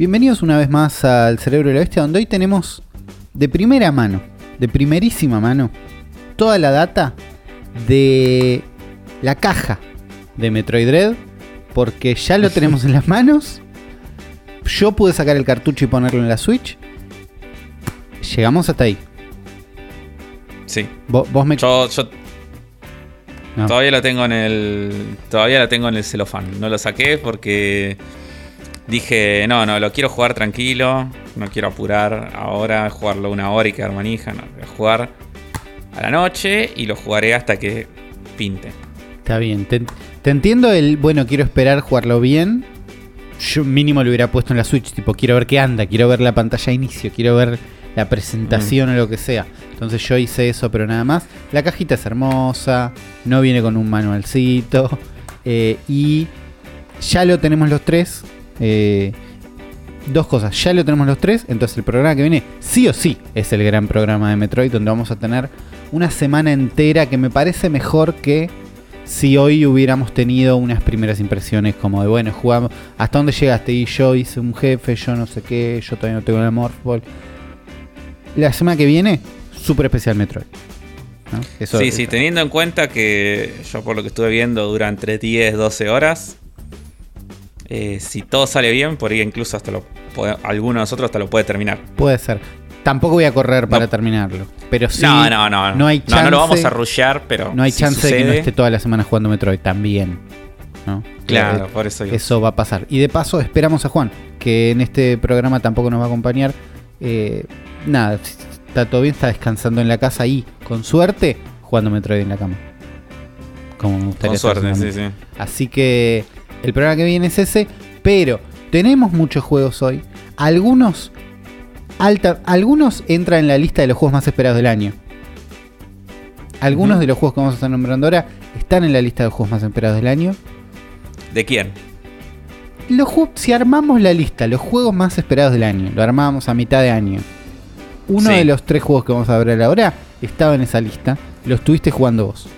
Bienvenidos una vez más al Cerebro de la Bestia, donde hoy tenemos de primera mano, de primerísima mano, toda la data de la caja de Metroid Dread, porque ya lo tenemos en las manos. Yo pude sacar el cartucho y ponerlo en la Switch. Llegamos hasta ahí. Sí. Vos, vos me... Yo, yo No. todavía lo tengo en el. Todavía lo tengo en el celofán. No lo saqué porque dije, no, no, lo quiero jugar tranquilo. No quiero apurar ahora, jugarlo una hora y quedar manija. No, voy a jugar a la noche y lo jugaré hasta que pinte. Está bien, te, te entiendo el, bueno, quiero esperar jugarlo bien. Yo mínimo lo hubiera puesto en la Switch, tipo, quiero ver qué anda, quiero ver la pantalla de inicio, quiero ver la presentación o lo que sea. Entonces yo hice eso, pero nada más. La cajita es hermosa, no viene con un manualcito. eh, y ya lo tenemos los tres. Eh, dos cosas, ya lo tenemos los tres. Entonces el programa que viene, sí o sí, es el gran programa de Metroid, donde vamos a tener una semana entera que me parece mejor que si hoy hubiéramos tenido unas primeras impresiones como de, bueno, jugamos, ¿hasta dónde llegaste? Y yo hice un jefe, yo no sé qué, yo todavía no tengo el Morph Ball. La semana que viene, super especial Metroid. ¿no? Eso- sí, sí, teniendo en cuenta que yo por lo que estuve viendo duran entre 10, 12 horas. Eh, si todo sale bien, por ahí incluso hasta lo puede- alguno de nosotros hasta lo puede terminar. Puede ser. Tampoco voy a correr para No. terminarlo. Pero sí, no, no, no. no hay No, no lo chance- vamos a rushear, pero. no hay si chance de que no esté toda la semana jugando Metroid también. ¿no? Claro, Eh, por eso digo. Eso va a pasar. Y de paso esperamos a Juan, que en este programa tampoco nos va a acompañar. Eh, nada, está todo bien, está descansando en la casa y, con suerte, jugando Metroid en la cama. Como me gustaría Con suerte, sí, sí. Así que el programa que viene es ese, pero tenemos muchos juegos hoy. Algunos, alta, algunos entran en la lista de los juegos más esperados del año. Algunos de los juegos que vamos a estar nombrando ahora están en la lista de los juegos más esperados del año. ¿De quién? Los si armamos la lista, los juegos más esperados del año, lo armábamos a mitad de año. Uno Sí. de los tres juegos que vamos a ver ahora estaba en esa lista. Lo estuviste jugando vos.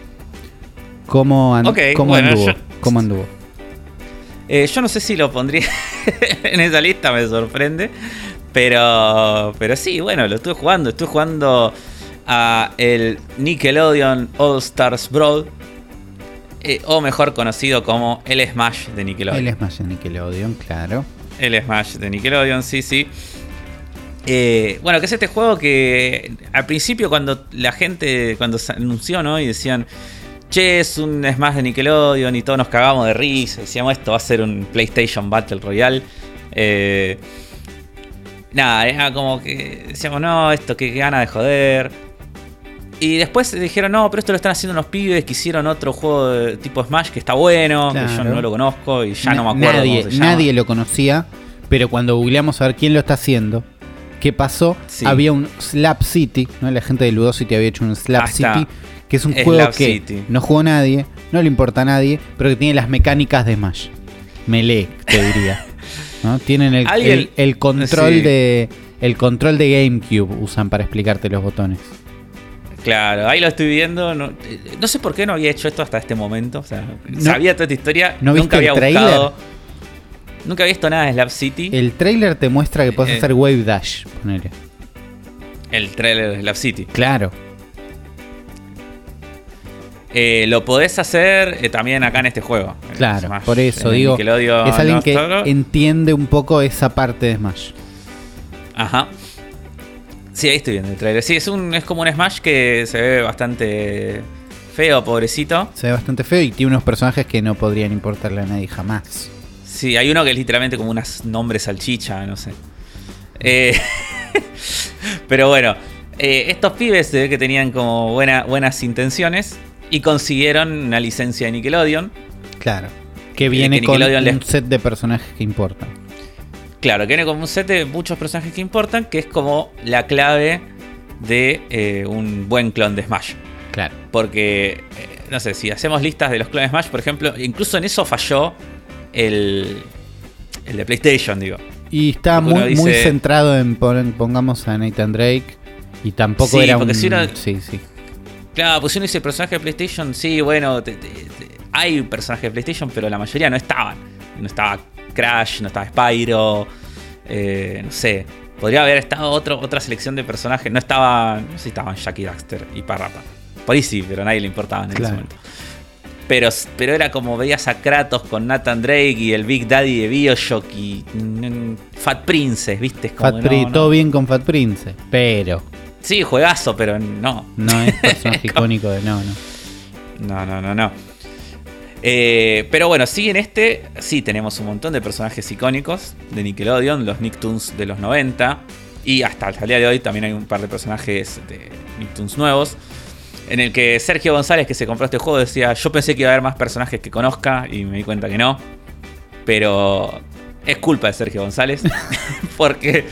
¿Cómo, bueno, anduvo? yo- ¿Cómo anduvo? Eh, yo no sé si lo pondría en esa lista, me sorprende. Pero, pero sí, bueno, lo estuve jugando. Estuve jugando a el Nickelodeon All Stars Brawl. eh, o mejor conocido como el Smash de Nickelodeon. El Smash de Nickelodeon, claro. El Smash de Nickelodeon, sí, sí. Eh, bueno, que es este juego que al principio cuando la gente, cuando se anunció, ¿no? Y decían, che, es un Smash de Nickelodeon y todos nos cagamos de risa. Decíamos, esto va a ser un PlayStation Battle Royale. Eh, nada, era como que decíamos, no, esto que gana de joder. Y después dijeron, no, pero esto lo están haciendo unos pibes que hicieron otro juego de tipo Smash que está bueno, que yo no lo conozco y ya no me acuerdo Nadie, cómo se llama. nadie lo conocía, pero cuando googleamos a ver quién lo está haciendo, qué pasó, Sí. había un Slap City, ¿no? la gente de Ludosity había hecho un Slap. City, que es un juego que City. no jugó nadie, no le importa a nadie, pero que tiene las mecánicas de Smash. Melee, te diría. ¿no? Tienen el, el- el control Sí. de el control de GameCube usan para explicarte los botones. Claro, ahí lo estoy viendo. No, eh, no sé por qué no había hecho esto hasta este momento. O sea, No- sabía toda esta historia. ¿no nunca el había buscado. Nunca había visto nada de Slap City. El, El trailer te muestra que puedes Eh. hacer Wave Dash, ponele. trailer de Slap City. Claro. Eh, lo podés hacer eh, también acá en este juego. Claro, Smash, por eso digo, es alguien que entiende un poco esa parte de Smash. Ajá. Sí, ahí estoy viendo el trailer. Sí, es, un, es como un Smash que se ve bastante feo, pobrecito. Se ve bastante feo y tiene unos personajes que no podrían importarle a nadie jamás. Sí, hay uno que es literalmente como un nombre salchicha, no sé. Eh, pero bueno, estos pibes se ve que tenían como buena- buenas intenciones y consiguieron una licencia de Nickelodeon. Claro. Que viene que con un les- set de personajes que importan. Claro, que viene como un set de muchos personajes que importan, que es como la clave de eh, un buen clon de Smash. Claro. Porque, eh, no sé, si hacemos listas de los clones Smash, por ejemplo, incluso en eso falló el, el de PlayStation, digo. Y está muy, centrado en pon- pongamos a Nathan Drake. Y tampoco Sí, era porque un. si uno- Sí, sí. Claro, si uno dice personaje de PlayStation, sí, bueno, te- te- te- hay personajes de PlayStation, pero la mayoría no estaban. No estaba Crash, no estaba Spyro. Eh, no sé. Podría haber estado otro, otra selección de personajes. No estaba. No sé si estaban Jackie Daxter y Parrapa. Por ahí sí, pero a nadie le importaba en ese momento. Pero, pero era como veías a Kratos con Nathan Drake y el Big Daddy de Bioshock y mm, Fat Princess, ¿viste? Fat todo bien con Fat Princess, pero. Sí, juegazo, pero no. No es personaje icónico de no, no. No, no, no, no. Eh, pero bueno, sí, en este sí tenemos un montón de personajes icónicos de Nickelodeon, los Nicktoons de los 90. Y hasta el día de hoy también hay un par de personajes de Nicktoons nuevos. En el que Sergio González, que se compró este juego, decía: Yo pensé que iba a haber más personajes que conozca y me di cuenta que no. Pero es culpa de Sergio González. porque,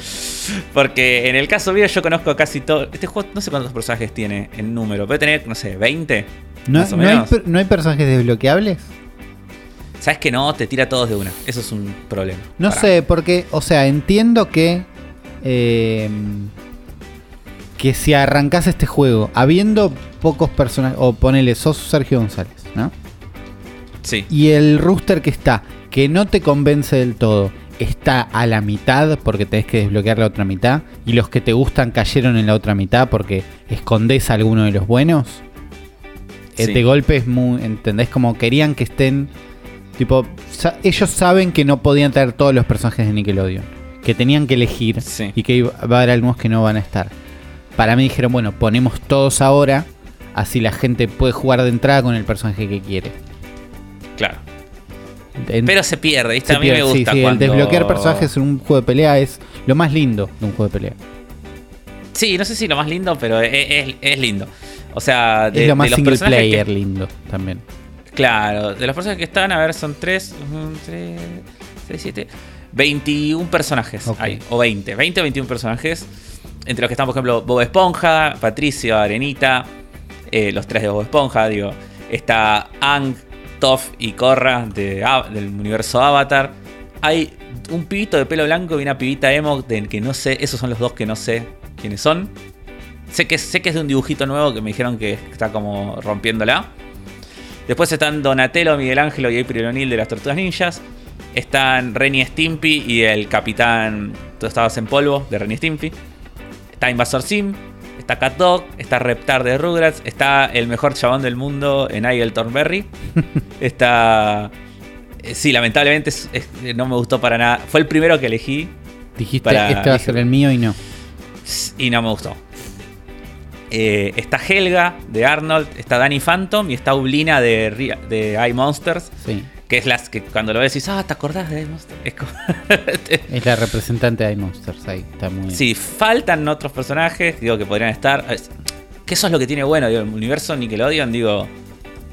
porque en el caso mío yo conozco casi todo. Este juego no sé cuántos personajes tiene en número. Puede tener, no sé, 20. ¿No, hay, personajes desbloqueables? ¿Sabes que no? Te tira todos de una. Eso es un problema. No sé, porque, o sea, entiendo que. Eh, que si arrancas este juego habiendo pocos personajes. O ponele, sos Sergio González, ¿no? Sí. Y el rooster que está, que no te convence del todo, está a la mitad porque tenés que desbloquear la otra mitad. Y los que te gustan cayeron en la otra mitad porque escondes a alguno de los buenos de golpe es muy, ¿entendés? Como querían que estén, tipo, ellos saben que no podían traer todos los personajes de Nickelodeon, que tenían que elegir y que va a haber algunos que no van a estar. Para mí dijeron, bueno, ponemos todos ahora, así la gente puede jugar de entrada con el personaje que quiere. Claro. Pero se pierde, ¿viste? a mí me gusta. el desbloquear personajes en un juego de pelea es lo más lindo de un juego de pelea. Sí, no sé si lo más lindo, pero es lindo. O sea, de, es lo más single player lindo también. Claro, de los personajes que están, a ver, son 3, 3, 6, 7, 21 personajes hay, o 20, 20 o 21 personajes. Entre los que están, por ejemplo, Bob Esponja, Patricio, Arenita, eh, los tres de Bob Esponja, digo. Está Ang, Toff y Korra de, del universo Avatar. Hay un pibito de pelo blanco y una pibita emo, de que no sé, esos son los dos que no sé quiénes son. Sé que, sé que es de un dibujito nuevo que me dijeron que está como rompiéndola. Después están Donatello, Miguel Ángelo y April O'Neil de las Tortugas Ninjas. Están Renny Stimpy y el Capitán Tú estabas en polvo de Renny Stimpy. Está Invasor Sim. Está Cat Dog. Está Reptar de Rugrats. Está el mejor chabón del mundo en Nigel Thornberry. está. Eh, sí, lamentablemente no me gustó para nada. Fue el primero que elegí. Dijiste, este va a ser el mío y no. Y no me gustó. Eh, está Helga de Arnold, está Danny Phantom y está Ublina de, de iMonsters. Sí. Que es las que cuando lo ves decís, ah, ¿te acordás de iMonsters? Es, es la representante de iMonsters ahí, está muy Sí, faltan otros personajes, digo, que podrían estar. Que eso es lo que tiene bueno, digo, el universo Nickelodeon, digo,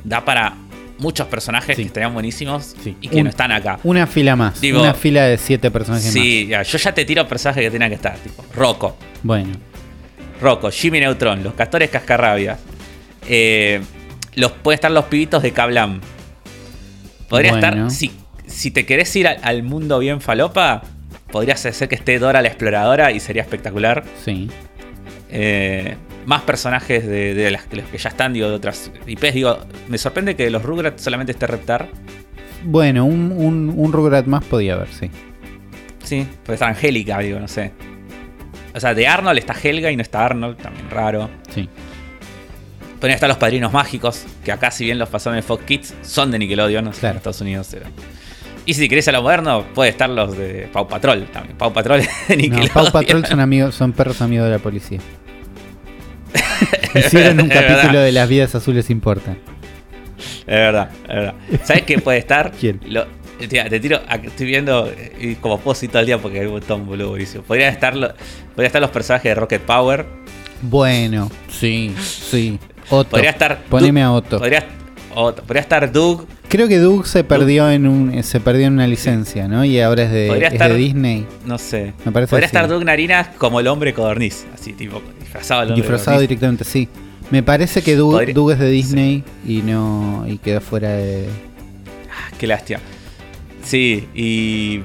da para muchos personajes que estarían buenísimos y que no están acá. Una fila más, una fila de siete personajes sí, más. Sí, yo ya te tiro personajes que tienen que estar, tipo Rocco. Bueno. Rocco, Jimmy Neutron, los castores cascarrabias. Eh, los, puede estar los pibitos de Kablam. Podría estar. Si, si te querés ir al, mundo bien falopa, podrías hacer que esté Dora la exploradora y sería espectacular. Sí. Eh, más personajes de, los que ya están, digo, de otras IPs. Digo, me sorprende que los Rugrats solamente esté Reptar. Bueno, un, un, un Rugrat más podía haber, sí. Sí, estar Angélica, digo, no sé. O sea, de Arnold está Helga y no está Arnold, también raro. Sí. Podrían estar los padrinos mágicos, que acá, si bien los pasaron en Fox Kids, son de Nickelodeon, en Estados Unidos. Y si querés a lo moderno, puede estar los de Pau Patrol también. Pau Patrol de Nickelodeon. Pau Patrol son, amigos, son perros amigos de la policía. Hicieron un capítulo de Las vidas azules importan. Es verdad, es verdad. ¿Sabes qué puede estar? ¿Quién? te tiro, estoy viendo y como puedo todo el día porque hay un botón boludo buenísimo. Podrían estar, podría estar los personajes de Rocket Power. Bueno, sí, sí. Otto. Podría estar. Poneme a Otto. Podría, podría estar Doug. Creo que Doug se perdió en un se perdió en una licencia, ¿no? Y ahora es de, es de Disney. No sé. Me parece podría estar Doug Narinas como el hombre codorniz, así tipo disfrazado. disfrazado directamente, sí. Me parece que Doug, es de Disney y no y queda fuera de. Ah, qué lástima. Sí, y.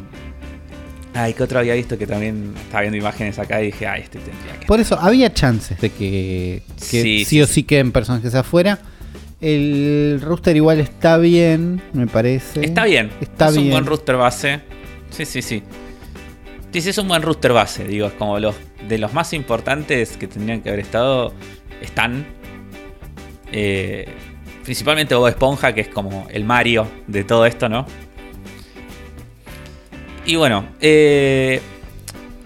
Ay, que otro había visto que también estaba viendo imágenes acá y dije, ay, este tendría que. Por eso, había chances de que, sí, o sí queden personajes afuera. El rooster igual está bien, me parece. Está bien. Está es bien. un buen rooster base. Sí, sí, sí. Sí, sí, es un buen rooster base, digo, es como los de los más importantes que tendrían que haber estado, están. Eh, principalmente Bob Esponja, que es como el Mario de todo esto, ¿no? Y bueno, eh,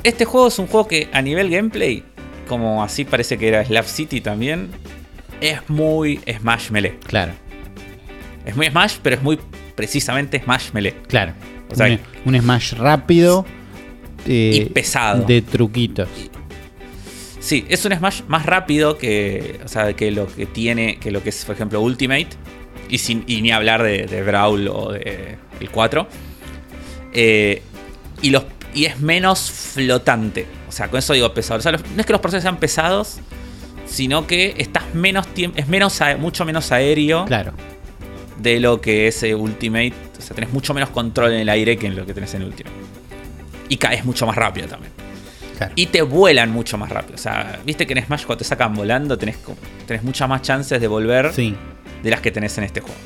este juego es un juego que a nivel gameplay, como así parece que era Slap City también, es muy Smash Melee. Claro. Es muy Smash, pero es muy precisamente Smash Melee. Claro. O sea, un, un Smash rápido. eh, Y pesado. De truquitos. Sí, es un Smash más rápido que, o sea, que lo que tiene, que lo que es, por ejemplo, Ultimate. Y, sin, y ni hablar de, de Brawl o de el 4. Eh, y, los, y es menos flotante. O sea, con eso digo pesado. O sea, los- no es que los procesos sean pesados, sino que estás menos tiempo. Es menos mucho menos aéreo Claro. de lo que es eh, Ultimate. O sea, tenés mucho menos control en el aire que en lo que tenés en Ultimate. Y caes mucho más rápido también. claro. Y te vuelan mucho más rápido. O sea, viste que en Smash cuando te sacan volando tenés, tenés muchas más chances de volver Sí. de las que tenés en este juego.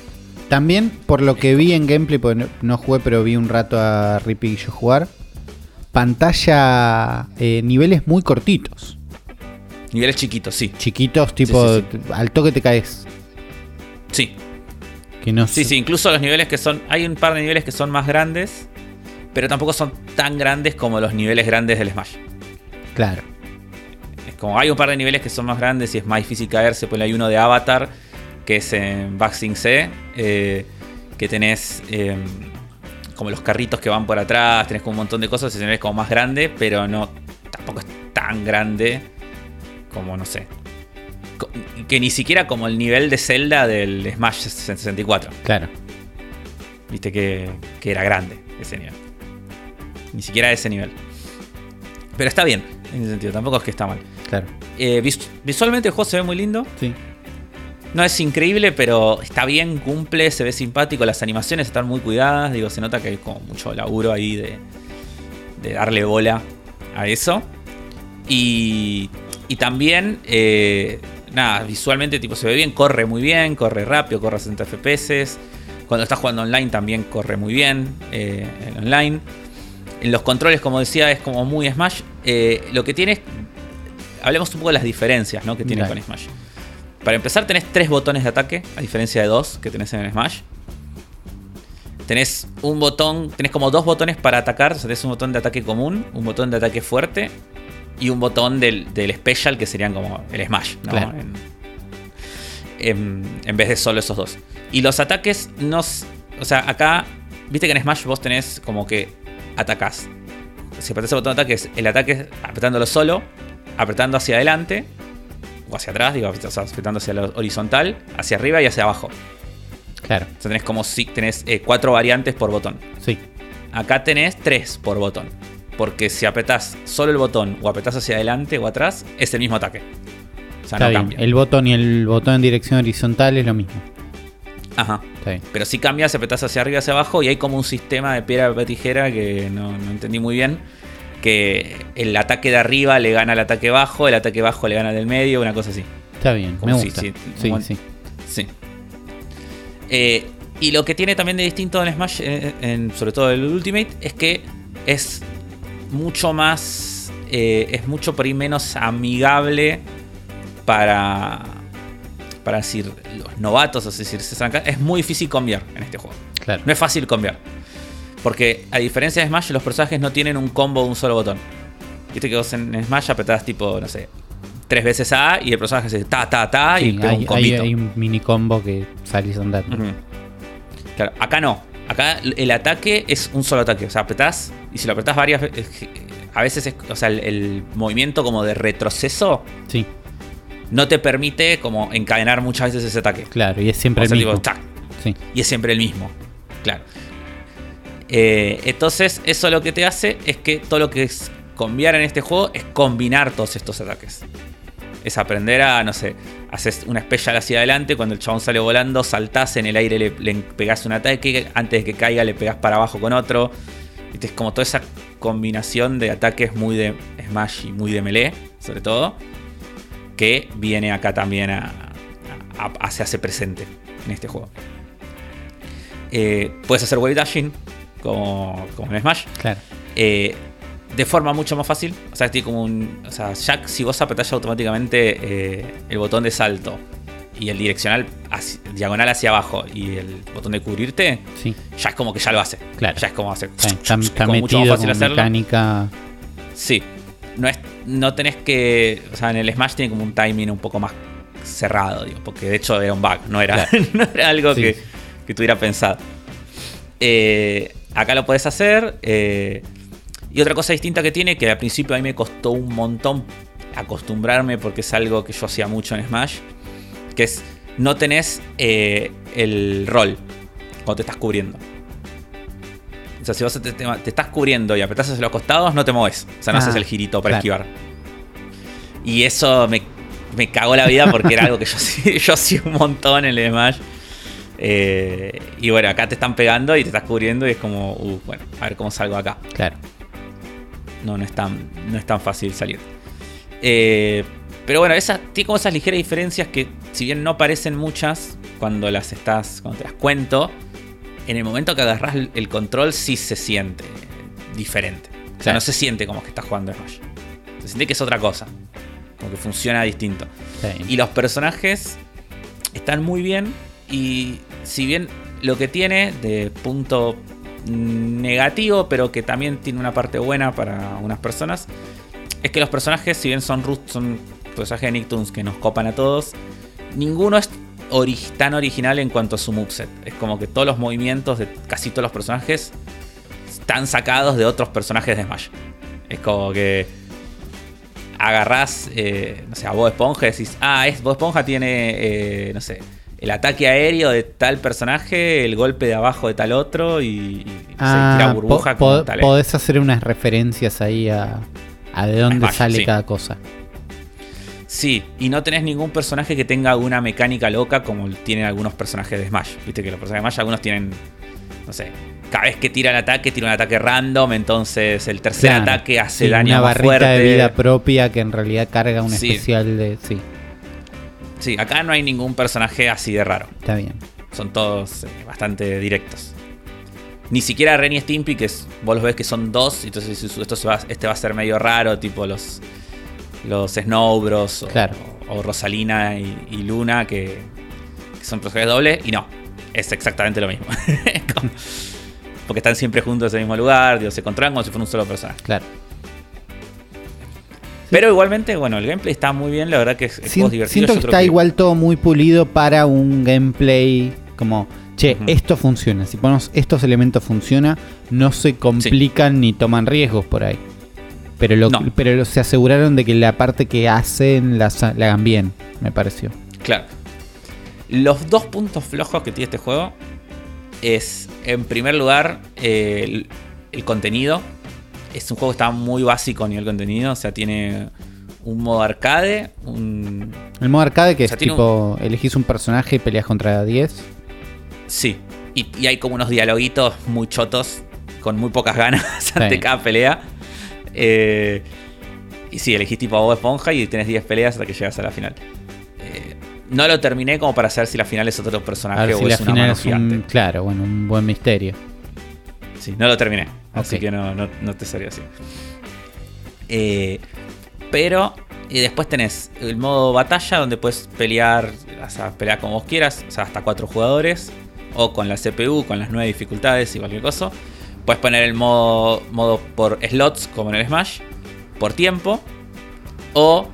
También, por lo que vi en gameplay, porque no, no jugué, pero vi un rato a Rippy y yo jugar. Pantalla, eh, niveles muy cortitos. Niveles chiquitos, sí. Chiquitos, tipo, sí, al toque te caes. Sí, Que no sí, sé- sí. Incluso los niveles que son. Hay un par de niveles que son más grandes. Pero tampoco son tan grandes como los niveles grandes del Smash. Claro. Es como hay un par de niveles que son más grandes y es más difícil caerse. Pues hay uno de Avatar, que es en Baxing C, eh, que tenés eh, como los carritos que van por atrás, tenés como un montón de cosas, es como más grande, pero no tampoco es tan grande como, no sé. Que ni siquiera como el nivel de Zelda del Smash 64. Claro. Viste que, que era grande ese nivel. Ni siquiera ese nivel. Pero está bien, en ese sentido, tampoco es que está mal. Claro. Eh, vis- visualmente el juego se ve muy lindo. Sí. No es increíble, pero está bien, cumple, se ve simpático. Las animaciones están muy cuidadas. Digo, se nota que hay como mucho laburo ahí de, de darle bola a eso. Y, y también, eh, nada, visualmente tipo se ve bien, corre muy bien, corre rápido, corre a 60 FPS. Cuando estás jugando online también corre muy bien eh, en online. En los controles, como decía, es como muy Smash. Eh, lo que tiene es- Hablemos un poco de las diferencias ¿no? que tiene con Smash. Para empezar, tenés tres botones de ataque, a diferencia de dos que tenés en el Smash. Tenés un botón, tenés como dos botones para atacar. O sea, tenés un botón de ataque común, un botón de ataque fuerte y un botón del, del special que serían como el Smash, ¿no? Claro. En, en- en vez de solo esos dos. Y los ataques no. O sea, acá, viste que en Smash vos tenés como que atacás. Si apretás el botón de ataque, el ataque es apretándolo solo, apretando hacia adelante o hacia atrás, digo, o sea, apretando hacia la horizontal, hacia arriba y hacia abajo. Claro. O sea, tenés como si tenés eh, cuatro variantes por botón. Sí. Acá tenés tres por botón. Porque si apretás solo el botón o apretás hacia adelante o atrás, es el mismo ataque. O sea, Está no bien. cambia. El botón y el botón en dirección horizontal es lo mismo. Ajá. Está bien. Pero si cambias, apretás hacia arriba y hacia abajo y hay como un sistema de piedra, papel, tijera que no, no entendí muy bien. Que el ataque de arriba le gana al ataque bajo, el ataque bajo le gana al del medio, una cosa así. Está bien. Como Me si- gusta. si- Sí, sí. Sí. Eh, y lo que tiene también de distinto en Smash, eh, en- sobre todo el Ultimate, es que es mucho más. eh, es mucho por ahí menos amigable para. Para decir, los novatos, es decir, se sacan- es muy difícil cambiar en este juego. Claro. No es fácil cambiar. Porque a diferencia de Smash, los personajes no tienen un combo de un solo botón. Viste que vos en Smash apretás tipo, no sé, tres veces A y el personaje hace ta, ta, ta y pega hay, un hay- combito. hay un mini combo que salís andando. Ujú. Claro, acá no. Acá el ataque es un solo ataque. O sea, apretás y si lo apretás varias veces. A veces es. O sea, el, el movimiento como de retroceso Sí, no te permite como encadenar muchas veces ese ataque. claro. Y es siempre O sea, el tipo, mismo. tac, Sí. y es siempre el mismo. Claro. Eh, entonces, eso lo que te hace es que todo lo que es combinar en este juego es combinar todos estos ataques. Es aprender a, no sé, haces una especial hacia adelante, cuando el chabón sale volando, saltás en el aire, le, le pegás un ataque, antes de que caiga le pegás para abajo con otro. Viste, Es como toda esa combinación de ataques muy de Smash y muy de melee, sobre todo, que viene acá también a, a- a- se hace presente en este juego. Eh, puedes hacer wave dashing como, como en Smash. Claro. Eh, de forma mucho más fácil. O sea, tiene como un. O sea, ya si vos apretás automáticamente eh, el botón de salto y el direccional diagonal hacia abajo y el botón de cubrirte, Sí, ya es como que ya lo hace. Claro. Ya es como hacer. está, está- es mucho más fácil hacerlo. mecánica. Sí. No, es, no tenés que. O sea, en el Smash tiene como un timing un poco más cerrado, digo, porque de hecho era un bug, no era, no era algo Sí. que, que tuviera pensado. Eh, acá lo podés hacer. eh, y otra cosa distinta que tiene, que al principio a mí me costó un montón acostumbrarme, porque es algo que yo hacía mucho en Smash, que es no tenés eh, el rol cuando te estás cubriendo. O sea, si vos te, te- te estás cubriendo y apretás hacia los costados, no te mueves. O sea, no Ah, haces el girito para claro. esquivar. Y eso me, me cagó la vida porque era algo que yo, yo hacía un montón en el Smash. Eh, y bueno, acá te están pegando y te estás cubriendo y es como, uh, bueno, a ver cómo salgo acá. Claro. No, no es tan, no es tan fácil salir. Eh, pero bueno, esa, tiene como esas ligeras diferencias que, si bien no parecen muchas, cuando las estás, cuando te las cuento, en el momento que agarras el- control sí se siente diferente. O sea, no se siente como que estás jugando Smash. Se siente que es otra cosa. Como que funciona distinto. Y los personajes están muy bien. Y si bien lo que tiene de punto negativo, pero que también tiene una parte buena para unas personas, es que los personajes, si bien son, son personajes de Nicktoons que nos copan a todos, ninguno es tan original en cuanto a su moveset. Es como que todos los movimientos de casi todos los personajes están sacados de otros personajes de Smash. Es como que agarrás, eh, no sé, a Bob Esponja y decís, ah, es, Bob Esponja tiene, eh, no sé, el ataque aéreo de tal personaje, el golpe de abajo de tal otro y, y se Ah, tira burbuja po- po- tal. podés hacer unas referencias ahí a, a de dónde Smash, sale sí. cada cosa. Sí, y no tenés ningún personaje que tenga una mecánica loca como tienen algunos personajes de Smash. Viste que los personajes de Smash algunos tienen, no sé, cada vez que tira el ataque, tira un ataque random, entonces el tercer Claro, ataque hace sí, daño una más barrita fuerte. de vida propia que en realidad carga un Sí. especial de. Sí, Sí, acá no hay ningún personaje así de raro. está bien. Son todos eh, bastante directos. Ni siquiera Ren y Stimpy, que es- vos los ves que son dos, entonces esto se va- este va a ser medio raro, tipo los, los Snow Bros. O, Claro. o Rosalina y, y Luna, que, que son personajes dobles, y no, es exactamente lo mismo. Porque están siempre juntos en el mismo lugar, digo, se controlan como si fuera un solo personaje. Claro. Pero igualmente, bueno, el gameplay está muy bien, la verdad que es, es divertido. siento que está igual todo muy pulido para un gameplay como, che, esto funciona. Si ponemos estos elementos funciona, no se complican ni toman riesgos por ahí. Pero, lo, No. pero se aseguraron de que la parte que hacen la, hagan bien, me pareció. Claro. Los dos puntos flojos que tiene este juego es, en primer lugar, eh, el, el contenido. Es un juego que está muy básico a nivel contenido. O sea, tiene un modo arcade, un... El modo arcade que O sea, es tipo, elegís un personaje y peleas contra 10. Sí. Y, y hay como unos dialoguitos muy chotos, con muy pocas ganas ante Sí. cada pelea. Eh, y sí, elegís tipo a Bob Esponja y tenés 10 peleas hasta que llegas a la final. Eh, no lo terminé como para saber si la final es otro A personaje o si la es una final mano es gigante. un, claro, bueno, un buen misterio. Sí, no lo terminé. Así que no, no, no te sabría así. Eh, pero y después tenés el modo batalla donde puedes pelear, o sea, pelear como vos quieras, o sea, hasta cuatro jugadores. O con la CPU, con las nueve dificultades y cualquier cosa. Puedes poner el modo, modo por slots, como en el Smash, por tiempo. O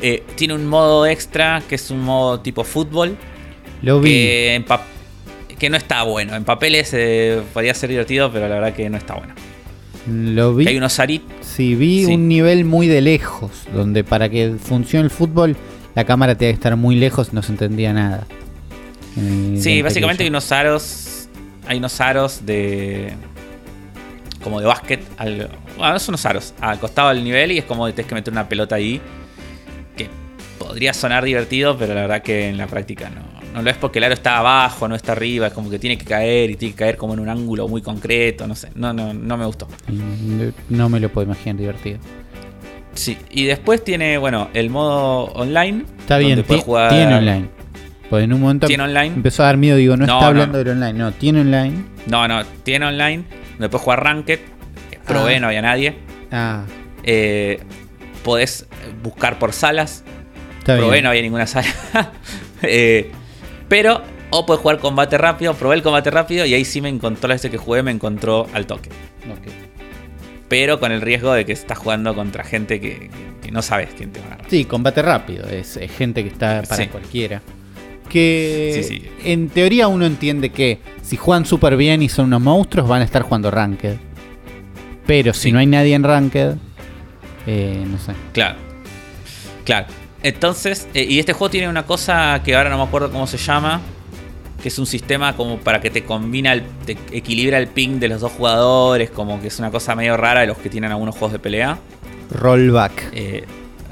eh, tiene un modo extra que es un modo tipo fútbol, Lo vi. que, en pap- que no está bueno. En papeles eh, podría ser divertido, pero la verdad que no está bueno. Lo vi. Que hay unos arit. Sí, vi Sí. un nivel muy de lejos, donde para que funcione el fútbol, la cámara tenía que estar muy lejos no se entendía nada. Eh, Sí, básicamente hay unos aros. Hay unos aros de. Como de básquet. Al, bueno, no son unos aros. Al costado del nivel y es como que tienes que meter una pelota ahí. Que podría sonar divertido, pero la verdad que en la práctica no. No lo es porque el aro está abajo, no está arriba. Es como que tiene que caer y tiene que caer como en un ángulo muy concreto. No sé. No, no, no me gustó. Mm, No me lo puedo imaginar divertido. Sí. Y después tiene, bueno, el modo online. Está bien, puedes jugar- tiene online. Pues en un momento Tiene online. empezó a dar miedo, digo, no, No, está no. hablando del online. No, tiene online. No, no, tiene online. Donde puedes jugar Ranked. Probé, Ah. no había nadie. Ah, Eh, podés buscar por salas. está Probé, bien. no había ninguna sala. Eh, pero, o puedes jugar combate rápido. Probé el combate rápido y ahí sí me encontró, la vez que jugué, me encontró al toque. Pero con el riesgo de que estás jugando contra gente que, que no sabes quién te va a agarrar. Sí, combate rápido. Es, es gente que está para Sí. cualquiera. Que Sí, sí. en teoría uno entiende que si juegan súper bien y son unos monstruos, van a estar jugando Ranked. Pero si no hay nadie en Ranked, eh, no sé. Claro. Claro. Entonces, eh, y este juego tiene una cosa que ahora no me acuerdo cómo se llama. Que es un sistema como para que te combina, el, te equilibra el ping de los dos jugadores. Como que es una cosa medio rara de los que tienen algunos juegos de pelea. Rollback. Eh,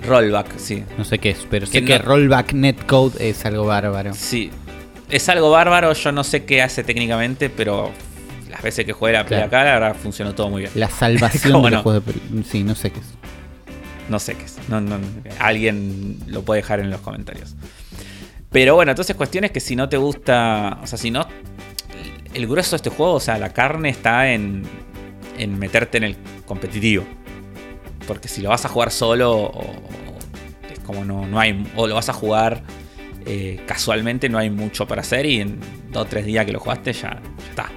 rollback, sí. No sé qué es, pero sé Que que no- rollback netcode es algo bárbaro. Sí. Es algo bárbaro, yo no sé qué hace técnicamente, pero las veces que jugué la pelea Claro. acá, la verdad funcionó todo muy bien. La salvación ¿Cómo de los no? juegos de pel- Sí, no sé qué es. No sé qué es. No, no, alguien lo puede dejar en los comentarios. Pero bueno, entonces cuestión es que si no te gusta. O sea, si no. El grueso de este juego, o sea, la carne está en, en meterte en el competitivo. Porque si lo vas a jugar solo, o- es como no, no hay. O lo vas a jugar eh, casualmente, no hay mucho para hacer. Y en dos o tres días que lo jugaste, ya, ya está.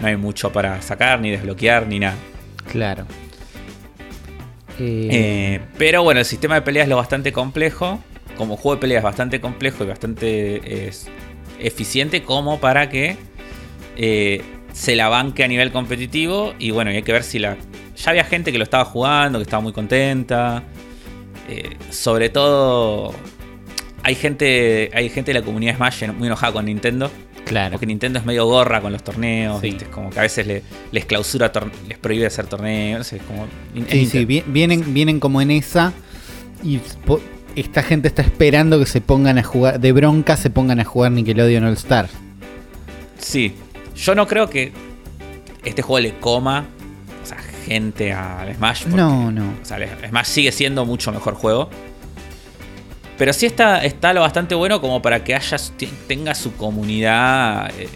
No hay mucho para sacar, ni desbloquear, ni nada. Claro. Eh, pero bueno, el sistema de pelea es lo bastante complejo. Como juego de pelea es bastante complejo y bastante es, eficiente como para que eh, se la banque a nivel competitivo. Y bueno, y hay que ver si la... Ya había gente que lo estaba jugando, que estaba muy contenta. Eh, sobre todo... Hay gente, hay gente de la comunidad Smash muy enojada con Nintendo. Claro. Porque Nintendo es medio gorra con los torneos. Sí. ¿viste? Es como que a veces le- les clausura, les prohíbe hacer torneos. No sé, es como... Sí, sí, vienen, vienen como en esa y esta gente está esperando que se pongan a jugar, de bronca se pongan a jugar Nickelodeon All Stars. Sí, yo no creo que este juego le coma o sea, gente al Smash. porque, No, no. O sea, el Smash sigue siendo mucho mejor juego. Pero sí está, está lo bastante bueno como para que haya, tenga su comunidad eh,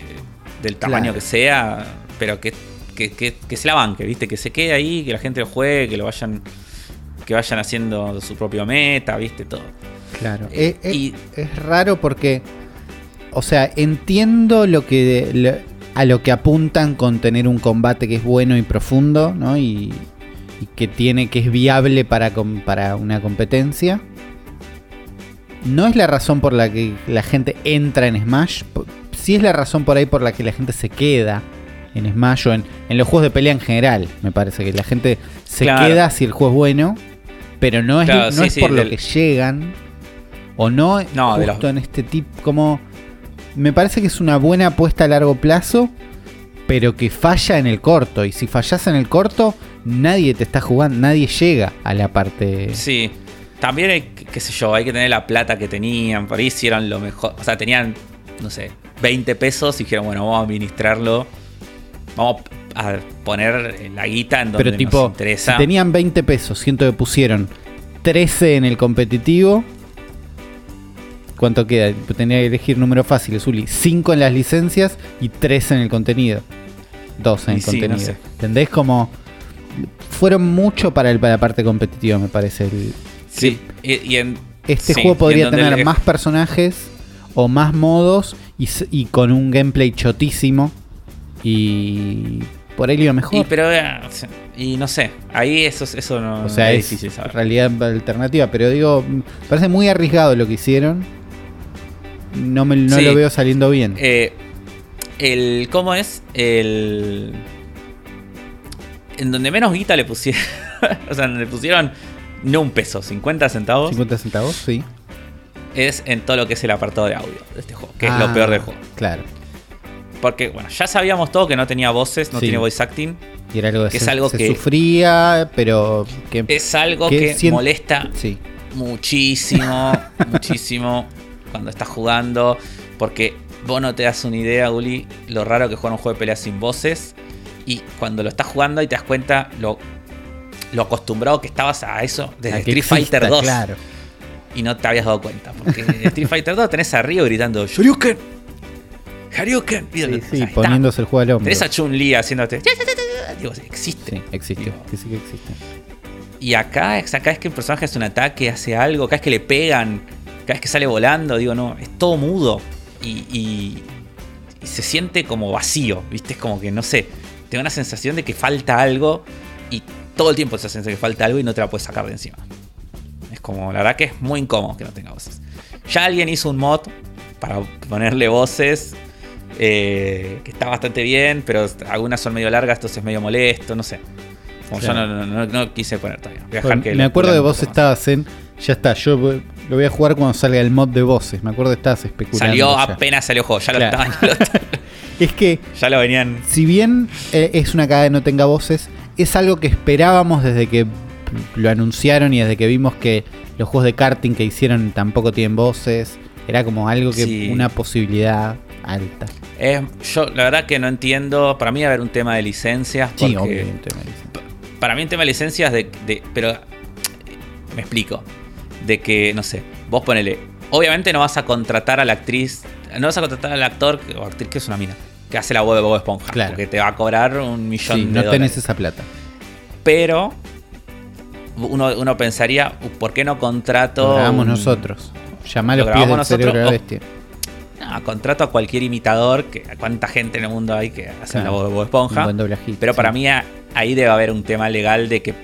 del tamaño Claro. que sea, pero que, que, que- que se la banque, ¿viste? Que se quede ahí, que la gente lo juegue, que lo vayan que vayan haciendo su propio meta, ¿viste? Todo. Claro. Eh, Eh, y- es raro porque, o sea, entiendo lo que lo- a lo que apuntan con tener un combate que es bueno y profundo, ¿no? Y, y que tiene que es viable para, para una competencia. No es la razón por la que la gente entra en Smash. Sí es la razón por ahí por la que la gente se queda en Smash o en, en los juegos de pelea en general. Me parece que la gente se Claro. queda si el juego es bueno. Pero no es, Claro, no sí, es sí, por lo que llegan. O no, No, de justo los- en este tipo. Como. Me parece que es una buena apuesta a largo plazo. Pero que falla en el corto. Y si fallas en el corto, nadie te está jugando. Nadie llega a la parte. Sí. También hay, qué sé yo, hay que tener la plata que tenían. Por ahí hicieron lo mejor. O sea, tenían, no sé, 20 pesos y dijeron, bueno, vamos a administrarlo. Vamos a poner la guita en donde Pero tipo, nos interesa. si tenían 20 pesos, siento que pusieron 13 en el competitivo. ¿Cuánto queda? Tenía que elegir números fáciles, Uli. 5 en las licencias y 13 en el contenido. 12 en Y el sí, no contenido. sé. ¿Entendés? Como. Fueron mucho para, el, para la parte competitiva, me parece. el- Sí, y, en. este sí, juego podría en tener más personajes o más modos y, y con un gameplay chotísimo. Y por ahí iba mejor. Y, pero, eh, y no sé, ahí eso, eso no O sea, es es difícil saber. realidad alternativa, pero digo, parece muy arriesgado lo que hicieron. No, me, no Sí. lo veo saliendo bien. Eh, el. ¿Cómo es? El. En donde menos guita le pusieron. o sea, le pusieron no un peso, 50 centavos. 50 centavos, sí. Es en todo lo que es el apartado de audio de este juego, que es Ah, lo peor del juego. Claro. Porque, bueno, ya sabíamos todo que no tenía voces, no Sí. tiene voice acting. Y era algo que, Que es algo se que- sufría, pero que. Es algo Que molesta sí. muchísimo, muchísimo cuando estás jugando. Porque vos no te das una idea, Uli, lo raro que jugar un juego de peleas sin voces. Y cuando lo estás jugando y te das cuenta lo, lo acostumbrado que estabas a eso desde A Street Fighter exista, 2. Claro. Y no te habías dado cuenta. Porque en Street Fighter 2 tenés a Ryo gritando Shoryuken. Y Sí, o está- poniéndose el juego al hombro. Tenés a Chun-Li haciéndote. Digo, existe. Sí, existe. Digo, Que sí que existe. Y acá, acá es que el personaje hace un ataque, hace algo, acá es que le pegan, cada vez que sale volando, digo, no, es todo mudo. Y, y- y se siente como vacío, ¿viste? Es como que, no sé, tengo una sensación de que falta algo y todo el tiempo sensación de que falta algo y no te la puedes sacar de encima. Es como, la verdad que es muy incómodo que no tenga voces. Ya alguien hizo un mod para ponerle voces, eh, que está bastante bien, pero algunas son medio largas, entonces es medio molesto, no sé. Como Claro. yo no, no- no- no quise poner todavía. Voy a dejar Bueno, que me acuerdo de vos estabas en. Ya está, yo lo voy a jugar cuando salga el mod de voces. Me acuerdo que estabas especulando. Salió ya. apenas salió juego, ya lo Claro. estaban, ya lo, estaban- Es que, ya lo venían. si bien eh, es una cagada que no tenga voces, es algo que esperábamos desde que lo anunciaron y desde que vimos que los juegos de karting que hicieron tampoco tienen voces. Era como algo que. Sí. Una posibilidad alta. Eh, yo la verdad que no entiendo. Para mí va a haber un tema de licencias. Sí, porque obviamente. Marisa. Para mí un tema de licencias de, de- Pero. Me explico. De que, no sé, vos ponele. Obviamente no vas a contratar a la actriz. No vas a contratar al actor o actriz que es una mina. Que hace la voz de Bob Esponja. Claro. Porque te va a cobrar un millón Sí, de no dólares. tenés esa plata. Pero. Uno, uno pensaría, ¿por qué no contrato. Lo grabamos un- nosotros. Llamá a Lo los pies del grabamos cerebro nosotros, bestia. No, contrato a cualquier imitador. Que, ¿Cuánta gente en el mundo hay que hace Claro. la voz de Bob Un Esponja? buen doblajito, Pero para mí ahí debe haber un tema legal de que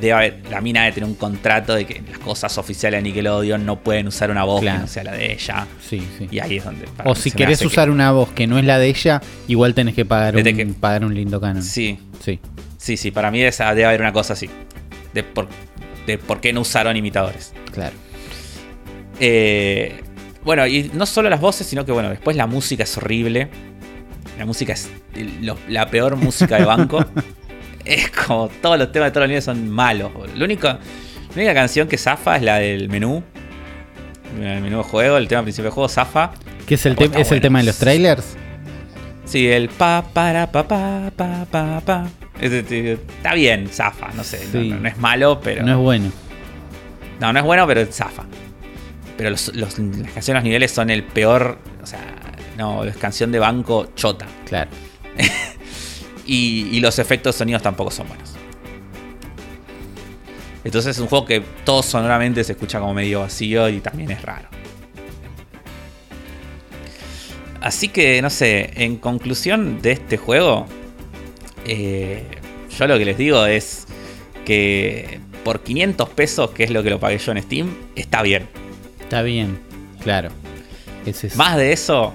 debe haber, la mina debe tener un contrato de que las cosas oficiales de Nickelodeon no pueden usar una voz Claro. que no sea la de ella. Sí, sí. Y ahí es donde. O si querés que- usar una voz que no es la de ella, igual tenés que pagar, Desde un, que- pagar un lindo canon. Sí, Sí, sí, sí. Para mí esa, debe haber una cosa así. De por, de por qué no usaron imitadores. claro. Eh, bueno, y no solo las voces, sino que bueno, después la música es horrible. La música es lo- la peor música de banco. es como todos los temas de todos los niveles son malos. Lo único, la única canción que zafa es la del menú. El menú de juego, el tema principal del juego, zafa. ¿Qué es el, te- está es el tema de los trailers? Sí, el pa para pa pa pa pa pa. Está bien, zafa, no sé. no- Sí. No, no es malo, pero. No es bueno. No, no es bueno, pero zafa. Pero los, los- las canciones de los niveles son el peor. O sea, no, es canción de banco chota. Claro. Y, y los efectos sonidos tampoco son buenos. Entonces es un juego que todo sonoramente se escucha como medio vacío y también es raro. Así que, no sé, en conclusión de este juego, eh, yo lo que les digo es que por 500 pesos, que es lo que lo pagué yo en Steam, está bien. Está bien. Claro. Es- Más de eso,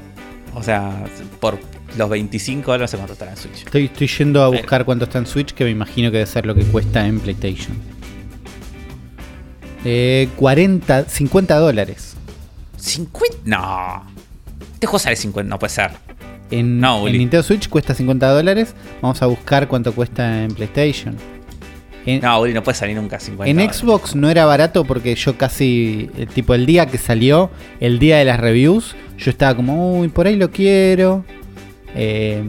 o sea, por los 25 dólares, cuánto estará en Switch. Estoy, estoy yendo a buscar cuánto está en Switch, que me imagino que debe ser lo que cuesta en PlayStation. Eh, 40, 50 dólares. ¿50? No. Este juego sale 50, no puede ser. En, No, en. Nintendo Switch cuesta 50 dólares. Vamos a buscar cuánto cuesta en PlayStation. En, No, Uli, no puede salir nunca 50 en dólares. Xbox no era barato porque yo casi, eh, tipo el día que salió, el día de las reviews, yo estaba como, uy, por ahí lo quiero. Eh,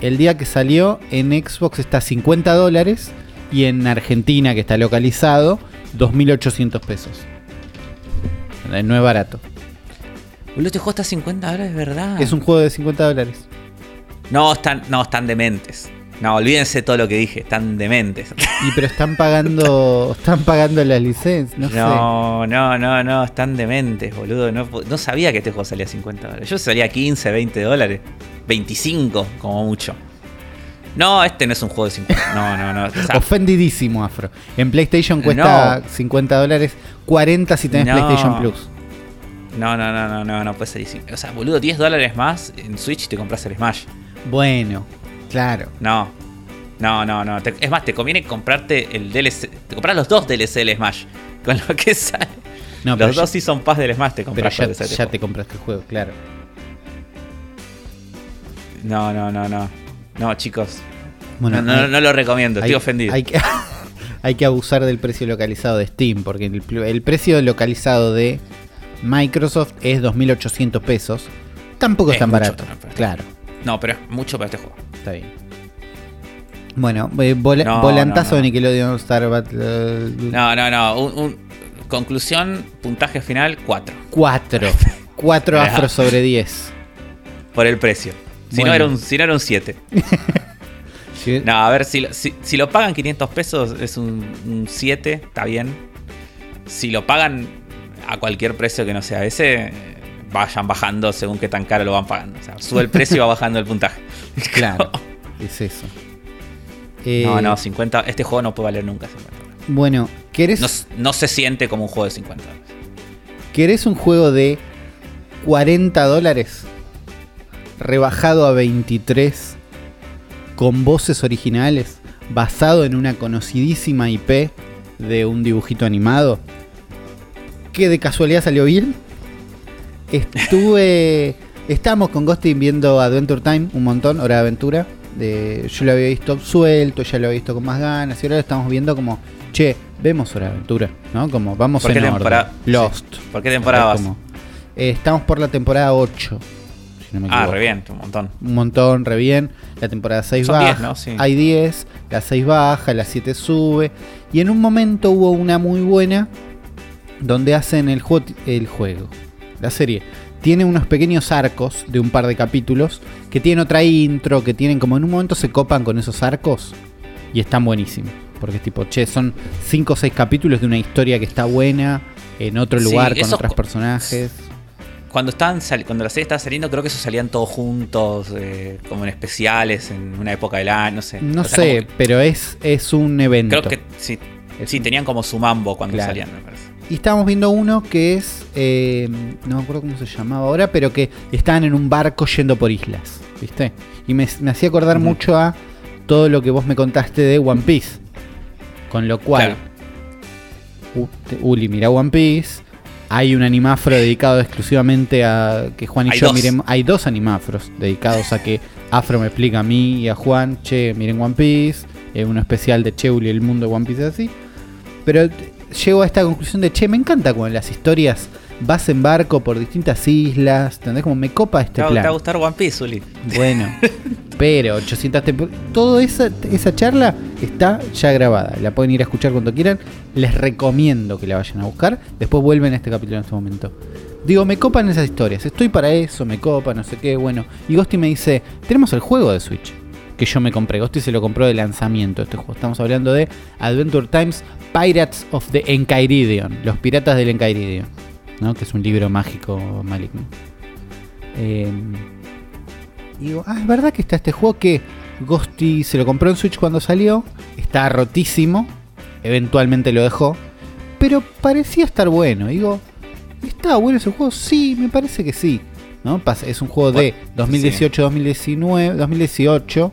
el día que salió en Xbox está 50 dólares y en Argentina, que está localizado, 2.800 pesos. Eh, No es barato. Boludo, este juego está a 50 dólares, ¿verdad? Es un juego de 50 dólares. No, están, no, están dementes. No, olvídense todo lo que dije, están dementes. Y pero están pagando, están pagando la licencia, no, sé. No, no, no, no, están dementes, boludo. No, no sabía que este juego salía a 50 dólares. Yo salía a 15, 20 dólares. 25, como mucho. No, este no es un juego de 50. No, no, no. o sea, Ofendidísimo, Afro. En PlayStation cuesta 50 dólares, 40 si tenés No. PlayStation Plus. no, no, no, no, no, no puede ser. O sea, boludo, 10 dólares más en Switch y te compras el Smash. Bueno, claro. No. No, no, no. Te- es más, te conviene comprarte el DLC. Te compras los dos DLC del Smash. Con lo que sale. No, pero los dos sí son paz del Smash, te pero compras ya, DLC. ya te compraste el juego, claro. No, no, no, no. No, chicos. Bueno, no, no, hay- no lo recomiendo, estoy hay- ofendido. Hay que, hay que abusar del precio localizado de Steam, porque el, precio localizado de Microsoft es 2.800 pesos. Tampoco es, Es tan mucho barato. Claro, No, pero es mucho para este juego. está bien. Bueno, eh, vola- No, volantazo no, no. de Nickelodeon Star Battle. No, no, no. Un, un- conclusión, puntaje final, 4. 4. 4 Ajá. afro sobre 10. Por el precio. Si, Bueno. no era un, si no era un 7. Sí. No, a ver, si, lo- si, si lo pagan 500 pesos es un, un 7, está bien. Si lo pagan a cualquier precio que no sea ese, eh, vayan bajando según qué tan caro lo van pagando. O sea, sube el precio y va bajando el puntaje. Claro, es eso. Eh, No, no, 50. Este juego no puede valer nunca 50. Bueno, ¿querés, No, no se siente como un juego de 50 dólares. ¿querés un juego de 40 dólares? Rebajado a 23 con voces originales, basado en una conocidísima IP de un dibujito animado, que de casualidad salió bien. Estuve. Estábamos con Ghosty viendo Adventure Time un montón, Hora de Aventura. De, yo lo había visto suelto, ya lo había visto con más ganas. Y ahora lo estamos viendo como, che, vemos Hora de Aventura, ¿no? Como vamos ¿Por en qué orden. temporada- Lost. ¿Por qué temporada vas? Como, eh, estamos por la temporada 8. si no me Ah, re bien, un montón. Un montón, re bien. La temporada 6 Son baja. 10, ¿no? Sí. Hay 10, la 6 baja, la 7 sube. Y en un momento hubo una muy buena donde hacen el juego. La serie. Tiene unos pequeños arcos de un par de capítulos que tienen otra intro, que tienen como en un momento se copan con esos arcos y están buenísimos. Porque es tipo, che, son 5 o 6 capítulos de una historia que está buena en otro Sí, lugar con otros personajes. Cuando, estaban cuando la serie estaba saliendo, creo que esos salían todos juntos, eh, como en especiales, en una época del año, no sé. No O sea, sé, que- pero es, es un evento. creo que sí, sí, tenían como su mambo cuando Claro. salían, me parece. Y estábamos viendo uno que es. eh, no me acuerdo cómo se llamaba ahora, pero que estaban en un barco yendo por islas. ¿Viste? Y me, me hacía acordar mucho a todo lo que vos me contaste de One Piece. Con lo cual. Te- Uli mira One Piece. Hay un animafro dedicado exclusivamente a que Juan y Hay yo dos. miremos. Hay dos animafros dedicados a que Afro me explica a mí y a Juan, che, miren One Piece. eh, uno especial de Che Uli, el mundo de One Piece es así. Pero llego a esta conclusión de, che, me encanta cuando las historias vas en barco por distintas islas, ¿entendés? Como me copa este ¿Te, va, plan. te va a gustar One Piece, Uli? Bueno, pero 800 temporadas. Toda esa, esa charla está ya grabada. La pueden ir a escuchar cuando quieran. Les recomiendo que la vayan a buscar. Después vuelven a este capítulo en este momento. Digo, me copan esas historias. Estoy para eso, me copa, no sé qué. Bueno, y Ghosty me dice: Tenemos el juego de Switch que yo me compré. Ghosty se lo compró de lanzamiento este juego. Estamos hablando de Adventure Times Pirates of the Enchiridion. Los piratas del Enchiridion. ¿no? Que es un libro mágico maligno. Eh, digo, ah, es verdad que está este juego que Ghosty se lo compró en Switch cuando salió. Está rotísimo. Eventualmente lo dejó. Pero parecía estar bueno. Digo, ¿está bueno ese juego? Sí, me parece que sí. Es un juego de 2018-2019, 2018.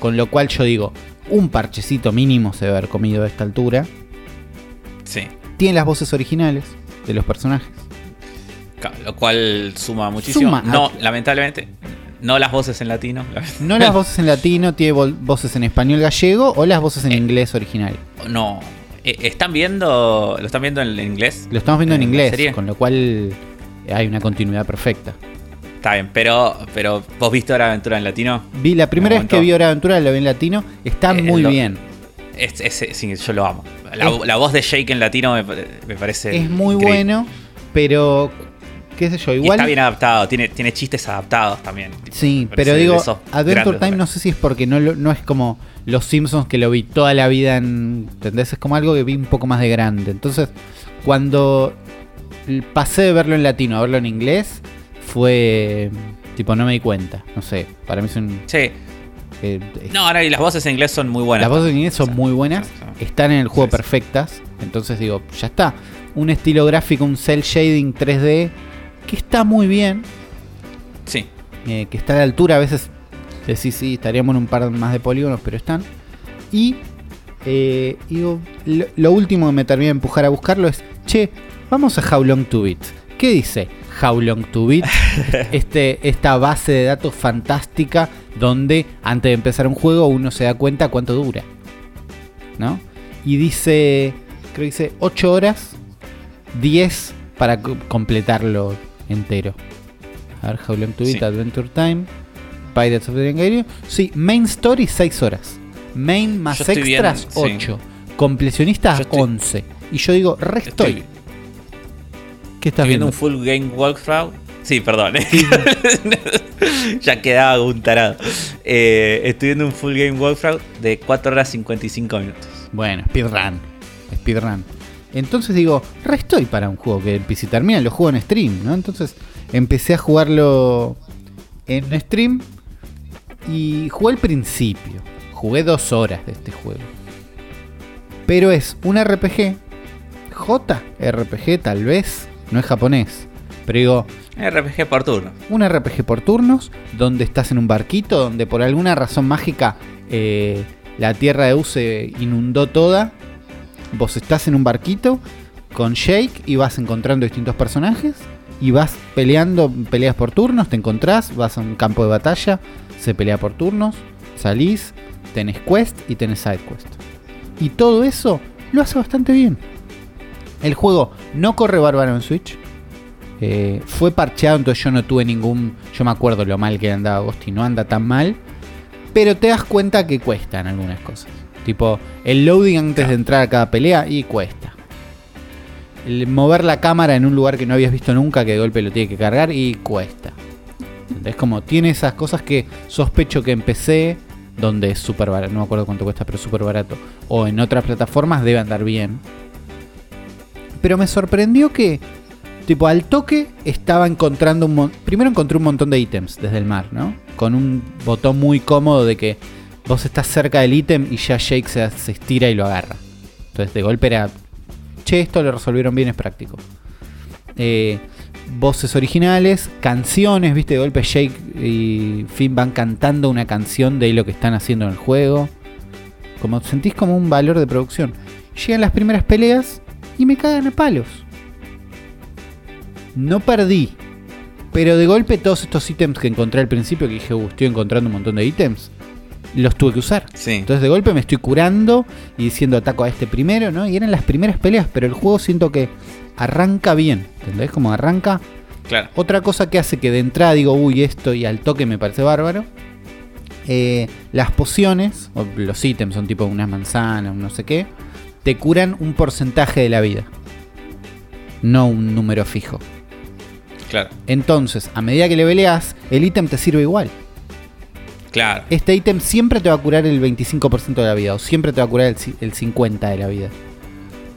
Con lo cual yo digo, un parchecito mínimo se debe haber comido a esta altura. Sí. Tiene las voces originales de los personajes. Lo cual suma muchísimo. Suma. No, lamentablemente, no las voces en latino. No las voces en latino, tiene voces en español gallego o las voces en Eh. inglés original. No. Eh, ¿Están viendo, ¿Lo están viendo en inglés? Lo estamos viendo en ¿En la inglés, con lo cual hay una continuidad perfecta. Está bien, pero, pero ¿vos viste ahora Aventura en latino? Vi la primera Me vez que vi Hora de Aventura, lo vi en latino, está Eh, muy lo- bien. Es, yo lo amo. La, la voz de Jake en latino me, me parece. Es muy increíble. bueno, pero qué sé yo, Y igual está bien adaptado, tiene, tiene chistes adaptados también. tipo, Sí, pero digo, Adventure Time no sé si es porque no, no es como Los Simpsons que lo vi toda la vida en... ¿Entendés? Es como algo que vi un poco más de grande. Entonces, cuando pasé de verlo en latino a verlo en inglés, fue... Tipo, no me di cuenta. No sé, para mí es un... Sí. eh, No, ahora y las voces en inglés son muy buenas. Las voces en inglés son muy buenas, están en el juego Sí, sí. perfectas. Entonces digo, ya está. Un estilo gráfico, un cel shading 3D que está muy bien, Sí. eh, que está a la altura. A veces decís, sí, estaríamos en un par más de polígonos, pero están. Y eh, digo, lo, lo último que me termina de empujar a buscarlo es, che, vamos a How Long to Beat. ¿Qué dice How Long to Beat? este, esta base de datos fantástica donde antes de empezar un juego uno se da cuenta cuánto dura. ¿No? Y dice, creo que dice 8 horas, 10 para co- completarlo entero. A ver, How Long to Beat, Sí. Adventure Time, Pirates of the Caribbean. Sí, Main Story 6 horas. Main más extras sí. 8. Completionistas Yo estoy- 11. Y yo digo, re estoy. Estoy, ¿Qué estás viendo viendo? un full game walkthrough. Sí, perdón. ya quedaba un tarado. Eh, estoy viendo un full game walkthrough de 4 horas 55 minutos. Bueno, speedrun. Speedrun. Entonces digo, re estoy para un juego que y termina, lo juego en stream, ¿no? Entonces empecé a jugarlo en stream y jugué al principio. Jugué dos horas de este juego. Pero es un RPG, JRPG tal vez, no es japonés. Pero digo, RPG por turno. Un RPG por turnos, donde estás en un barquito, donde por alguna razón mágica eh, la tierra de U se inundó toda. Vos estás en un barquito con Shake y vas encontrando distintos personajes y vas peleando, peleas por turnos, te encontrás, vas a un campo de batalla, se pelea por turnos, salís, tenés quest y tenés side quest. Y todo eso lo hace bastante bien. El juego no corre bárbaro en Switch, eh, fue parcheado, entonces yo no tuve ningún. Yo me acuerdo lo mal que andaba Agosti, no anda tan mal. Pero te das cuenta que cuestan algunas cosas. Tipo, el loading antes de entrar a cada pelea y cuesta. El mover la cámara en un lugar que no habías visto nunca, que de golpe lo tiene que cargar y cuesta. Es como, tiene esas cosas que sospecho que empecé, donde es súper barato, no me acuerdo cuánto cuesta, pero súper barato. O en otras plataformas debe andar bien. Pero me sorprendió que Tipo, al toque estaba encontrando un montón. Primero encontré un montón de ítems desde el mar, ¿no? Con un botón muy cómodo de que vos estás cerca del ítem y ya Jake se, estira y lo agarra. Entonces, de golpe era. Che, esto lo resolvieron bien, es práctico. Eh, voces originales, canciones, viste, de golpe Jake y Finn van cantando una canción de lo que están haciendo en el juego. Como sentís como un valor de producción. Llegan las primeras peleas y me cagan a palos no perdí. Pero de golpe todos estos ítems que encontré al principio, que dije, uh, estoy encontrando un montón de ítems, los tuve que usar. Entonces de golpe me estoy curando y diciendo ataco a este primero, ¿no? Y eran las primeras peleas, pero el juego siento que arranca bien. ¿Entendés? Como arranca. Claro. Otra cosa que hace que de entrada digo, uy, esto y al toque me parece bárbaro. Eh, las pociones, o los ítems son tipo unas manzanas, no sé qué, te curan un porcentaje de la vida. No un número fijo. Claro. Entonces, a medida que le peleas, el ítem te sirve igual. Claro. Este ítem siempre te va a curar el 25% de la vida, o siempre te va a curar el, 50% de la vida.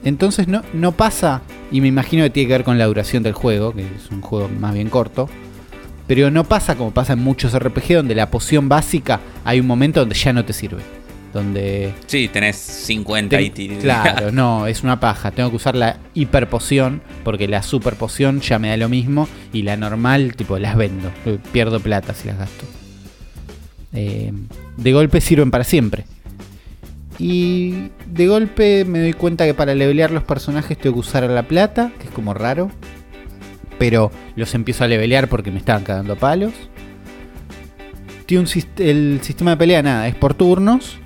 Entonces no, no pasa, y me imagino que tiene que ver con la duración del juego, que es un juego más bien corto. Pero no pasa como pasa en muchos RPG, donde la poción básica hay un momento donde ya no te sirve donde... Sí, tenés 50 y Claro, no, es una paja. Tengo que usar la hiper poción porque la super poción ya me da lo mismo y la normal, tipo, las vendo. Pierdo plata si las gasto. Eh, de golpe sirven para siempre. Y de golpe me doy cuenta que para levelear los personajes tengo que usar la plata, que es como raro. Pero los empiezo a levelear porque me estaban cagando palos. Tiene un, el sistema de pelea, nada, es por turnos.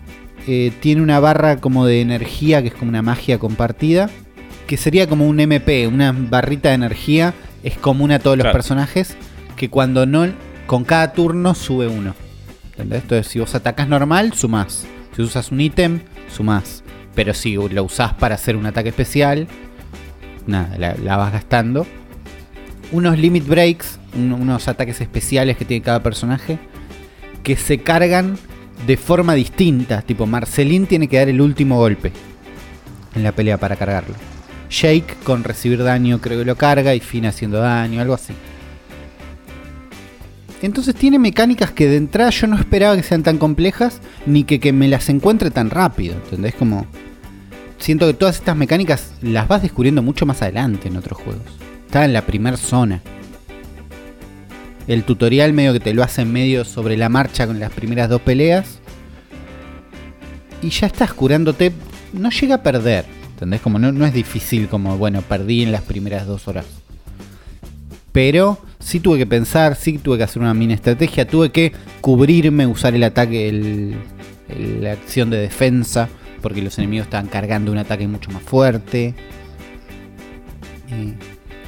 Eh, tiene una barra como de energía, que es como una magia compartida, que sería como un MP, una barrita de energía, es común a todos los personajes, que cuando no, con cada turno sube uno. ¿Entendés? Entonces, si vos atacas normal, sumás. Si usas un ítem, sumás. Pero si lo usás para hacer un ataque especial, nada, la, vas gastando. Unos limit breaks, unos ataques especiales que tiene cada personaje, que se cargan de forma distinta. Tipo, Marcelín tiene que dar el último golpe en la pelea para cargarlo. Jake con recibir daño creo que lo carga y Finn haciendo daño, algo así. Entonces tiene mecánicas que de entrada yo no esperaba que sean tan complejas ni que, que me las encuentre tan rápido. ¿Entendés? Como... Siento que todas estas mecánicas las vas descubriendo mucho más adelante en otros juegos. Está en la primera zona el tutorial medio que te lo hace medio sobre la marcha con las primeras dos peleas. Y ya estás curándote. No llega a perder. ¿Entendés? Como no, es difícil como, bueno, perdí en las primeras dos horas. Pero sí tuve que pensar, sí tuve que hacer una mini estrategia, tuve que cubrirme, usar el ataque, la acción de defensa, porque los enemigos estaban cargando un ataque mucho más fuerte.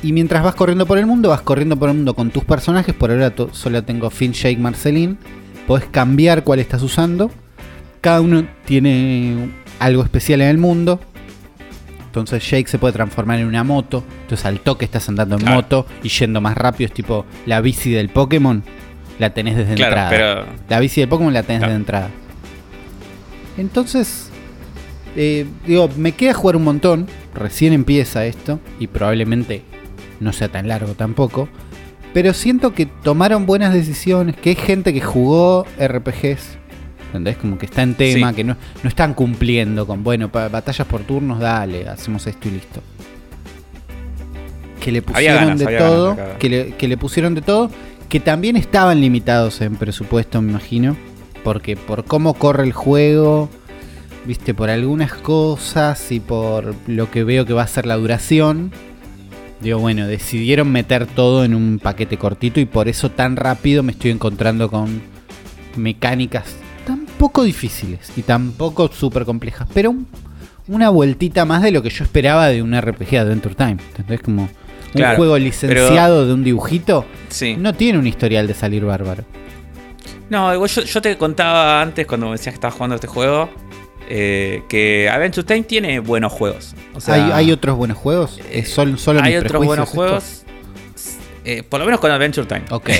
Y mientras vas corriendo por el mundo, vas corriendo por el mundo con tus personajes. Por ahora solo tengo Finn, Jake, Marceline. Podés cambiar cuál estás usando. Cada uno tiene algo especial en el mundo. Entonces Jake se puede transformar en una moto. Entonces al toque estás andando en Claro. moto y yendo más rápido. Es tipo la bici del Pokémon. La tenés desde Claro, entrada. pero- La bici del Pokémon la tenés Claro. desde entrada. Entonces, eh, digo, me queda jugar un montón. Recién empieza esto. Y probablemente no sea tan largo tampoco. Pero siento que tomaron buenas decisiones. Que hay gente que jugó RPGs. ¿Entendés? Como que está en tema. Sí. Que no, no están cumpliendo con, bueno, batallas por turnos, dale, hacemos esto y listo. Que le pusieron ganas, de todo. ganas que, le, que le pusieron de todo. Que también estaban limitados en presupuesto, me imagino. Porque por cómo corre el juego, viste, por algunas cosas y por lo que veo que va a ser la duración. Digo, bueno, decidieron meter todo en un paquete cortito y por eso tan rápido me estoy encontrando con mecánicas tan poco difíciles y tan poco súper complejas. Pero un- una vueltita más de lo que yo esperaba de un RPG Adventure Time. ¿Entendés? Como un Claro, juego licenciado de un dibujito Sí. no tiene un historial de salir bárbaro. No, yo te contaba antes cuando me decías que estabas jugando este juego. Eh, que Adventure Time tiene buenos juegos. O sea, ¿Hay, hay otros buenos juegos? eh, ¿Es sol- solo hay otros buenos juegos. eh, por lo menos con Adventure Time. Ok.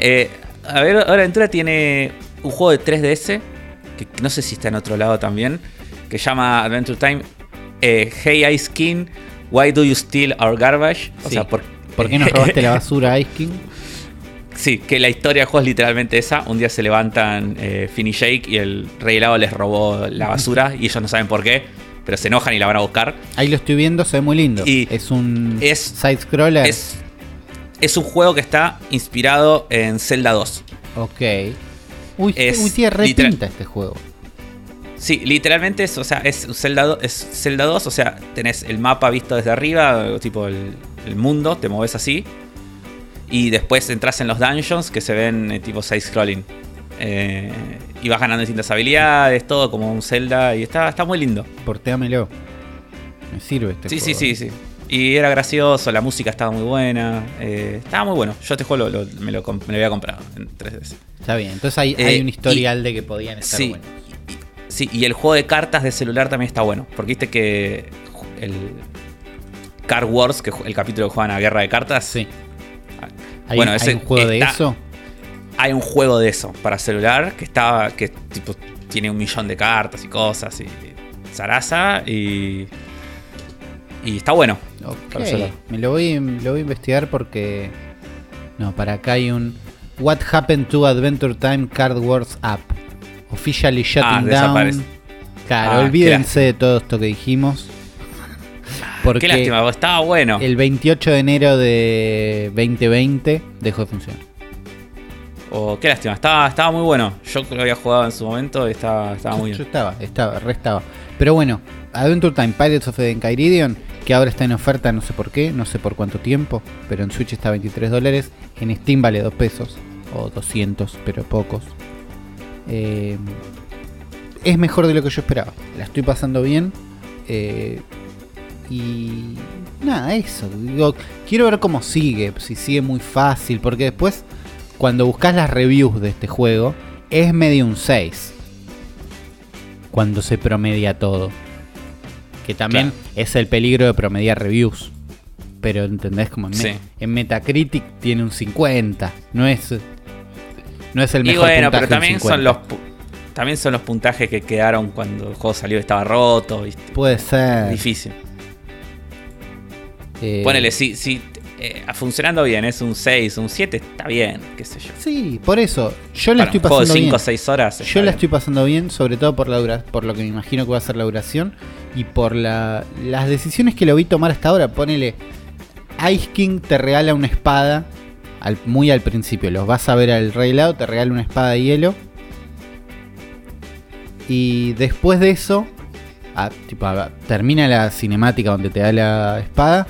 Eh, a ver, ahora Aventura tiene un juego de 3DS, que no sé si está en otro lado también, que llama Adventure Time Hey Ice King, Why Do You Steal Our Garbage? O Sí. sea, por, ¿Por qué nos robaste la basura, Ice King? Sí, que la historia del juego es literalmente esa. Un día se levantan eh, Finn y Jake y el rey helado les robó la basura y ellos no saben por qué, pero se enojan y la van a buscar. Ahí lo estoy viendo, se ve muy lindo. Y es un es- side-scroller. Es, es un juego que está inspirado en Zelda 2. Ok. Uy, es uy, tiene re pinta este juego. Sí, literalmente es, o sea, es Zelda, do- es Zelda 2, o sea, tenés el mapa visto desde arriba, tipo el, el mundo, te moves así. Y después entras en los dungeons que se ven eh, tipo side-scrolling. Eh, y vas ganando distintas habilidades, todo como un Zelda, y está, está muy lindo. Portéamelo. Me sirve este Sí, sí, juego. sí, sí. Y era gracioso, la música estaba muy buena. eh, estaba muy bueno. Yo este juego lo- lo- me, lo, me lo había comprado en 3DS. Está bien, entonces hay, Eh, hay un historial de que podían estar Sí, buenos. y- sí, y el juego de cartas de celular también está bueno. Porque viste que el Card Wars, que el capítulo que juegan a Guerra de Cartas, Sí. ¿Hay, Bueno, hay ese un juego de eso? hay un juego de eso para celular que está que tipo tiene un millón de cartas y cosas y zaraza y y está bueno. Ok, para celular. me lo voy, lo voy a investigar porque... No, para acá hay un... What happened to Adventure Time Card Wars App? Officially shutting Ah, down. Claro, Ah, olvídense de todo esto que dijimos. Porque Qué lástima, estaba bueno. el 28 de enero de 2020 dejó de funcionar. Oh, qué lástima, estaba, estaba muy bueno. Yo lo había jugado en su momento y estaba, estaba muy Yo bien. estaba, estaba, re estaba. Pero bueno, Adventure Time Pirates of the Enchiridion, que ahora está en oferta, no sé por qué, no sé por cuánto tiempo, pero en Switch está a 23 dólares, en Steam vale 2 pesos, o 200, pero pocos. Eh, es mejor de lo que yo esperaba, la estoy pasando bien. eh, y nada, eso. Digo, quiero ver cómo sigue, si sigue muy fácil, porque después, cuando buscas las reviews de este juego, es medio un 6 cuando se promedia todo. Que también es el peligro de promediar reviews. Pero entendés como en, me- en Metacritic tiene un 50. No es no es el Y mejor bueno, puntaje pero también 50. son los también son los puntajes que quedaron cuando el juego salió y estaba roto, ¿viste? puede ser. Difícil. Eh, Ponele, si, si eh, funcionando bien, es un 6, un 7, está bien, qué sé yo. Sí, por eso yo la estoy pasando 5 bien. o 6 horas. Yo la bien. estoy pasando bien, sobre todo por la dura, por lo que me imagino que va a ser la duración y por la, las decisiones que lo vi tomar hasta ahora. Ponele, Ice King te regala una espada al- muy al principio. Los vas a ver al rey helado, te regala una espada de hielo. Y después de eso, ah, tipo, ah, termina la cinemática donde te da la espada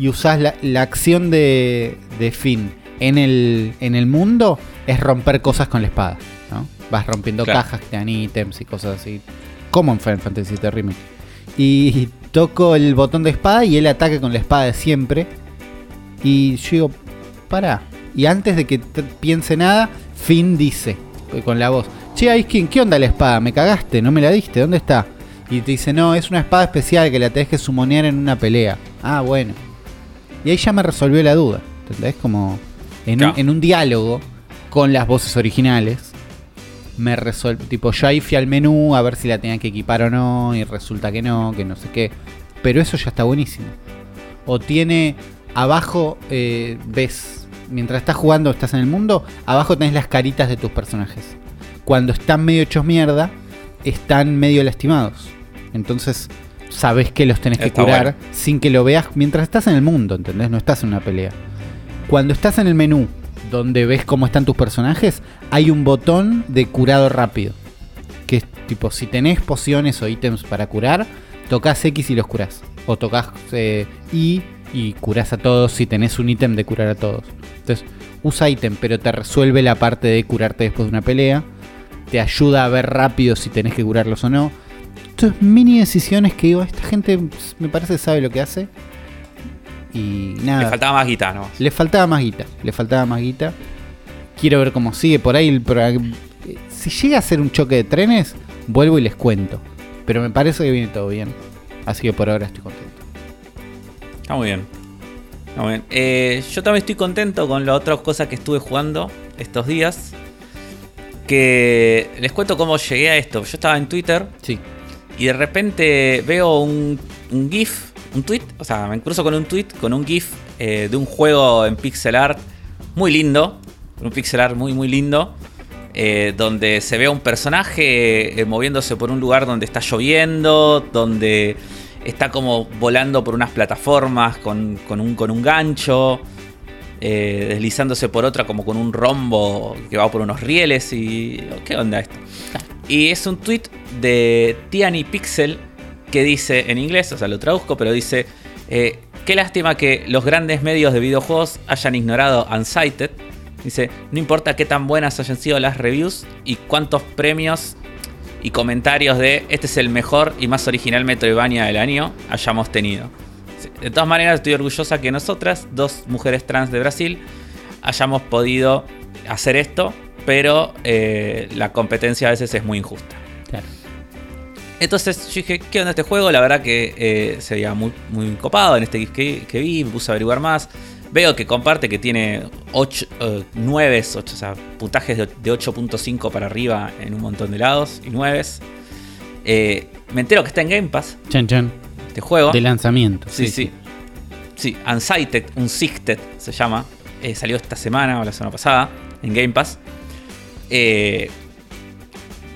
y usás la, la acción de, de Finn en el, en el mundo es romper cosas con la espada. ¿no? Vas rompiendo Claro. cajas que dan ítems y cosas así. Como en Final Fantasy VII Remake. Y toco el botón de espada y él ataca con la espada de siempre. Y yo digo, pará. Y antes de que piense nada, Finn dice eh, con la voz: Che, King, ¿qué onda la espada? ¿Me cagaste? ¿No me la diste? ¿Dónde está? Y te dice, no, es una espada especial que la tenés que sumonear en una pelea. Ah, bueno. Y ahí ya me resolvió la duda. ¿Entendés? Como en, Claro. un, en un diálogo con las voces originales. Me resolvió. Tipo, yo ahí fui al menú a ver si la tenía que equipar o no. Y resulta que no, que no sé qué. Pero eso ya está buenísimo. O tiene abajo, eh, ves, mientras estás jugando, estás en el mundo, abajo tenés las caritas de tus personajes. Cuando están medio hechos mierda, están medio lastimados. Entonces, sabes que los tenés que Está curar bueno. sin que lo veas mientras estás en el mundo, ¿entendés? No estás en una pelea. Cuando estás en el menú, donde ves cómo están tus personajes, hay un botón de curado rápido. Que es tipo, si tenés pociones o ítems para curar, tocas X y los curás. O tocas eh, Y y curás a todos si tenés un ítem de curar a todos. Entonces, usa ítem, pero te resuelve la parte de curarte después de una pelea. Te ayuda a ver rápido si tenés que curarlos o no. Entonces, mini decisiones que digo, esta gente pss, me parece que sabe lo que hace. Y nada. Le faltaba más guitarra, ¿no? Le faltaba más guita, le faltaba más guita. Quiero ver cómo sigue por ahí. el pro- Si llega a ser un choque de trenes, vuelvo y les cuento. Pero me parece que viene todo bien. Así que por ahora estoy contento. Está muy bien. Está muy bien. Eh, yo también estoy contento con la otra cosa que estuve jugando estos días. Que les cuento cómo llegué a esto. Yo estaba en Twitter Sí. Y de repente veo un, un GIF, un tweet. O sea, me cruzo con un tweet, con un GIF eh, de un juego en pixel art muy lindo. Un pixel art muy, muy lindo. eh, donde se ve a un personaje eh, moviéndose por un lugar donde está lloviendo, donde está como volando por unas plataformas con, con un, con un gancho, deslizándose por otra como con un rombo que va por unos rieles y... ¿Qué onda esto? Y es un tweet de Tiani Pixel que dice en inglés, o sea, lo traduzco, pero dice, eh, qué lástima que los grandes medios de videojuegos hayan ignorado Unsighted. Dice, no importa qué tan buenas hayan sido las reviews y cuántos premios y comentarios de este es el mejor y más original Metroidvania del año hayamos tenido. De todas maneras, estoy orgullosa que nosotras, dos mujeres trans de Brasil, hayamos podido hacer esto, pero eh, la competencia a veces es muy injusta. Claro. Entonces yo dije, ¿qué onda este juego? La verdad que eh, se veía muy, muy copado en este GIF que, que vi, me puse a averiguar más. Veo que comparte que tiene 8, 9, 8, o sea, puntajes de, de 8.5 para arriba en un montón de lados y 9. Eh, me entero que está en Game Pass Chan chan. este juego. De lanzamiento. Sí, sí. Sí, Unsighted, Unsighted se llama. Eh, salió esta semana o la semana pasada en Game Pass. Eh,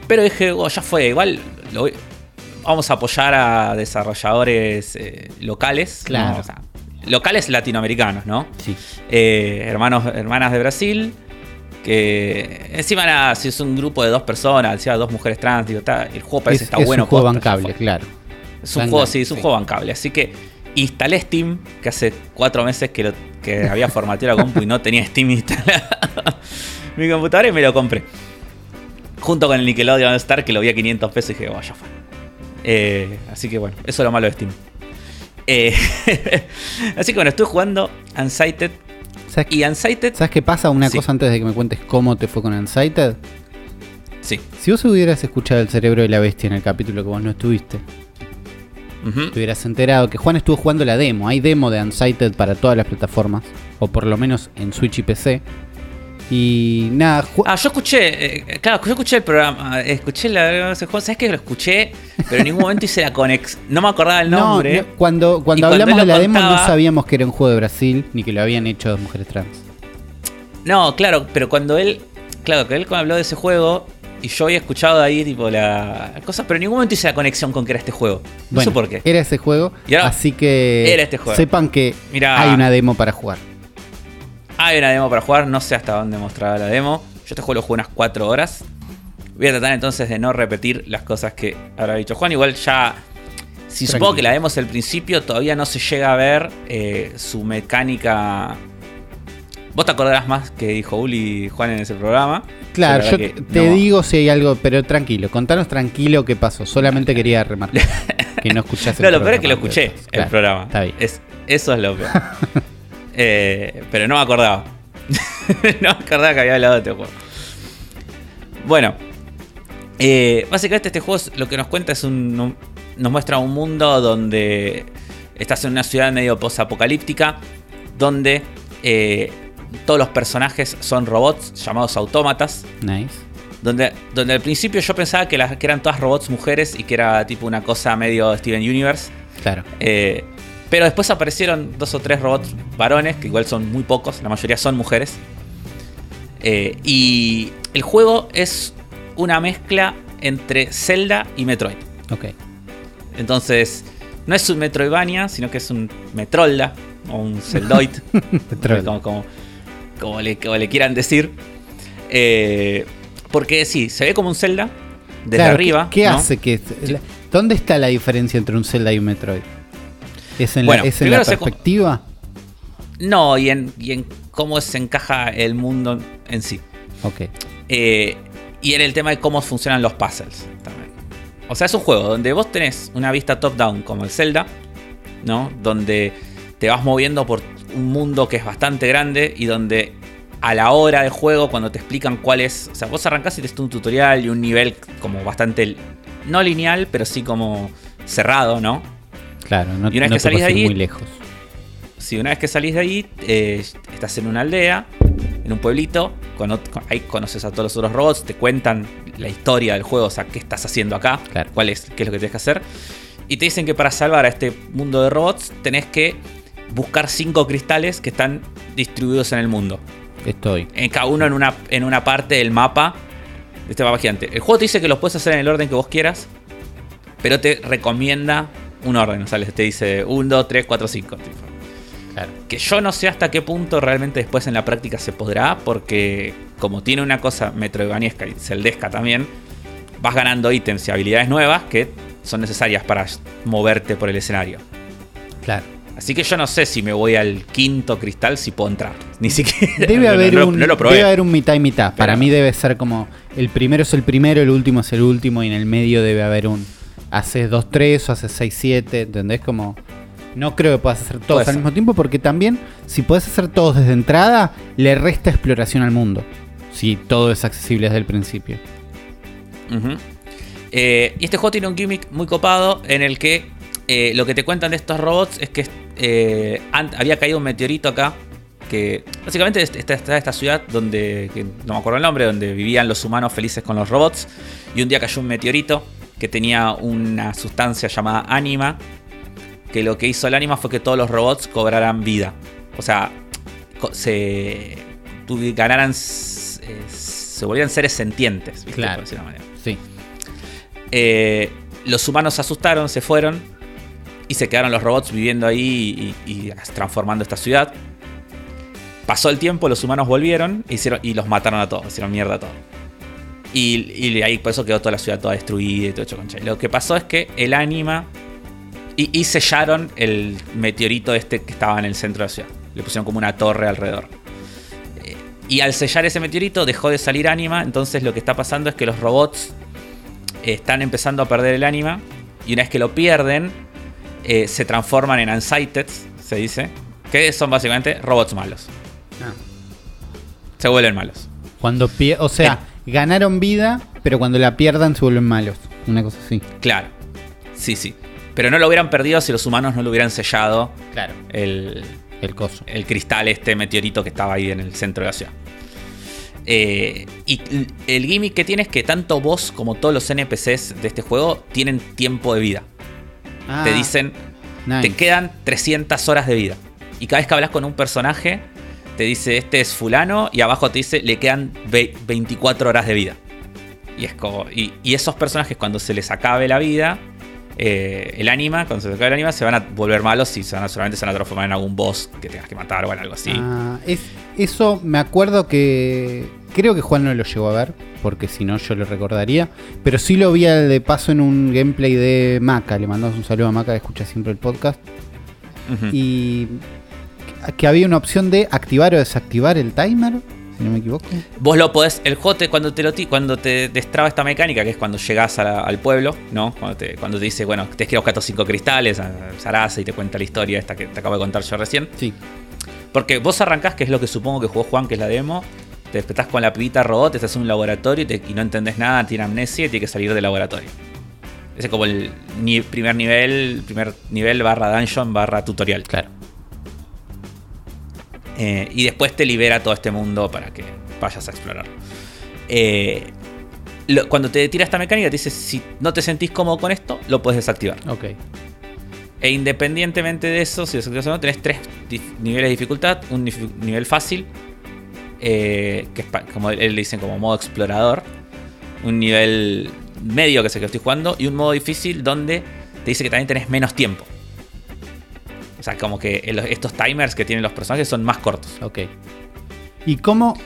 pero dije, oh, ya fue, igual lo vamos a apoyar a desarrolladores eh, locales. Claro. ¿no? O sea, locales latinoamericanos, ¿no? Sí. Hermanos, hermanas de Brasil. Que encima nada, si es un grupo de dos personas, dos mujeres trans, digo, está- el juego parece Es, está es bueno. un juego bancable, claro. Es un juego, sí, es un sí. juego bancable. Así que instalé Steam, que hace cuatro meses que, lo- que había formateado la compu y no tenía Steam instalado. Mi computadora y me lo compré. Junto con el Nickelodeon Star, que lo vi a 500 pesos y dije, oh, ya fue. Eh, así que bueno, eso es lo malo de Steam. Eh, así que bueno, estoy jugando Unsighted. ¿Sabes, Y Unsighted, ¿Sabes qué pasa? Una Sí. cosa antes de que me cuentes cómo te fue con Unsighted. sí. Si vos hubieras escuchado el cerebro de la bestia en el capítulo que vos no estuviste, Ujú. te hubieras enterado que Juan estuvo jugando la demo. Hay demo de Unsighted para todas las plataformas, o por lo menos en Switch y PC. Y nada, Ah, yo escuché, eh, claro, yo escuché el programa, escuché la, ese juego, ¿sabes que lo escuché? Pero en ningún momento hice la conexión, no me acordaba el no, nombre. no, cuando, Y cuando cuando hablamos de la demo no sabíamos que era un juego de Brasil ni que lo habían hecho dos mujeres trans. No, claro, pero cuando él, claro, que él habló de ese juego y yo había escuchado ahí tipo la cosa, pero en ningún momento hice la conexión con que era este juego. No Bueno, sé por qué. Era ese juego, ahora- así que Era este juego. sepan que Mirá. hay una demo para jugar. Hay una demo para jugar, no sé hasta dónde mostraba la demo. Yo este juego lo jugué unas 4 horas. Voy a tratar entonces de no repetir las cosas que habrá dicho Juan. Igual ya. Si supongo que la demo es el principio, todavía no se llega a ver eh, su mecánica. Vos te acordarás más que dijo Uli y Juan en ese programa. Claro, la yo te no. digo si hay algo, pero tranquilo, contanos tranquilo qué pasó. Solamente quería remarcar que no escuchaste No, el lo peor es que lo escuché, el claro, programa. Está bien. Es, eso es lo peor. Eh, pero no me acordaba. no me acordaba que había hablado de este juego. Bueno. eh, básicamente este juego lo que nos cuenta es un, un- nos muestra un mundo donde estás en una ciudad medio post-apocalíptica, donde eh, todos los personajes son robots llamados autómatas. Nice. Donde, donde al principio yo pensaba que, las, que eran todas robots mujeres y que era tipo una cosa medio Steven Universe. Claro. Eh, pero después aparecieron dos o tres robots varones, que igual son muy pocos, la mayoría son mujeres. Eh, y el juego es una mezcla entre Zelda y Metroid. Ok. Entonces, no es un Metroidvania, sino que es un Metrolda o un Zeldoid, Metroid. como, como- como le, como le quieran decir. Eh, porque sí, se ve como un Zelda desde Claro, arriba. ¿Qué, qué ¿no? hace que.? la- ¿Dónde está la diferencia entre un Zelda y un Metroid? ¿Es en Bueno, la, es en se perspectiva? No, y en, y en cómo se encaja el mundo en sí. Ok. Eh, y en el tema de cómo funcionan los puzzles también. O sea, es un juego donde vos tenés una vista top-down como el Zelda, ¿no? Donde te vas moviendo por un mundo que es bastante grande y donde a la hora de juego, cuando te explican cuál es. O sea, vos arrancás y te un tutorial y un nivel como bastante. No lineal, pero sí como cerrado, ¿no? Claro, no, Y una vez no que te salís de ahí- muy lejos. Si una vez que salís de ahí, eh, estás en una aldea, en un pueblito, con- ahí conoces a todos los otros robots, te cuentan la historia del juego, o sea, qué estás haciendo acá, Claro. cuál es, qué es lo que tienes que hacer. Y te dicen que para salvar a este mundo de robots tenés que buscar cinco cristales que están distribuidos en el mundo. Estoy. En cada uno en una, en una parte del mapa, de este mapa gigante. El juego te dice que los puedes hacer en el orden que vos quieras, pero te recomienda un orden, o sea, te dice 1, 2, 3, 4, 5. Claro. Que yo no sé hasta qué punto realmente después en la práctica se podrá, porque como tiene una cosa metroidvaniesca y celdesca también, vas ganando ítems y habilidades nuevas que son necesarias para moverte por el escenario. Claro. Así que yo no sé si me voy al quinto cristal si puedo entrar. Ni siquiera. Debe no, haber no un no lo probé. debe haber un mitad y mitad. Para mí debe ser como el primero es el primero, el último es el último y en el medio debe haber un haces 2 3 o haces 6 7, ¿entendés? Como no creo que puedas hacer todos Puede al ser. mismo tiempo porque también si puedes hacer todos desde entrada le resta exploración al mundo. Si todo es accesible desde el principio. Eh, y este juego tiene un gimmick muy copado en el que eh, lo que te cuentan de estos robots es que eh, había caído un meteorito acá. Que básicamente est- está, está esta ciudad donde, que no me acuerdo el nombre, donde vivían los humanos felices con los robots. Y un día cayó un meteorito que tenía una sustancia llamada ánima. Que lo que hizo el ánima fue que todos los robots cobraran vida. O sea, se ganaran, eh, se volvieran seres sentientes. ¿viste? Claro. De manera. Sí. Eh, los humanos se asustaron, se fueron y se quedaron los robots viviendo ahí y, transformando esta ciudad. Pasó el tiempo, los humanos volvieron hicieron, y los mataron a todos, hicieron mierda a todos. Y, ahí por eso quedó toda la ciudad toda destruida y todo hecho concha. Lo que pasó es que el ánima. Y, y sellaron el meteorito este que estaba en el centro de la ciudad. Le pusieron como una torre alrededor. Eh, Y al sellar ese meteorito dejó de salir ánima. Entonces lo que está pasando es que los robots están empezando a perder el ánima. Y una vez que lo pierden, eh, se transforman en unsighted, se dice. Que son básicamente robots malos. Se vuelven malos. Cuando pie- o sea, ganaron vida, pero cuando la pierdan se vuelven malos. Una cosa así. Claro. Sí, sí. Pero no lo hubieran perdido si los humanos no lo hubieran sellado Claro. el, El coso. el cristal, este meteorito que estaba ahí en el centro de la ciudad. Eh, y el gimmick que tiene es que tanto vos como todos los NPCs de este juego tienen tiempo de vida. Te Ah, dicen, nice. te quedan 300 horas de vida. Y cada vez que hablas con un personaje, te dice, este es fulano, y abajo te dice, le quedan ve- 24 horas de vida. Y, es como, y, y esos personajes cuando se les acabe la vida, eh, el anima, cuando se les acabe el anima, se van a volver malos y se van a, solamente se van a transformar en algún boss que tengas que matar o en algo así. Ah, es, eso me acuerdo que. Creo que Juan no lo llegó a ver, porque si no yo lo recordaría. Pero sí lo vi de paso en un gameplay de Maca. Le mandamos un saludo a Maca que escucha siempre el podcast. Y que había una opción de activar o desactivar el timer, si no me equivoco. Vos lo podés, el jote cuando te lo cuando te destraba esta mecánica, que es cuando llegás la- al pueblo, ¿no? Cuando te, cuando te dice, bueno, tienes que buscar estos cinco cristales, a Sarasa y te cuenta la historia esta que te acabo de contar yo recién. Sí. Porque vos arrancás, que es lo que supongo que jugó Juan, que es la demo. Te despertás con la pibita robot, estás en un laboratorio y, te- y no entendés nada, tiene amnesia y tiene que salir del laboratorio. Ese es como el ni- primer nivel, primer nivel barra dungeon barra tutorial. Claro. Eh, y después te libera todo este mundo para que vayas a explorar. Eh, lo- cuando te tira esta mecánica, te dice: si no te sentís cómodo con esto, lo puedes desactivar. Ok. E independientemente de eso, si desactivas o no, tenés tres niveles de dificultad: un nivel fácil, eh, que es como él le dicen como modo explorador, un nivel medio, que es el que estoy jugando, y un modo difícil donde te dice que también tenés menos tiempo. O sea, como que estos timers que tienen los personajes son más cortos. Ok. ¿Y cómo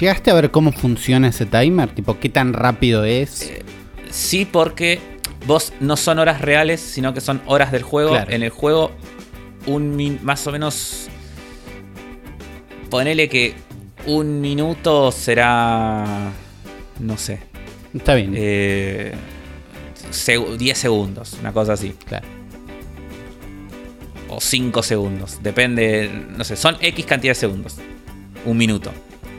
llegaste a ver cómo funciona ese timer? Tipo, ¿qué tan rápido es? Eh, Sí, porque vos no son horas reales, sino que son horas del juego. Claro. En el juego, un min- más o menos. Ponele que un minuto será. No sé. Está bien. eh, seg- 10 segundos, una cosa así. claro. O 5 segundos. Depende. No sé, son X cantidad de segundos. Un minuto.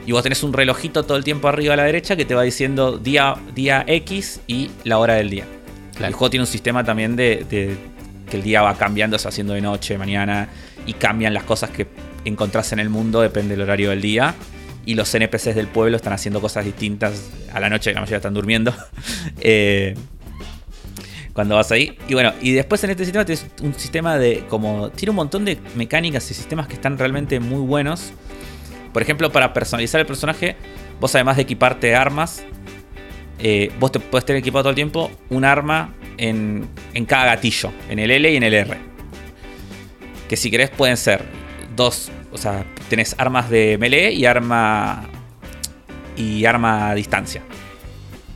Y vos tenés un relojito todo el tiempo arriba a la derecha que te va diciendo día, día X y la hora del día. Claro. El juego tiene un sistema también de, de que el día va cambiando, se va haciendo de noche, mañana, y cambian las cosas que encontrás en el mundo, depende del horario del día. Y los NPCs del pueblo están haciendo cosas distintas a la noche, la mayoría están durmiendo. Eh, cuando vas ahí. Y bueno, y después en este sistema tienes un sistema de como. Tiene un montón de mecánicas y sistemas que están realmente muy buenos. Por ejemplo, para personalizar el personaje, vos además de equiparte armas, eh, vos te puedes tener equipado todo el tiempo un arma en, en cada gatillo, en el L y en el R. Que si querés pueden ser dos, o sea, tenés armas de melee y arma y arma a distancia.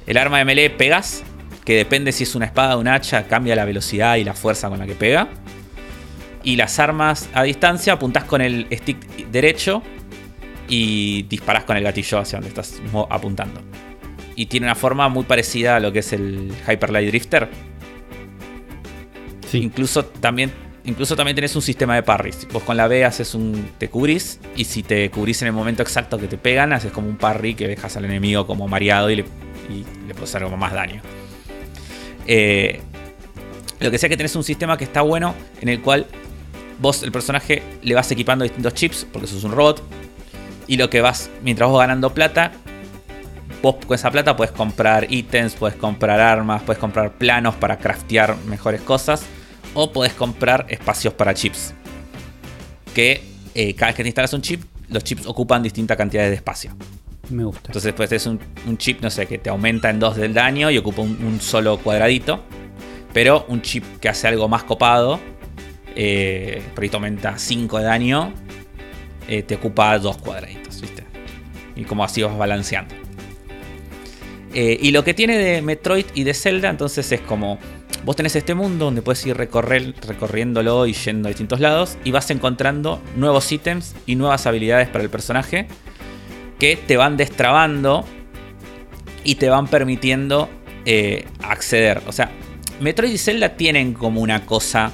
El arma de melee pegas, que depende si es una espada o un hacha, cambia la velocidad y la fuerza con la que pega. Y las armas a distancia apuntás con el stick derecho y disparás con el gatillo hacia donde estás apuntando. Y tiene una forma muy parecida a lo que es el Hyper Light Drifter. Sí. Incluso también, incluso también tenés un sistema de parries. Vos con la B haces un. te cubrís. Y si te cubrís en el momento exacto que te pegan, haces como un parry que dejas al enemigo como mareado y le, y le puedes hacer como más daño. Eh, lo que sea que tenés un sistema que está bueno. En el cual vos, el personaje, le vas equipando distintos chips. Porque sos un robot. Y lo que vas. Mientras vos ganando plata. Vos con esa plata puedes comprar ítems, puedes comprar armas, puedes comprar planos para craftear mejores cosas. O podés comprar espacios para chips. Que eh, cada vez que te instalas un chip, los chips ocupan distintas cantidades de espacio. Me gusta. Entonces después es un, chip, no sé, que te aumenta en 2 del daño y ocupa un, solo cuadradito. Pero un chip que hace algo más copado, eh, ahí te aumenta 5 de daño, eh, te ocupa dos cuadraditos, ¿viste? Y como así vas balanceando. Eh, y lo que tiene de Metroid y de Zelda, entonces es como. Vos tenés este mundo donde puedes ir recorrer, recorriéndolo y yendo a distintos lados. Y vas encontrando nuevos ítems y nuevas habilidades para el personaje. Que te van destrabando. Y te van permitiendo eh, acceder. O sea, Metroid y Zelda tienen como una cosa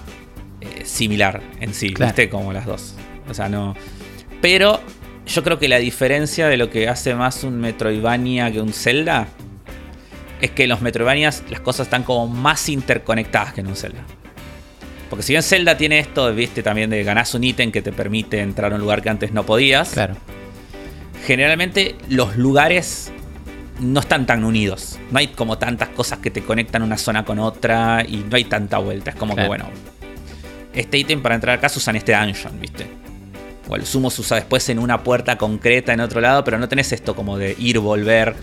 eh, similar en sí, Claro. ¿viste? Como las dos. O sea, no. Pero yo creo que la diferencia de lo que hace más un Metroidvania que un Zelda es que en los Metroidvanias las cosas están como más interconectadas que en un Zelda. Porque si bien Zelda tiene esto, viste, también de ganás un ítem que te permite entrar a un lugar que antes no podías, Claro. Generalmente los lugares no están tan unidos. No hay como tantas cosas que te conectan una zona con otra y no hay tanta vuelta. Es como que, bueno, este ítem para entrar acá se usa en este dungeon, ¿viste? O el sumo se usa después en una puerta concreta en otro lado, pero no tenés esto como de ir, volver,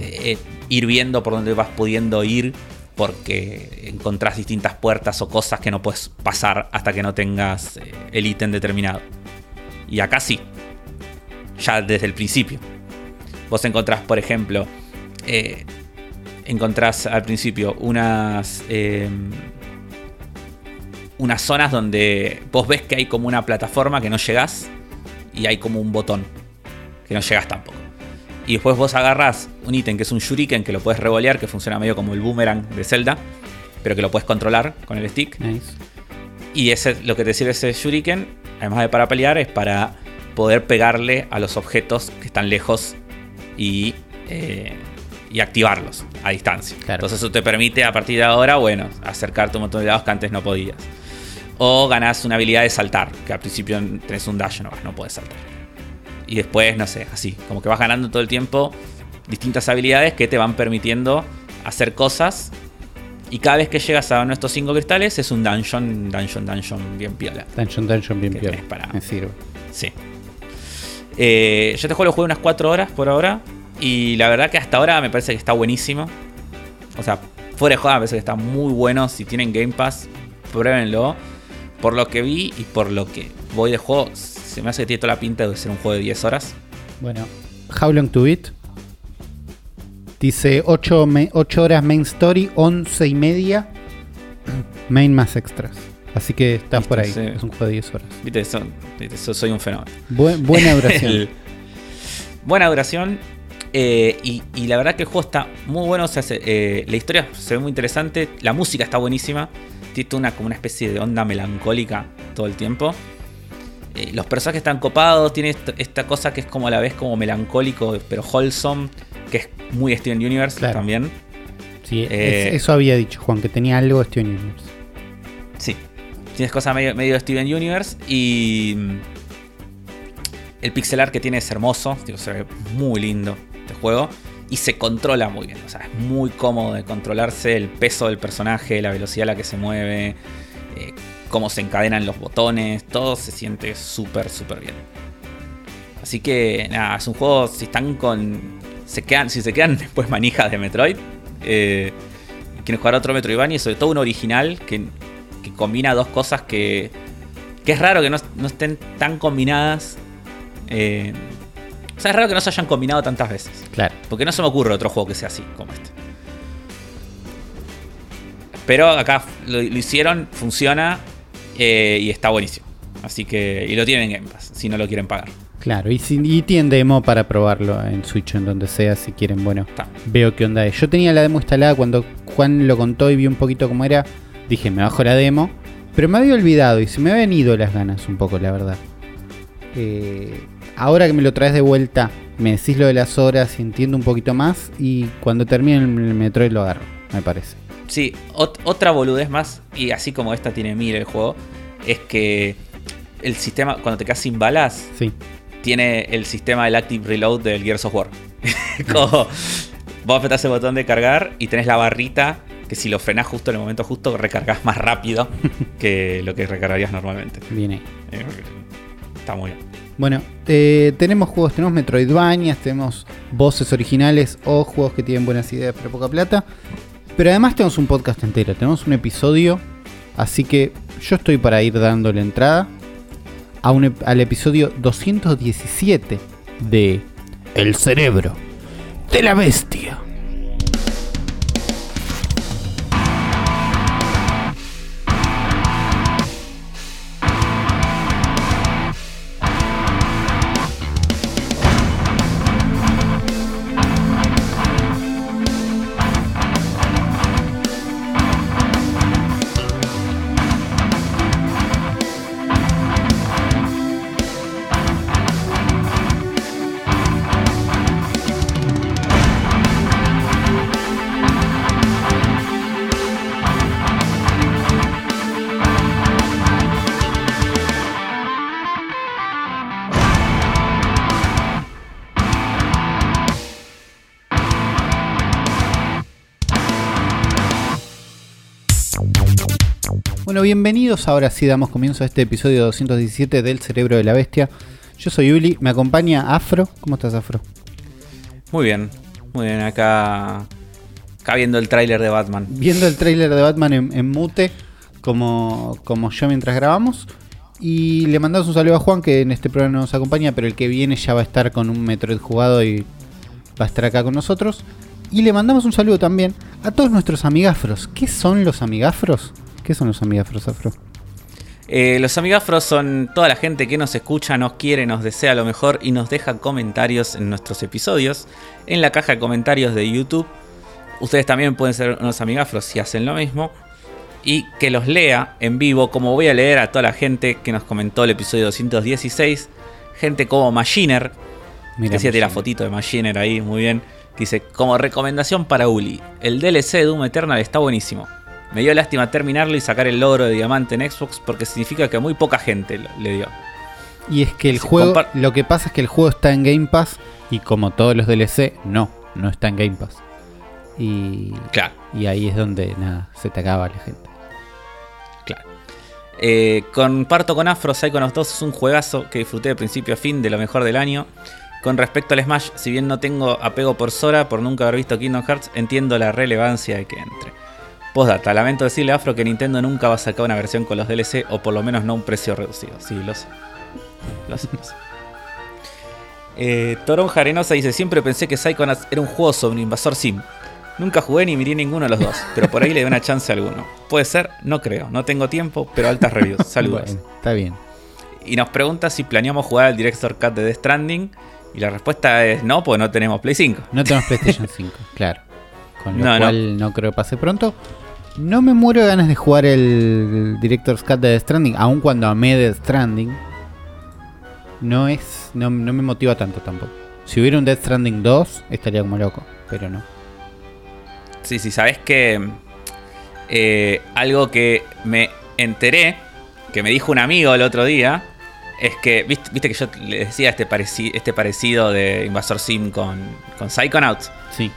eh, ir viendo por dónde vas pudiendo ir porque encontrás distintas puertas o cosas que no puedes pasar hasta que no tengas eh, el ítem determinado. Y acá sí, ya desde el principio. Vos encontrás, por ejemplo, eh, encontrás al principio unas. eh, unas zonas donde vos ves que hay como una plataforma que no llegás y hay como un botón que no llegás tampoco. Y después vos agarrás un ítem que es un shuriken que lo puedes revolear, que funciona medio como el boomerang de Zelda, pero que lo puedes controlar con el stick. Nice. Y ese, lo que te sirve ese shuriken, además de para pelear, es para poder pegarle a los objetos que están lejos y, eh, y activarlos a distancia. Claro. Entonces eso te permite a partir de ahora, bueno, acercarte un montón de lados que antes no podías. O ganás una habilidad de saltar, que al principio tenés un dash, no, no puedes saltar. Y después, no sé, así, como que vas ganando todo el tiempo distintas habilidades que te van permitiendo hacer cosas. Y cada vez que llegas a nuestros cinco cristales es un dungeon, dungeon, dungeon bien piola. Dungeon Dungeon bien piola. para- Me sirve. Sí. Eh, yo este juego lo jugué unas 4 horas por ahora. Y la verdad que hasta ahora me parece que está buenísimo. O sea, fuera de juego me parece que está muy bueno. Si tienen Game Pass, pruébenlo. Por lo que vi y por lo que voy de juego, se me hace que tiene toda la pinta de ser un juego de 10 horas. Bueno, How Long to Beat. Dice 8, horas main story, 11 y media main más extras. Así que estás por ahí. sí. Es un juego de 10 horas. Viste, eso, viste, so- soy un fenómeno. Buen- buena duración. El- buena duración. eh, y, y la verdad que el juego está muy bueno. o sea, se- eh, la historia se ve muy interesante. La música está buenísima. Tiene una, como una especie de onda melancólica todo el tiempo. Eh, los personajes están copados. Tiene esta, esta cosa que es como a la vez como melancólico, pero wholesome. Que es muy Steven Universe Claro. también. Sí, es- eso había dicho Juan, que tenía algo de Steven Universe. Sí. Tienes cosas medio, medio Steven Universe y. mm, El pixel art que tiene es hermoso. digo, se ve muy lindo este juego. Y se controla muy bien. O sea, es muy cómodo de controlarse. El peso del personaje, la velocidad a la que se mueve. eh, cómo se encadenan los botones. Todo se siente súper, súper bien. Así que nada, es un juego. Si están con. Se quedan, si se quedan después manijas de Metroid. Eh, quieren jugar otro Metroidvania sobre todo un original que, que combina dos cosas que, que es raro que no, no estén tan combinadas. eh, o sea, es raro que no se hayan combinado tantas veces. Claro. Porque no se me ocurre otro juego que sea así como este. Pero acá lo, lo hicieron, funciona eh, y está buenísimo. Así que. Y lo tienen en Game Pass, si no lo quieren pagar. Claro, y, si, y tienen demo para probarlo en Switch o en donde sea, si quieren, bueno, Está. veo qué onda es. Yo tenía la demo instalada cuando Juan lo contó y vi un poquito cómo era. Dije, me bajo la demo. Pero me había olvidado y se me habían ido las ganas un poco, la verdad. Eh, ahora que me lo traes de vuelta, me decís lo de las horas y entiendo un poquito más. Y cuando termine el Metroid lo agarro, me parece. Sí, ot- otra boludez más, y así como esta tiene mil el juego, es que el sistema, cuando te quedas sin balas, Sí, tiene el sistema del Active Reload del Gears of War. Como vos apretás el botón de cargar y tenés la barrita que si lo frenás justo en el momento justo, recargas más rápido que lo que recargarías normalmente. viene. Eh, Está muy bien. Bueno, eh, tenemos juegos, tenemos Metroidvanias, tenemos voces originales o juegos que tienen buenas ideas pero poca plata. Pero además tenemos un podcast entero, tenemos un episodio, así que yo estoy para ir dando la entrada a un al episodio 217 de El cerebro de la bestia. Bienvenidos. Ahora sí damos comienzo a este episodio 217 del cerebro de la bestia. Yo soy Uli, me acompaña Afro. ¿Cómo estás, Afro? Muy bien, muy bien. Acá, acá viendo el tráiler de Batman. Viendo el tráiler de Batman en, en mute, como, como yo mientras grabamos. Y le mandamos un saludo a Juan, que en este programa no nos acompaña, pero el que viene ya va a estar con un Metroid jugado y va a estar acá con nosotros. Y le mandamos un saludo también a todos nuestros amigafros. ¿Qué son los amigafros? ¿Qué son los amigafros, Afro? Eh, los amigafros son toda la gente que nos escucha, nos quiere, nos desea lo mejor y nos deja comentarios en nuestros episodios en la caja de comentarios de YouTube. Ustedes también pueden ser unos amigafros si hacen lo mismo. Y que los lea en vivo, como voy a leer a toda la gente que nos comentó el episodio 216. Gente como Machiner, Mira, que sí, tiene la fotito de Machiner ahí, muy bien. Dice, como recomendación para Uli, el DLC de Doom Eternal está buenísimo. Me dio lástima terminarlo y sacar el logro de diamante en Xbox porque significa que muy poca gente le dio. Y es que el juego, lo que pasa es que el juego está en Game Pass y como todos los DLC, no, no está en Game Pass. Y, claro. y ahí es donde nada, se te acaba la gente. Claro. Eh, comparto con Afro, Psychonauts 2 es un juegazo que disfruté de principio a fin de lo mejor del año. Con respecto al Smash, si bien no tengo apego por Sora, por nunca haber visto Kingdom Hearts, entiendo la relevancia de que entre. Postdata, lamento decirle a Afro que Nintendo nunca va a sacar una versión con los DLC o por lo menos no un precio reducido. Sí, lo sé. Lo sé, lo sé. Eh, Toronja Arenosa dice: Siempre pensé que Psychonauts era un juego sobre un invasor sim. Nunca jugué ni miré ninguno de los dos, pero por ahí le doy una chance a alguno. Puede ser, no creo, no tengo tiempo, pero altas reviews. Saludos. está bien. Y nos pregunta si planeamos jugar al Director Cut de Death Stranding. Y la respuesta es no, porque no tenemos Play 5. No tenemos PlayStation 5, claro. Con lo cual no. creo que pase pronto. No me muero de ganas de jugar el Director's Cut de Death Stranding, aun cuando amé Death Stranding. No es. No, no me motiva tanto tampoco. Si hubiera un Death Stranding 2, estaría como loco, pero no. Sí, sí, sabes que eh, algo que me enteré, que me dijo un amigo el otro día, es que, viste, que yo le decía este, este parecido de Invasor Sim con, con Psychonauts. Sí.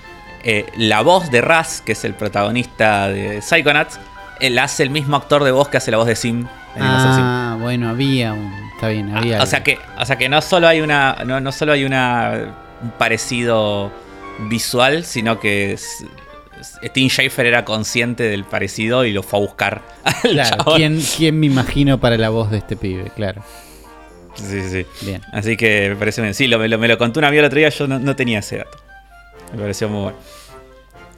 Eh, la voz de Raz, que es el protagonista de Psychonauts, él hace el mismo actor de voz que hace la voz de Sim. Ah, bueno, había un. Está bien, había. o, sea que, o sea que no solo hay una. No, no solo hay una. un parecido visual, sino que es, Tim Schafer era consciente del parecido y lo fue a buscar. Claro, ¿quién, me imagino para la voz de este pibe? Claro. Sí, sí. Bien. Así que me parece bien. Sí, lo, me, lo, contó un amigo el otro día, yo no, tenía ese dato. Me pareció muy bueno.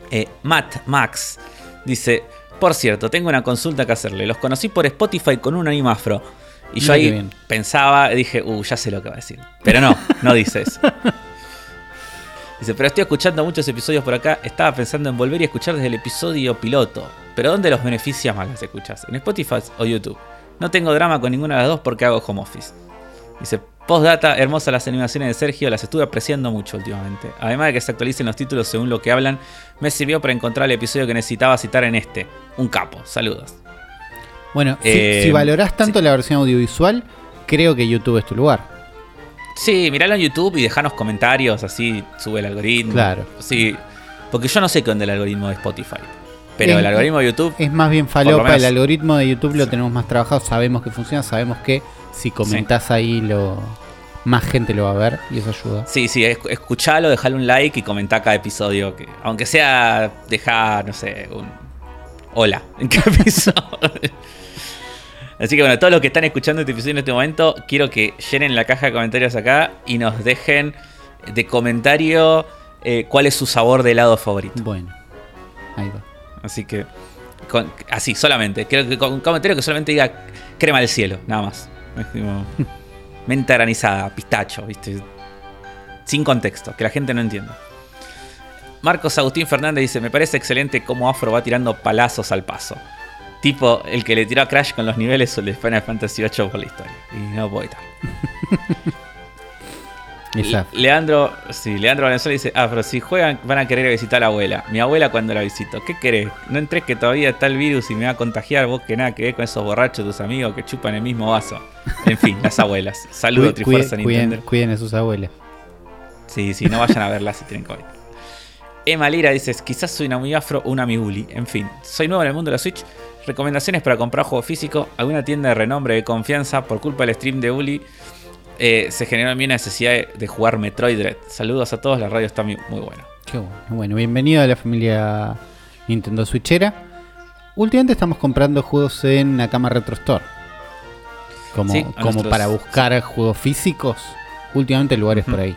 Eh, Matt Max dice: Por cierto, tengo una consulta que hacerle. Los conocí por Spotify con un anime afro. Y yo ahí pensaba, dije, uh, ya sé lo que va a decir. Pero no, no dice eso. Dice, pero estoy escuchando muchos episodios por acá. Estaba pensando en volver y escuchar desde el episodio piloto. Pero ¿dónde los beneficia más las escuchas? ¿En Spotify o YouTube? No tengo drama con ninguna de las dos porque hago home office. Dice, postdata, hermosas las animaciones de Sergio, las estuve apreciando mucho últimamente. Además de que se actualicen los títulos según lo que hablan, me sirvió para encontrar el episodio que necesitaba citar en este. Un capo, saludos. Bueno, si, eh, valorás tanto la versión audiovisual, creo que YouTube es tu lugar. Sí, miralo en YouTube y dejanos comentarios, así sube el algoritmo. Claro. Sí, porque yo no sé qué onda el algoritmo de Spotify. Pero el algoritmo de YouTube. Es más bien falopa. El algoritmo de YouTube lo tenemos más trabajado. Sabemos que funciona. Sabemos que si comentás ahí, lo más gente lo va a ver. Y eso ayuda. Sí, sí. Escuchalo, dejale un like y comentá cada episodio. Que, aunque sea, dejar, no sé, un. Hola en cada episodio. Así que bueno, todos los que están escuchando este episodio en este momento, quiero que llenen la caja de comentarios acá y nos dejen de comentario eh, cuál es su sabor de helado favorito. Bueno, ahí va. Así que, así, solamente. Quiero que con un comentario que solamente diga crema del cielo, nada más. menta granizada, pistacho, ¿viste? Sin contexto, que la gente no entienda. Marcos Agustín Fernández dice: Me parece excelente cómo Afro va tirando palazos al paso. Tipo el que le tiró a Crash con los niveles de Final Fantasy VIII por la historia. Y no puedo Leandro, sí, Leandro Valenzuela dice, ah, pero si juegan van a querer visitar a la abuela. Mi abuela cuando la visito. ¿Qué querés? No entres que todavía está el virus y me va a contagiar vos que nada que ver con esos borrachos tus amigos que chupan el mismo vaso. En fin, las abuelas. Saludos, Trifuerza Nintendo. Cuiden, a sus abuelas. Sí, sí, no vayan a verlas si tienen COVID. Emma Lira dice, quizás soy una muy afro o una mi En fin, soy nuevo en el mundo de la Switch Recomendaciones para comprar juego físico. Alguna tienda de renombre de confianza. Por culpa del stream de Uli, eh, se generó en mí necesidad de jugar Metroid Dread. Saludos a todos, la radio está muy, buena. Qué bueno. Bueno, bienvenido a la familia Nintendo Switchera. Últimamente estamos comprando juegos en Nakama Retro Store. Como, como para buscar juegos físicos. Últimamente lugares por ahí.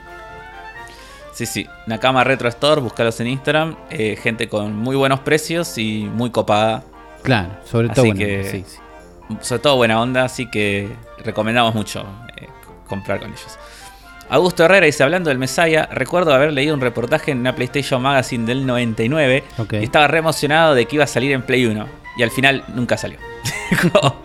Sí, sí. Nakama Retro Store, búscalos en Instagram. Eh, gente con muy buenos precios y muy copada Claro, sobre todo buena, Sobre todo buena onda, así que recomendamos mucho eh, comprar con ellos. Augusto Herrera dice, hablando del Messiah, recuerdo haber leído un reportaje en una PlayStation Magazine del 99 y estaba re emocionado de que iba a salir en Play 1 y al final nunca salió.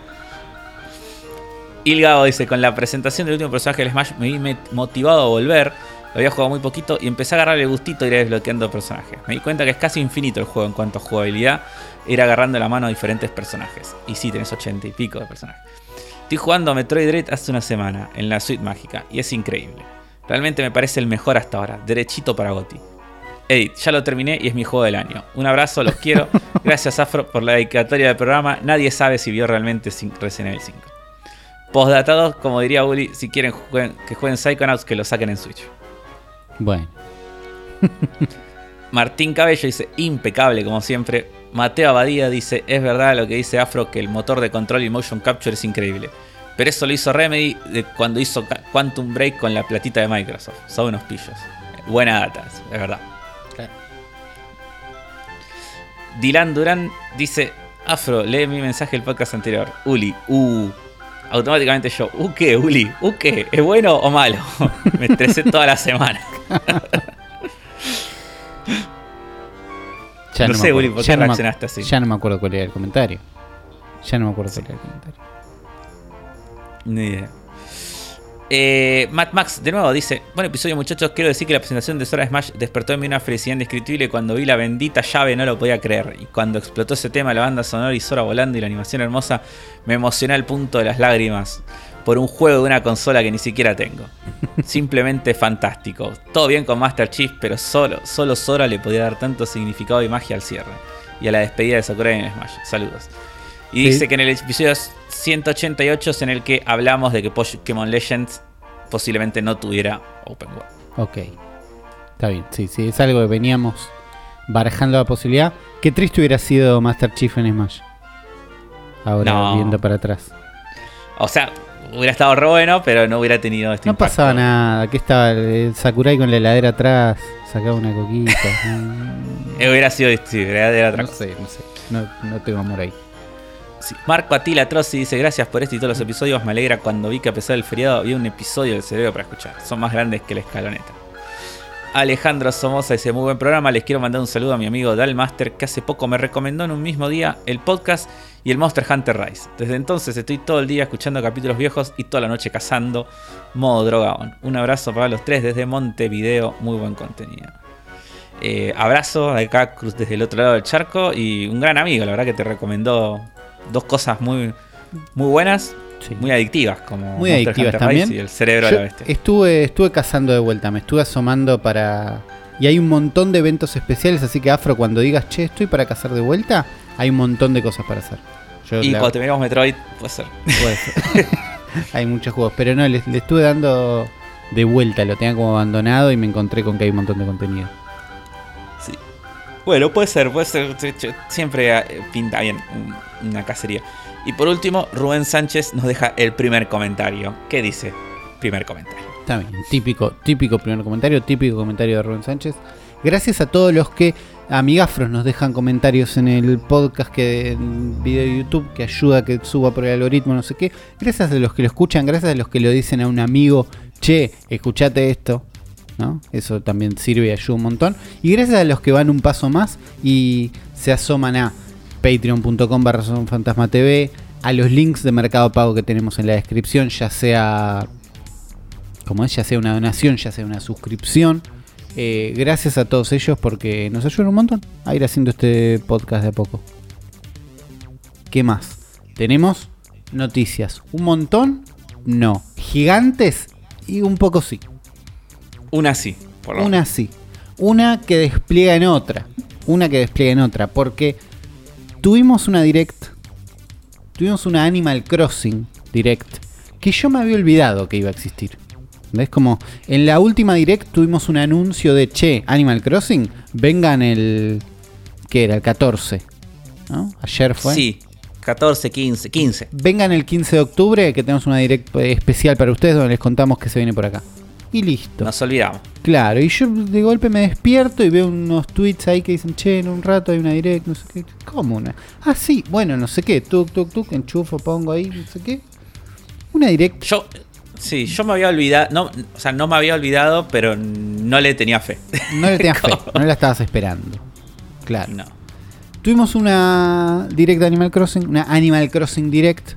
Ilgao dice, con la presentación del último personaje del Smash me vi motivado a volver Lo había jugado muy poquito y empecé a agarrarle el gustito y ir desbloqueando personajes. Me di cuenta que es casi infinito el juego en cuanto a jugabilidad, ir agarrando la mano a diferentes personajes. Y sí, tenés ochenta y pico de personajes. Estoy jugando a Metroid Dread hace una semana en la suite mágica y es increíble. Realmente me parece el mejor hasta ahora, derechito para Goti. Edit, ya lo terminé y es mi juego del año. Un abrazo, los quiero. Gracias Afro por la dedicatoria del programa. Nadie sabe si vio realmente Resident Evil 5. Postdatados, como diría Uli, si quieren que jueguen Psychonauts, que lo saquen en Switch. Bueno. Martín Cabello dice, impecable como siempre. Mateo Abadía dice, es verdad lo que dice Afro, que el motor de control y motion capture es increíble. Pero eso lo hizo Remedy cuando hizo Quantum Break con la platita de Microsoft. Son unos pillos. Buena data, es verdad. Dylan Durán dice: Afro, lee mi mensaje del podcast anterior. Uli, uh. Automáticamente yo, ¿u qué, Uli? ¿U qué? ¿Es bueno o malo? me estresé toda la semana. ya no, sé, Uli, ¿por qué reaccionaste así? Ya no me acuerdo cuál era el comentario. Ya no me acuerdo cuál era el comentario. Ni idea. Eh, Matt Max de nuevo dice: Buen episodio, muchachos. Quiero decir que la presentación de Sora Smash despertó en mí una felicidad indescriptible. Cuando vi la bendita llave, no lo podía creer. Y cuando explotó ese tema, la banda sonora y Sora volando y la animación hermosa, me emocioné al punto de las lágrimas por un juego de una consola que ni siquiera tengo. Simplemente fantástico. Todo bien con Master Chief, pero solo, solo Sora le podía dar tanto significado y magia al cierre. Y a la despedida de Sakurai en Smash. Saludos. Y dice que en el episodio 188 es en el que hablamos de que Pokémon Legends posiblemente no tuviera Open World. Ok. Está bien, sí, sí, es algo que veníamos barajando la posibilidad. Qué triste hubiera sido Master Chief en Smash. Ahora viendo para atrás. O sea, hubiera estado re bueno, pero no hubiera tenido este No pasaba nada, aquí estaba el Sakurai con la heladera atrás, sacaba una coquita. hubiera sido sí, heladera atrás. No sé, no sé, no, no tengo amor ahí. Marco Atila Trozzi dice: Gracias por este y todos los episodios. Me alegra cuando vi que a pesar del feriado había un episodio del cerebro para escuchar. Son más grandes que la escaloneta. Alejandro Somoza dice: Muy buen programa. Les quiero mandar un saludo a mi amigo Dalmaster, que hace poco me recomendó en un mismo día el podcast y el Monster Hunter Rise. Desde entonces estoy todo el día escuchando capítulos viejos y toda la noche cazando modo drogaón. Un abrazo para los tres desde Montevideo. Muy buen contenido. Eh, abrazo acá Cruz desde el otro lado del charco y un gran amigo, la verdad que te recomendó dos cosas muy, muy buenas, muy adictivas, como muy adictivas también. y el cerebro de la bestia. Estuve, estuve cazando de vuelta, me estuve asomando para. Y hay un montón de eventos especiales, así que Afro, cuando digas, che, estoy para cazar de vuelta, hay un montón de cosas para hacer. y cuando terminamos Metroid, puede ser. Puede ser. hay muchos juegos, pero no, le, estuve dando de vuelta, lo tenía como abandonado y me encontré con que hay un montón de contenido. Sí. Bueno, puede ser, puede ser. Siempre eh, pinta bien una cacería. Y por último, Rubén Sánchez nos deja el primer comentario. ¿Qué dice? Primer comentario. También, típico, típico primer comentario, típico comentario de Rubén Sánchez. Gracias a todos los que, amigafros, nos dejan comentarios en el podcast, que en video de YouTube, que ayuda a que suba por el algoritmo, no sé qué. Gracias a los que lo escuchan, gracias a los que lo dicen a un amigo, che, escuchate esto. ¿no? Eso también sirve y ayuda un montón. Y gracias a los que van un paso más y se asoman a patreon.com barra fantasma TV, a los links de Mercado Pago que tenemos en la descripción, ya sea como es, ya sea una donación, ya sea una suscripción. Eh, gracias a todos ellos porque nos ayudan un montón a ir haciendo este podcast de a poco. ¿Qué más? Tenemos noticias. ¿Un montón? No. ¿Gigantes? Y un poco sí. Una sí. Una sí. Una que despliega en otra. Una que despliega en otra. Porque tuvimos una direct, tuvimos una Animal Crossing direct, que yo me había olvidado que iba a existir. ¿Ves? Como en la última direct tuvimos un anuncio de, che, Animal Crossing, vengan el... ¿Qué era? El 14. ¿no? Ayer fue. Sí, 14, 15, 15. Vengan el 15 de octubre que tenemos una direct especial para ustedes donde les contamos que se viene por acá y listo. Nos olvidamos. Claro, y yo de golpe me despierto y veo unos tweets ahí que dicen, che, en un rato hay una direct, no sé qué. ¿Cómo una? Ah, sí, bueno, no sé qué, tuk, tuk, tuk, enchufo, pongo ahí, no sé qué. Una direct. Yo, sí, yo me había olvidado, no, o sea, no me había olvidado, pero no le tenía fe. No le tenías fe, no la estabas esperando. Claro. No. Tuvimos una direct de Animal Crossing, una Animal Crossing Direct,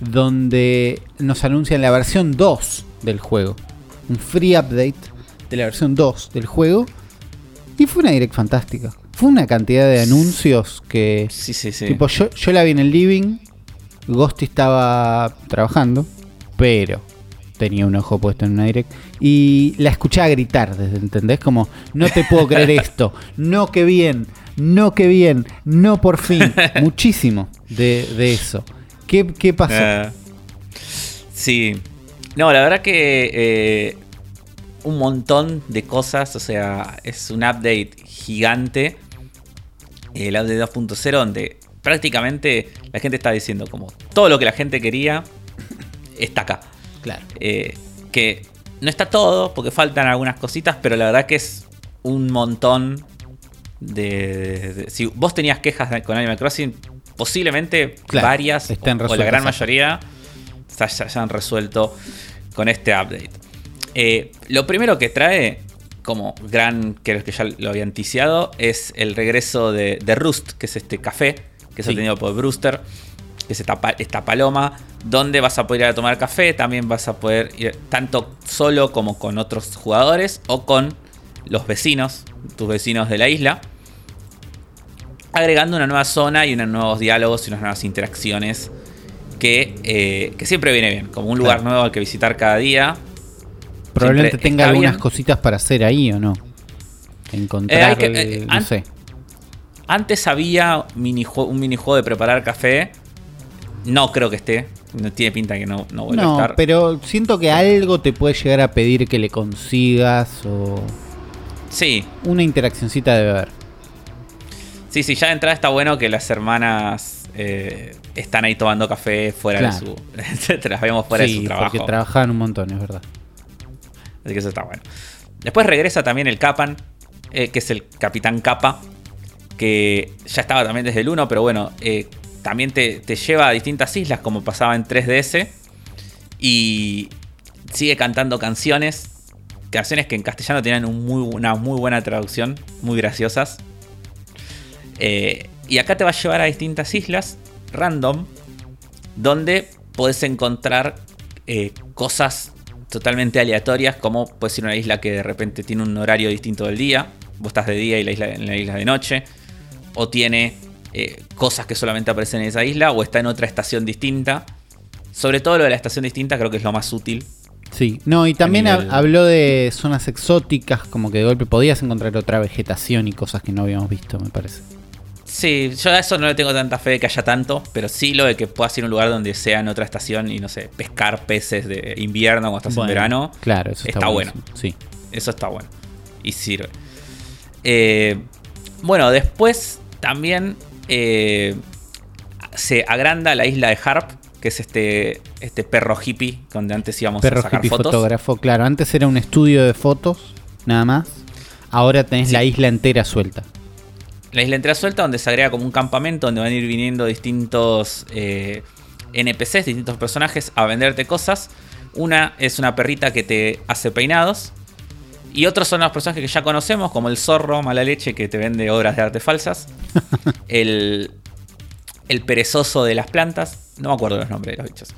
donde nos anuncian la versión 2 del juego un free update de la versión 2 del juego. Y fue una direct fantástica. Fue una cantidad de anuncios que. Sí, sí, sí. Tipo, yo, yo la vi en el living. Ghosty estaba trabajando. Pero tenía un ojo puesto en una direct. Y la escuchaba gritar, ¿entendés? Como, no te puedo creer esto. No, que bien. No, que bien. No, por fin. Muchísimo de, de eso. ¿Qué, qué pasó? Ah, sí. No, la verdad que eh, un montón de cosas. O sea, es un update gigante. El update 2.0 donde prácticamente la gente está diciendo como todo lo que la gente quería está acá. Claro. Eh, que no está todo, porque faltan algunas cositas, pero la verdad que es un montón de... de- si vos tenías quejas con Animal Crossing, posiblemente Claro, varias, o, o la gran acá. Se hayan resuelto con este update. Eh, lo primero que trae, como gran, creo que ya lo había anticiado, es el regreso de, de Roost, que es este café que es Sí. obtenido por Brewster, que es esta, esta paloma, donde vas a poder ir a tomar café, también vas a poder ir tanto solo como con otros jugadores o con los vecinos, tus vecinos de la isla, agregando una nueva zona y unos nuevos diálogos y unas nuevas interacciones que, eh, que siempre viene bien, como un lugar Claro. nuevo al que visitar cada día. Probablemente Siempre tenga algunas bien. cositas para hacer ahí o no. Encontrar. Eh, que- eh, no an- sé. Antes había un minijuego de preparar café. No creo que esté. No tiene pinta que no, no vuelva a estar. pero siento que algo te puede llegar a pedir que le consigas o Sí, una interaccioncita debe haber. sí, sí. Ya de entrada está bueno que las hermanas eh, están ahí tomando café fuera de su. Te las vemos fuera de su trabajo. porque trabajaban un montón, es verdad. Así que eso está bueno. Después regresa también el Capan, eh, que es el Capitán Capa, que ya estaba también desde el 1, pero bueno, eh, también te, te lleva a distintas islas como pasaba en 3DS y sigue cantando canciones, canciones que en castellano tienen un muy, una muy buena traducción, muy graciosas. Eh, y acá te va a llevar a distintas islas random donde podés encontrar eh, cosas totalmente aleatorias, como puede ser una isla que de repente tiene un horario distinto del día, vos estás de día y la isla en la isla de noche, o tiene eh, cosas que solamente aparecen en esa isla, o está en otra estación distinta. Sobre todo lo de la estación distinta creo que es lo más útil. Sí, no, y también nivel- habló de zonas exóticas, como que de golpe podías encontrar otra vegetación y cosas que no habíamos visto, me parece. Sí, yo a eso no le tengo tanta fe de que haya tanto, pero sí lo de que puedas ir a un lugar donde sea en otra estación y no sé, pescar peces de invierno cuando estás Bueno, en verano. Claro, eso está, está buenísimo. Sí. Eso está bueno. Y sirve. Eh, bueno, después también eh, se agranda la isla de Harp, que es este, este perro hippie donde antes íbamos Perro a sacar hippie fotos. fotógrafo, claro. Antes era un estudio de fotos, nada más. Ahora tenés Sí. la isla entera suelta. La isla entera suelta donde se agrega como un campamento donde van a ir viniendo distintos eh, NPCs, distintos personajes a venderte cosas. Una es una perrita que te hace peinados. Y otros son los personajes que ya conocemos, como el zorro mala leche que te vende obras de arte falsas. el, el perezoso de las plantas. No me acuerdo los nombres de los bichos.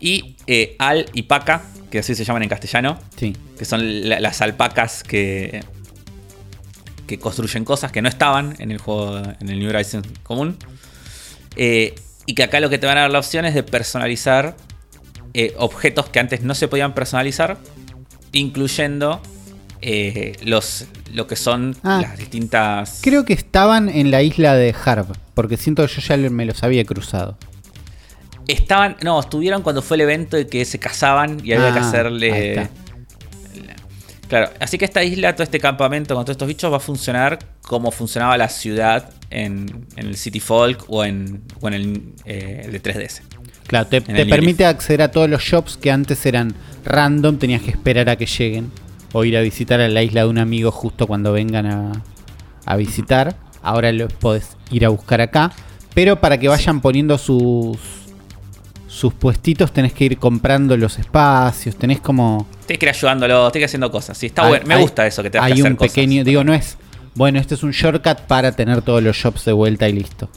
Y eh, Al y Paca, que así se llaman en castellano Sí. que son la- las alpacas que, que construyen cosas que no estaban en el juego, en el New Horizons común. Eh, y que acá lo que te van a dar la opción es de personalizar eh, objetos que antes no se podían personalizar, incluyendo eh, los, lo que son Ah. las distintas... Creo que estaban en la isla de Harb, porque siento que yo ya me los había cruzado. Estaban, no, estuvieron cuando fue el evento de que se casaban y había que Ah, hacerle. Claro, así que esta isla, todo este campamento con todos estos bichos va a funcionar como funcionaba la ciudad en, en el City Folk o en, o en el, eh, el de 3DS. Claro, te, permite acceder a todos los shops que antes eran random, tenías que esperar a que lleguen. O ir a visitar a la isla de un amigo justo cuando vengan a, a visitar. Ahora los podés ir a buscar acá. Pero para que vayan poniendo sus sus puestitos tenés que ir comprando los espacios. Tenés como. Tienes que ir ayudándolo, tienes que ir haciendo cosas. Sí, está hay- bueno. Me hay- gusta eso que te Hay que hacer un cosas. pequeño. Digo, no es. Bueno, este es un shortcut para tener todos los shops de vuelta y listo.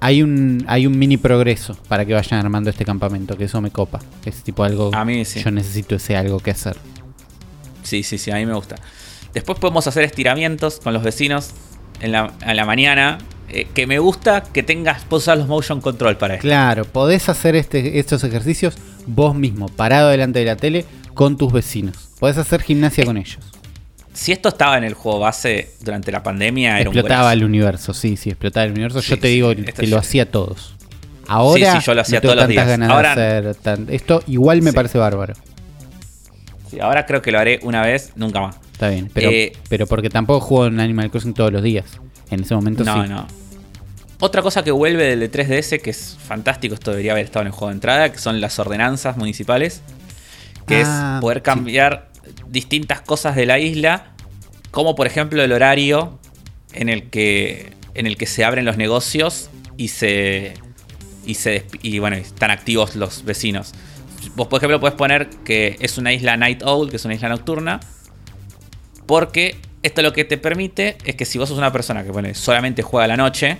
Hay un, hay un mini progreso para que vayan armando este campamento, que eso me copa. Es tipo algo. A mí sí. Yo necesito ese algo que hacer. Sí, sí, sí, a mí me gusta. Después podemos hacer estiramientos con los vecinos en la, en la mañana. eh, que me gusta que tengas, usar los motion control para esto. Claro, podés hacer este, estos ejercicios vos mismo, parado delante de la tele, con tus vecinos. Podés hacer gimnasia con ellos. Si esto estaba en el juego base durante la pandemia, era un Explotaba el universo, sí, sí, explotaba el universo. Sí, yo te sí, digo que lo hacía todos. Ahora Sí, sí, yo lo hacía no tengo todos los tantas días. ganas Ahora- de hacer tan- esto igual me Sí. parece bárbaro. Sí, ahora creo que lo haré una vez, nunca más. Está bien, pero, Eh, pero porque tampoco juego en Animal Crossing todos los días. En ese momento No, sí. no. Otra cosa que vuelve del de 3DS, que es fantástico, esto debería haber estado en el juego de entrada, que son las ordenanzas municipales, que Ah, es poder sí. cambiar distintas cosas de la isla, como por ejemplo el horario en el que, en el que se abren los negocios y se y se y bueno, están activos los vecinos. Vos por ejemplo puedes poner que es una isla night owl, que es una isla nocturna, porque esto lo que te permite es que si vos sos una persona que pone, solamente juega a la noche,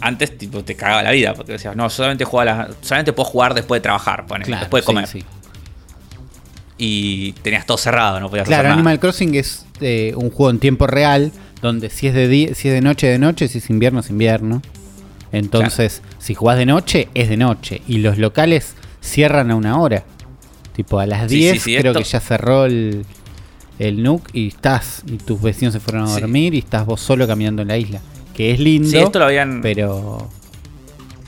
antes tipo, te cagaba la vida, porque decías, no, solamente, juego a la- solamente puedo jugar después de trabajar, pone, Claro, después de comer. sí. Y tenías todo cerrado, no podías Claro, hacer nada. Animal Crossing es eh, un juego en tiempo real, donde si es de día, si es de noche, de noche, si es invierno, es invierno. Entonces, si jugás de noche, es de noche. Y los locales cierran a una hora. Tipo, a las Sí, 10 sí, sí, creo esto- que ya cerró el, el NUC y estás, y tus vecinos se fueron a Sí. dormir y estás vos solo caminando en la isla. Que es lindo, Sí, esto lo habían. pero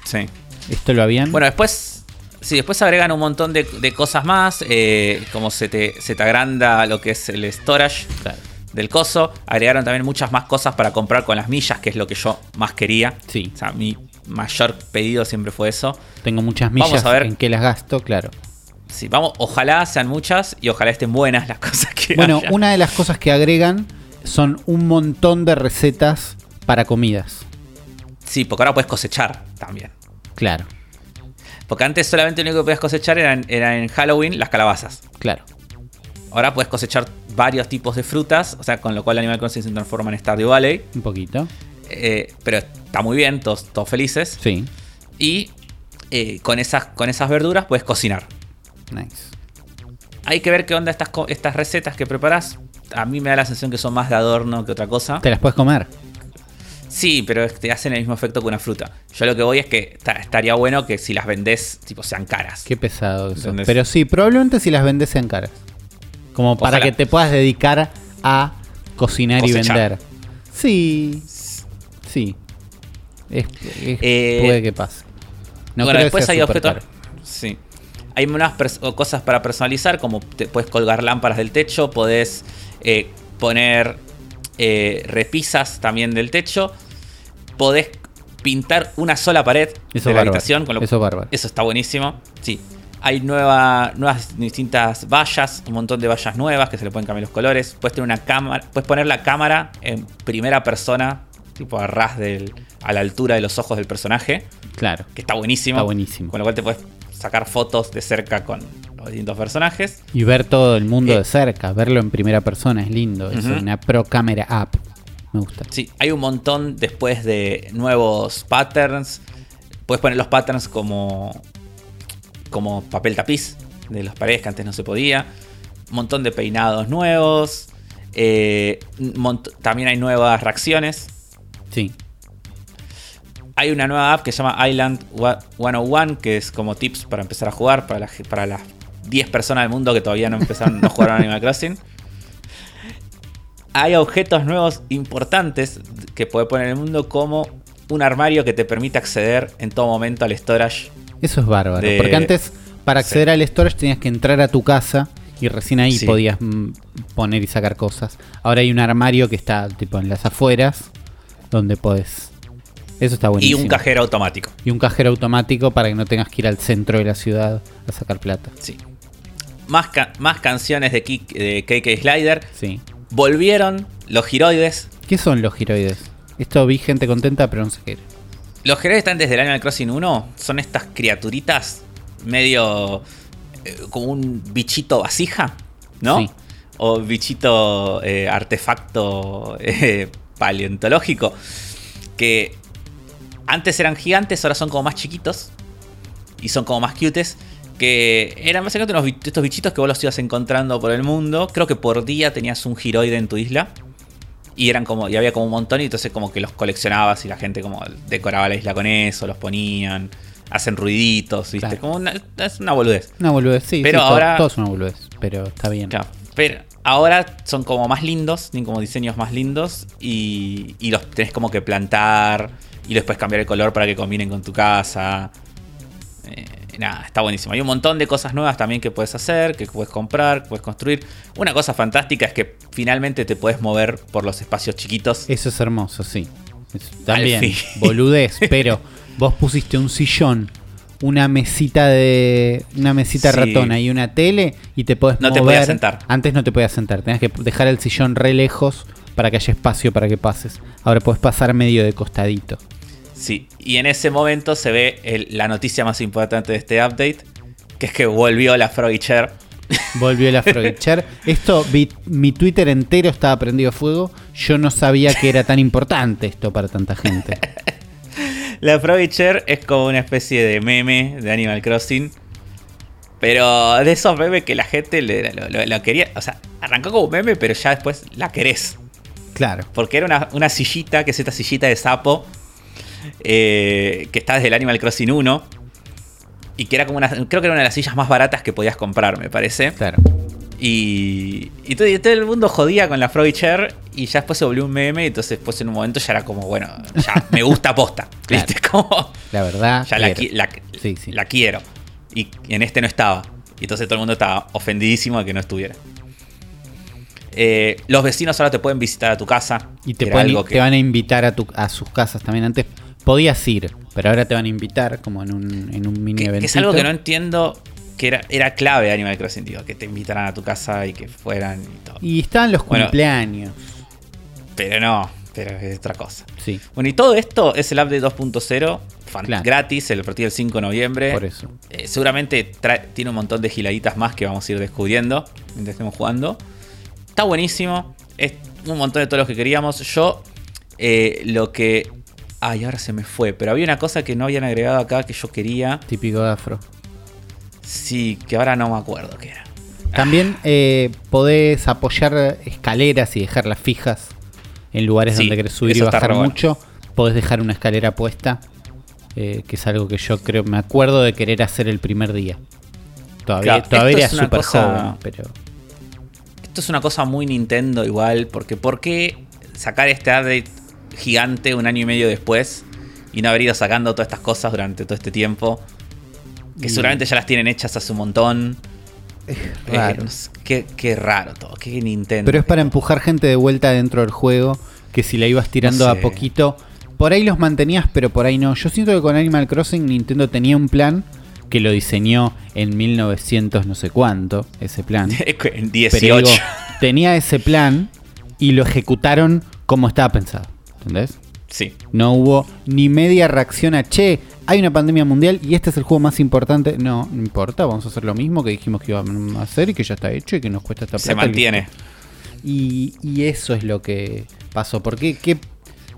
Sí. esto lo habían... Bueno, después. Sí, después agregan un montón de, de cosas más. eh, como se te, se te agranda lo que es el storage Claro. del coso. Agregaron también muchas más cosas para comprar con las millas, que es lo que yo más quería. Sí. O sea, mi mayor pedido siempre fue eso. Tengo muchas Vamos millas a ver. en que las gasto, claro. Sí, vamos, ojalá sean muchas y ojalá estén buenas las cosas que Bueno, haya. una de las cosas que agregan son un montón de recetas para comidas. Sí, porque ahora puedes cosechar también. Claro, Porque antes solamente lo único que podías cosechar era en, era en Halloween las calabazas. claro. Ahora puedes cosechar varios tipos de frutas, o sea, con lo cual Animal Crossing se transforma en Stardew Valley. Un poquito. Eh, pero está muy bien, todos, todos felices. Sí. Y eh, con, esas, con esas verduras puedes cocinar. Nice. Hay que ver qué onda estas, estas recetas que preparas. A mí me da la sensación que son más de adorno que otra cosa. ¿Te las puedes comer? Sí, pero te hacen el mismo efecto que una fruta. Yo lo que voy es que ta- estaría bueno que si las vendés, tipo, sean caras. Qué pesado eso. ¿Entendés? Pero sí, probablemente si las vendes sean caras. Como para Ojalá. que te puedas dedicar a cocinar y vender. Sí. Sí. Es- es- Eh, puede que pase. No bueno, creo que después sea hay objetos. Hay o cosas para personalizar, como te puedes colgar lámparas del techo, podés eh, poner eh, repisas también del techo, podés pintar una sola pared Eso de la bárbaro. habitación. Con lo- Eso es bárbaro. Eso está buenísimo. Sí. Hay nueva, nuevas distintas vallas, un montón de vallas nuevas que se le pueden cambiar los colores. Puedes tener una cámara, puedes poner la cámara en primera persona, tipo a ras del, a la altura de los ojos del personaje, Claro. que está buenísimo. Está buenísimo. Con lo cual te puedes sacar fotos de cerca con los distintos personajes. Y ver todo el mundo Eh. de cerca, verlo en primera persona es lindo. Es una pro camera app. Me gusta. Sí, hay un montón después de nuevos patterns. Puedes poner los patterns como, como papel tapiz de las paredes que antes no se podía. Un montón de peinados nuevos. eh, también hay nuevas reacciones. Sí. Hay una nueva app que se llama Island Wa- 101, que es como tips para empezar a jugar para, la ge- para las 10 personas del mundo que todavía no empezaron no jugaron Animal Crossing. Hay objetos nuevos importantes que puede poner en el mundo como un armario que te permite acceder en todo momento al storage. Eso es bárbaro. De- Porque antes, para acceder al storage, tenías que entrar a tu casa y recién ahí Sí. podías mm, poner y sacar cosas. Ahora hay un armario que está tipo en las afueras, donde podés. Eso está Y buenísimo. un cajero automático. Y un cajero automático para que no tengas que ir al centro de la ciudad a sacar plata. Sí. Más, ca- más canciones de, de KK Slider. Sí. Volvieron los giroides. ¿Qué son los giroides? Esto vi gente contenta, pero no sé qué era. Los giroides están desde el Animal Crossing 1. Son estas criaturitas medio eh, como un bichito vasija, ¿no? Sí. O bichito eh, artefacto eh, paleontológico. Que antes eran gigantes, ahora son como más chiquitos. Y son como más cutes. Que eran básicamente unos, estos bichitos que vos los ibas encontrando por el mundo. Creo que por día tenías un giroide en tu isla. Y eran como, y había como un montón, y entonces como que los coleccionabas y la gente como decoraba la isla con eso, los ponían, hacen ruiditos, ¿viste? Claro. Como una, es una boludez. Una boludez, sí. Pero sí, ahora- Todo es una boludez, pero está bien. Claro, pero ahora son como más lindos, tienen como diseños más lindos y, y los tenés como que plantar y después cambiar el color para que combinen con tu casa. Eh, nada, está buenísimo. Hay un montón de cosas nuevas también que puedes hacer, que puedes comprar, que puedes construir. Una cosa fantástica es que finalmente te puedes mover por los espacios chiquitos. Eso es hermoso, sí. También, boludez, pero vos pusiste un sillón, una mesita de. una mesita Sí. ratona y una tele y te podés No mover. te podías sentar. Antes no te podías sentar, tenías que dejar el sillón re lejos para que haya espacio para que pases. Ahora podés pasar medio de costadito. Sí, y en ese momento se ve el- la noticia más importante de este update, que es que volvió la Froggy Chair. Volvió la Froggy Chair. Esto, mi Twitter entero estaba prendido fuego. Yo no sabía que era tan importante esto para tanta gente. La Froggy Chair es como una especie de meme de Animal Crossing. Pero de esos memes que la gente le- lo, lo- lo quería. O sea, arrancó como meme, pero ya después la querés. Claro. Porque era una, una sillita, que es esta sillita de sapo. Eh, que está desde el Animal Crossing 1. Y que era como una. Creo que era una de las sillas más baratas que podías comprar, me parece. Claro. Y, y todo, y todo el mundo jodía con la Froggy Chair y ya después se volvió un meme y entonces después en un momento ya era como, bueno, ya me gusta posta. Claro. ¿Viste? Como, La verdad. ya la, quiero. qui- la- Sí, sí. la quiero. Y en este no estaba. Y entonces todo el mundo estaba ofendidísimo de que no estuviera. Eh, los vecinos ahora te pueden visitar a tu casa. Y te, que era pueden- algo te que- van a invitar a, tu, a sus casas también. Antes podías ir, pero ahora te van a invitar como en un, en un mini que, evento. que es algo que no entiendo. Que era, era clave de Animal Crossing, digo, que te invitaran a tu casa y que fueran y todo. Y estaban los Bueno. cumpleaños. Pero no, pero es otra cosa. Sí, Bueno, y todo esto es el update 2.0, fan- Claro. gratis, el partido del 5 de noviembre. por eso. Eh, seguramente trae- tiene un montón de giladitas más que vamos a ir descubriendo mientras estemos jugando. Está buenísimo. Es un montón de todo lo que queríamos. Yo, eh, lo que. Ay, ahora se me fue. Pero había una cosa que no habían agregado acá que yo quería. Típico de afro. Sí, que ahora no me acuerdo qué era. También eh, podés apoyar escaleras y dejarlas fijas en lugares Sí, donde querés subir y bajar mucho. Podés dejar una escalera puesta, eh, que es algo que yo creo, me acuerdo de querer hacer el primer día. Todavía, Claro, todavía era súper joven, pero Esto es una cosa muy Nintendo igual, porque ¿por qué sacar este update gigante un año y medio después y no haber ido sacando todas estas cosas durante todo este tiempo? Que Y- seguramente ya las tienen hechas hace un montón. Eh, raro. no sé, qué, qué raro todo, qué Nintendo. Pero es para empujar gente de vuelta dentro del juego, que si la ibas tirando No a poquito, por ahí los mantenías, pero por ahí no. Yo siento que con Animal Crossing Nintendo tenía un plan que lo diseñó en 1900 no sé cuánto, ese plan. en Pero 18. digo, tenía ese plan y lo ejecutaron como estaba pensado. ¿Entendés? Sí. No hubo ni media reacción a, che, hay una pandemia mundial y este es el juego más importante. No, no importa, vamos a hacer lo mismo que dijimos que íbamos a hacer y que ya está hecho y que nos cuesta esta plata. Se mantiene. Y, y eso es lo que pasó. Porque, ¿qué,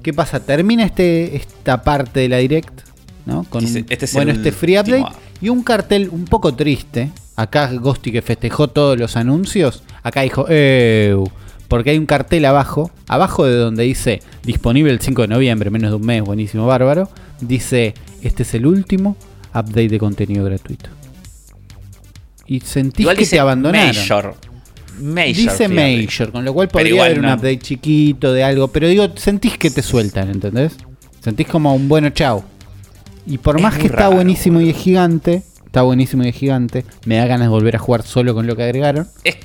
qué pasa? Termina este, esta parte de la Direct, ¿no? Con este es bueno, el este free update último. y un cartel un poco triste. Acá Ghosty que festejó todos los anuncios, acá dijo, "Ew", porque hay un cartel abajo, abajo de donde dice disponible el 5 de noviembre, menos de un mes, buenísimo, bárbaro, dice, este es el último update de contenido gratuito. Y sentís Igual que dice te abandonaron. Major. Major. Dice. Major, con lo cual podría haber un update chiquito de algo, pero digo, sentís que te sueltan, ¿entendés? Sentís como un bueno chao. Y por Es más que está buenísimo y es gigante, está buenísimo y es gigante, me da ganas de volver a jugar solo con lo que agregaron. Es,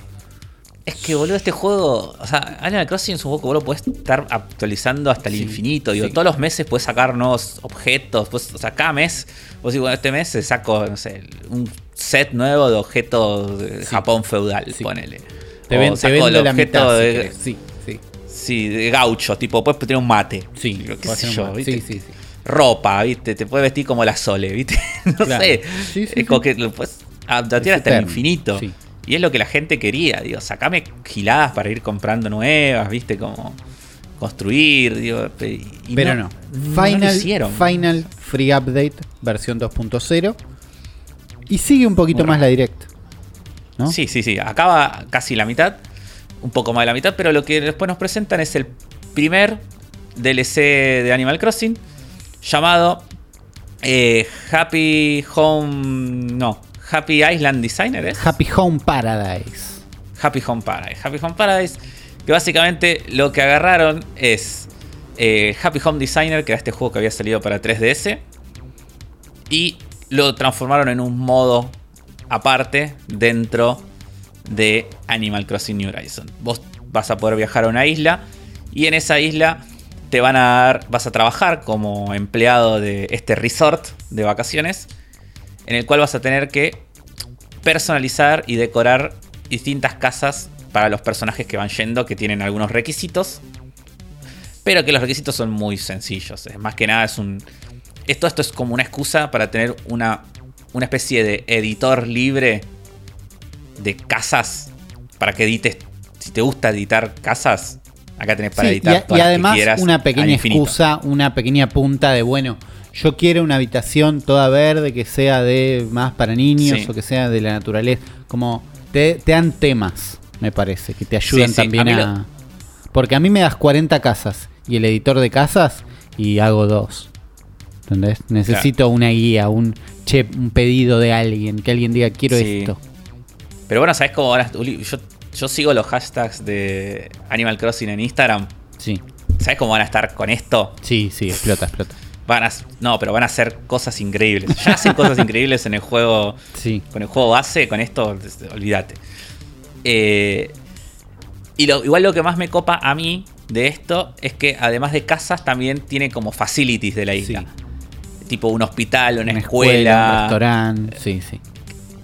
es que, boludo, este juego. O sea, Animal Crossing es un juego que vos lo puedes estar actualizando hasta el Sí, infinito. Digo, sí. todos los meses puedes sacar nuevos objetos. pues, o sea, cada mes. Vos digo, bueno, este mes saco, no sé, un set nuevo de objetos de Sí. Japón feudal, ponele. Te, O ven, te vendo el la mitad. de, sí, sí. sí, de gaucho, tipo, puedes tener un mate. Sí, Digo, qué sé yo. ¿viste? Sí, sí, sí. Ropa, ¿viste? Te puedes vestir como la Sole, ¿viste? no Claro. sé. Sí, sí, es como que lo puedes hasta el infinito. sí. Y es lo que la gente quería, digo, sacame giladas para ir comprando nuevas, ¿viste? Como construir, digo. y Pero no. Final, hicieron. Final Free Update versión 2.0. Y sigue un poquito Muy más la direct. ¿no? Sí, sí, sí. Acaba casi la mitad. Un poco más de la mitad. Pero lo que después nos presentan es el primer DLC de Animal Crossing. Llamado eh, Happy Home. No. Happy Island Designer, ¿es? Happy Home Paradise. Happy Home Paradise. Happy Home Paradise. Que básicamente lo que agarraron es eh, Happy Home Designer, que era este juego que había salido para 3DS. Y lo transformaron en un modo aparte dentro de Animal Crossing New Horizon. Vos vas a poder viajar a una isla y en esa isla te van a dar, vas a trabajar como empleado de este resort de vacaciones, en el cual vas a tener que personalizar y decorar distintas casas para los personajes que van yendo, que tienen algunos requisitos, pero que los requisitos son muy sencillos. Es más que nada es un esto, esto es como una excusa para tener una, una especie de editor libre de casas para que edites. Si te gusta editar casas, acá tenés para Sí, editar y, a- todas y las que además quieras una pequeña excusa, una pequeña punta de, bueno, yo quiero una habitación toda verde que sea de más para niños Sí. o que sea de la naturaleza. Como te, te dan temas, me parece, que te ayudan Sí, también a. Porque a mí me das 40 casas y el editor de casas y hago dos. ¿Entendés? Necesito una guía, un, che, un pedido de alguien, que alguien diga quiero Sí. esto. Pero bueno, ¿sabes cómo ahora? Yo, yo sigo los hashtags de Animal Crossing en Instagram. Sí, ¿Sabes cómo van a estar con esto? sí, sí, explota, explota. Van a, no, pero van a hacer cosas increíbles. Ya hacen cosas increíbles en el juego. Sí. Con el juego base, con esto, olvídate. Eh, y lo, igual lo que más me copa a mí de esto es que además de casas también tiene como facilities de la isla. Tipo un hospital, una, Una escuela. un restaurante, sí, sí.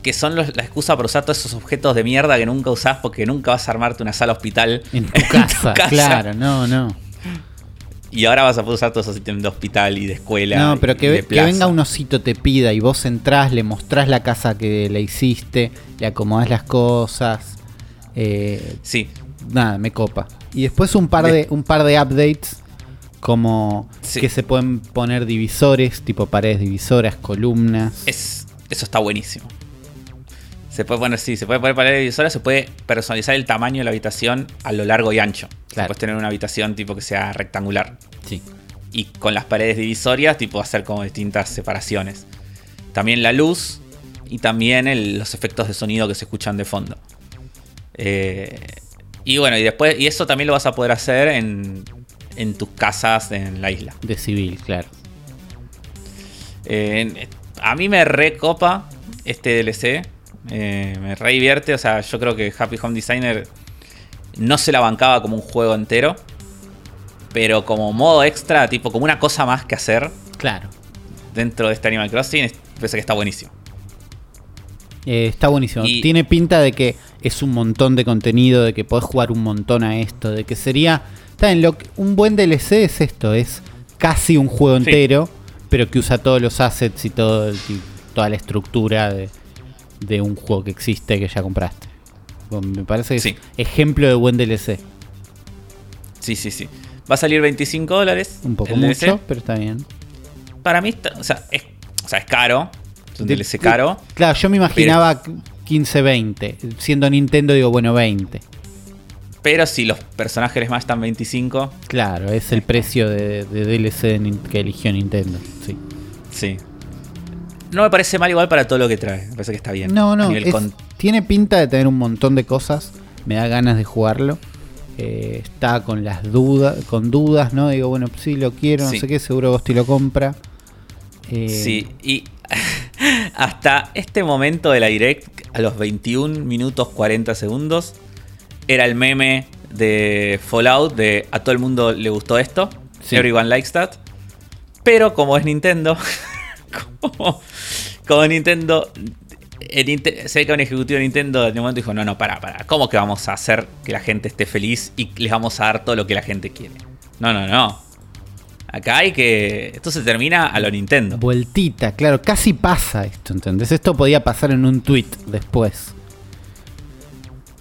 que son los- la excusa para usar todos esos objetos de mierda que nunca usás porque nunca vas a armarte una sala hospital. En tu casa, casa. claro, no, no. Y ahora vas a poder usar todos esos ítems de hospital y de escuela. No, pero que, ve- venga un osito te pida y vos entrás, le mostrás la casa que le hiciste, le acomodás las cosas. eh, Sí, nada, me copa. Y después un par De- de, un par de updates como Sí. que se pueden poner divisores, tipo paredes divisoras, columnas. es, eso está buenísimo. Se puede poner, sí, se puede poner paredes divisoras, se puede personalizar el tamaño de la habitación a lo largo y ancho. Claro. Puedes tener una habitación tipo que sea rectangular. Sí. Y con las paredes divisorias, tipo hacer como distintas separaciones. También la luz y también el- los efectos de sonido que se escuchan de fondo. Eh, y bueno, y después, y eso también lo vas a poder hacer en, en tus casas en la isla. De civil, claro. Eh, a mí me recopa este DLC. Eh, me re divierte. O sea, yo creo que Happy Home Designer no se la bancaba como un juego entero. Pero como modo extra, tipo como una cosa más que hacer Claro. dentro de este Animal Crossing, es- parece que está buenísimo. Eh, está buenísimo. Y- Tiene pinta de que es un montón de contenido, de que podés jugar un montón a esto, de que sería. Está bien, lo que- un buen DLC es esto, es casi un juego Sí. entero, pero que usa todos los assets y, todo, el- toda la estructura de, de un juego que existe que ya compraste. Bueno, Me parece que es Sí. ejemplo de buen DLC. Sí, sí, sí. Va a salir 25 dólares. Un poco DLC. mucho, pero está bien. Para mí, está- o, sea, es, o sea, es caro. Es un De- DLC caro. Claro, yo me imaginaba 15, 20. Siendo Nintendo, digo, bueno, 20. Pero si los personajes Smash están 25, Claro, es el precio de, de DLC que eligió Nintendo. Sí. sí. No me parece mal igual para todo lo que trae. Me parece que está bien. No, no, nivel es- con- tiene pinta de tener un montón de cosas. Me da ganas de jugarlo. Eh, está con las dudas, con dudas, ¿no? Digo, bueno, sí lo quiero, no sé qué, seguro Gosti lo compra. Eh, Sí, y hasta este momento de la Direct, a los 21 minutos 40 segundos, era el meme de Fallout de a todo el mundo le gustó esto. Sí. Everyone likes that. Pero como es Nintendo, como, Nintendo, el se ve que un ejecutivo de Nintendo en un momento dijo, no, no, para, para, ¿cómo que vamos a hacer que la gente esté feliz y les vamos a dar todo lo que la gente quiere? No, no, no. Acá hay que... Esto se termina a lo Nintendo. Vueltita, claro, casi pasa esto, ¿entendés? Esto podía pasar en un tweet después.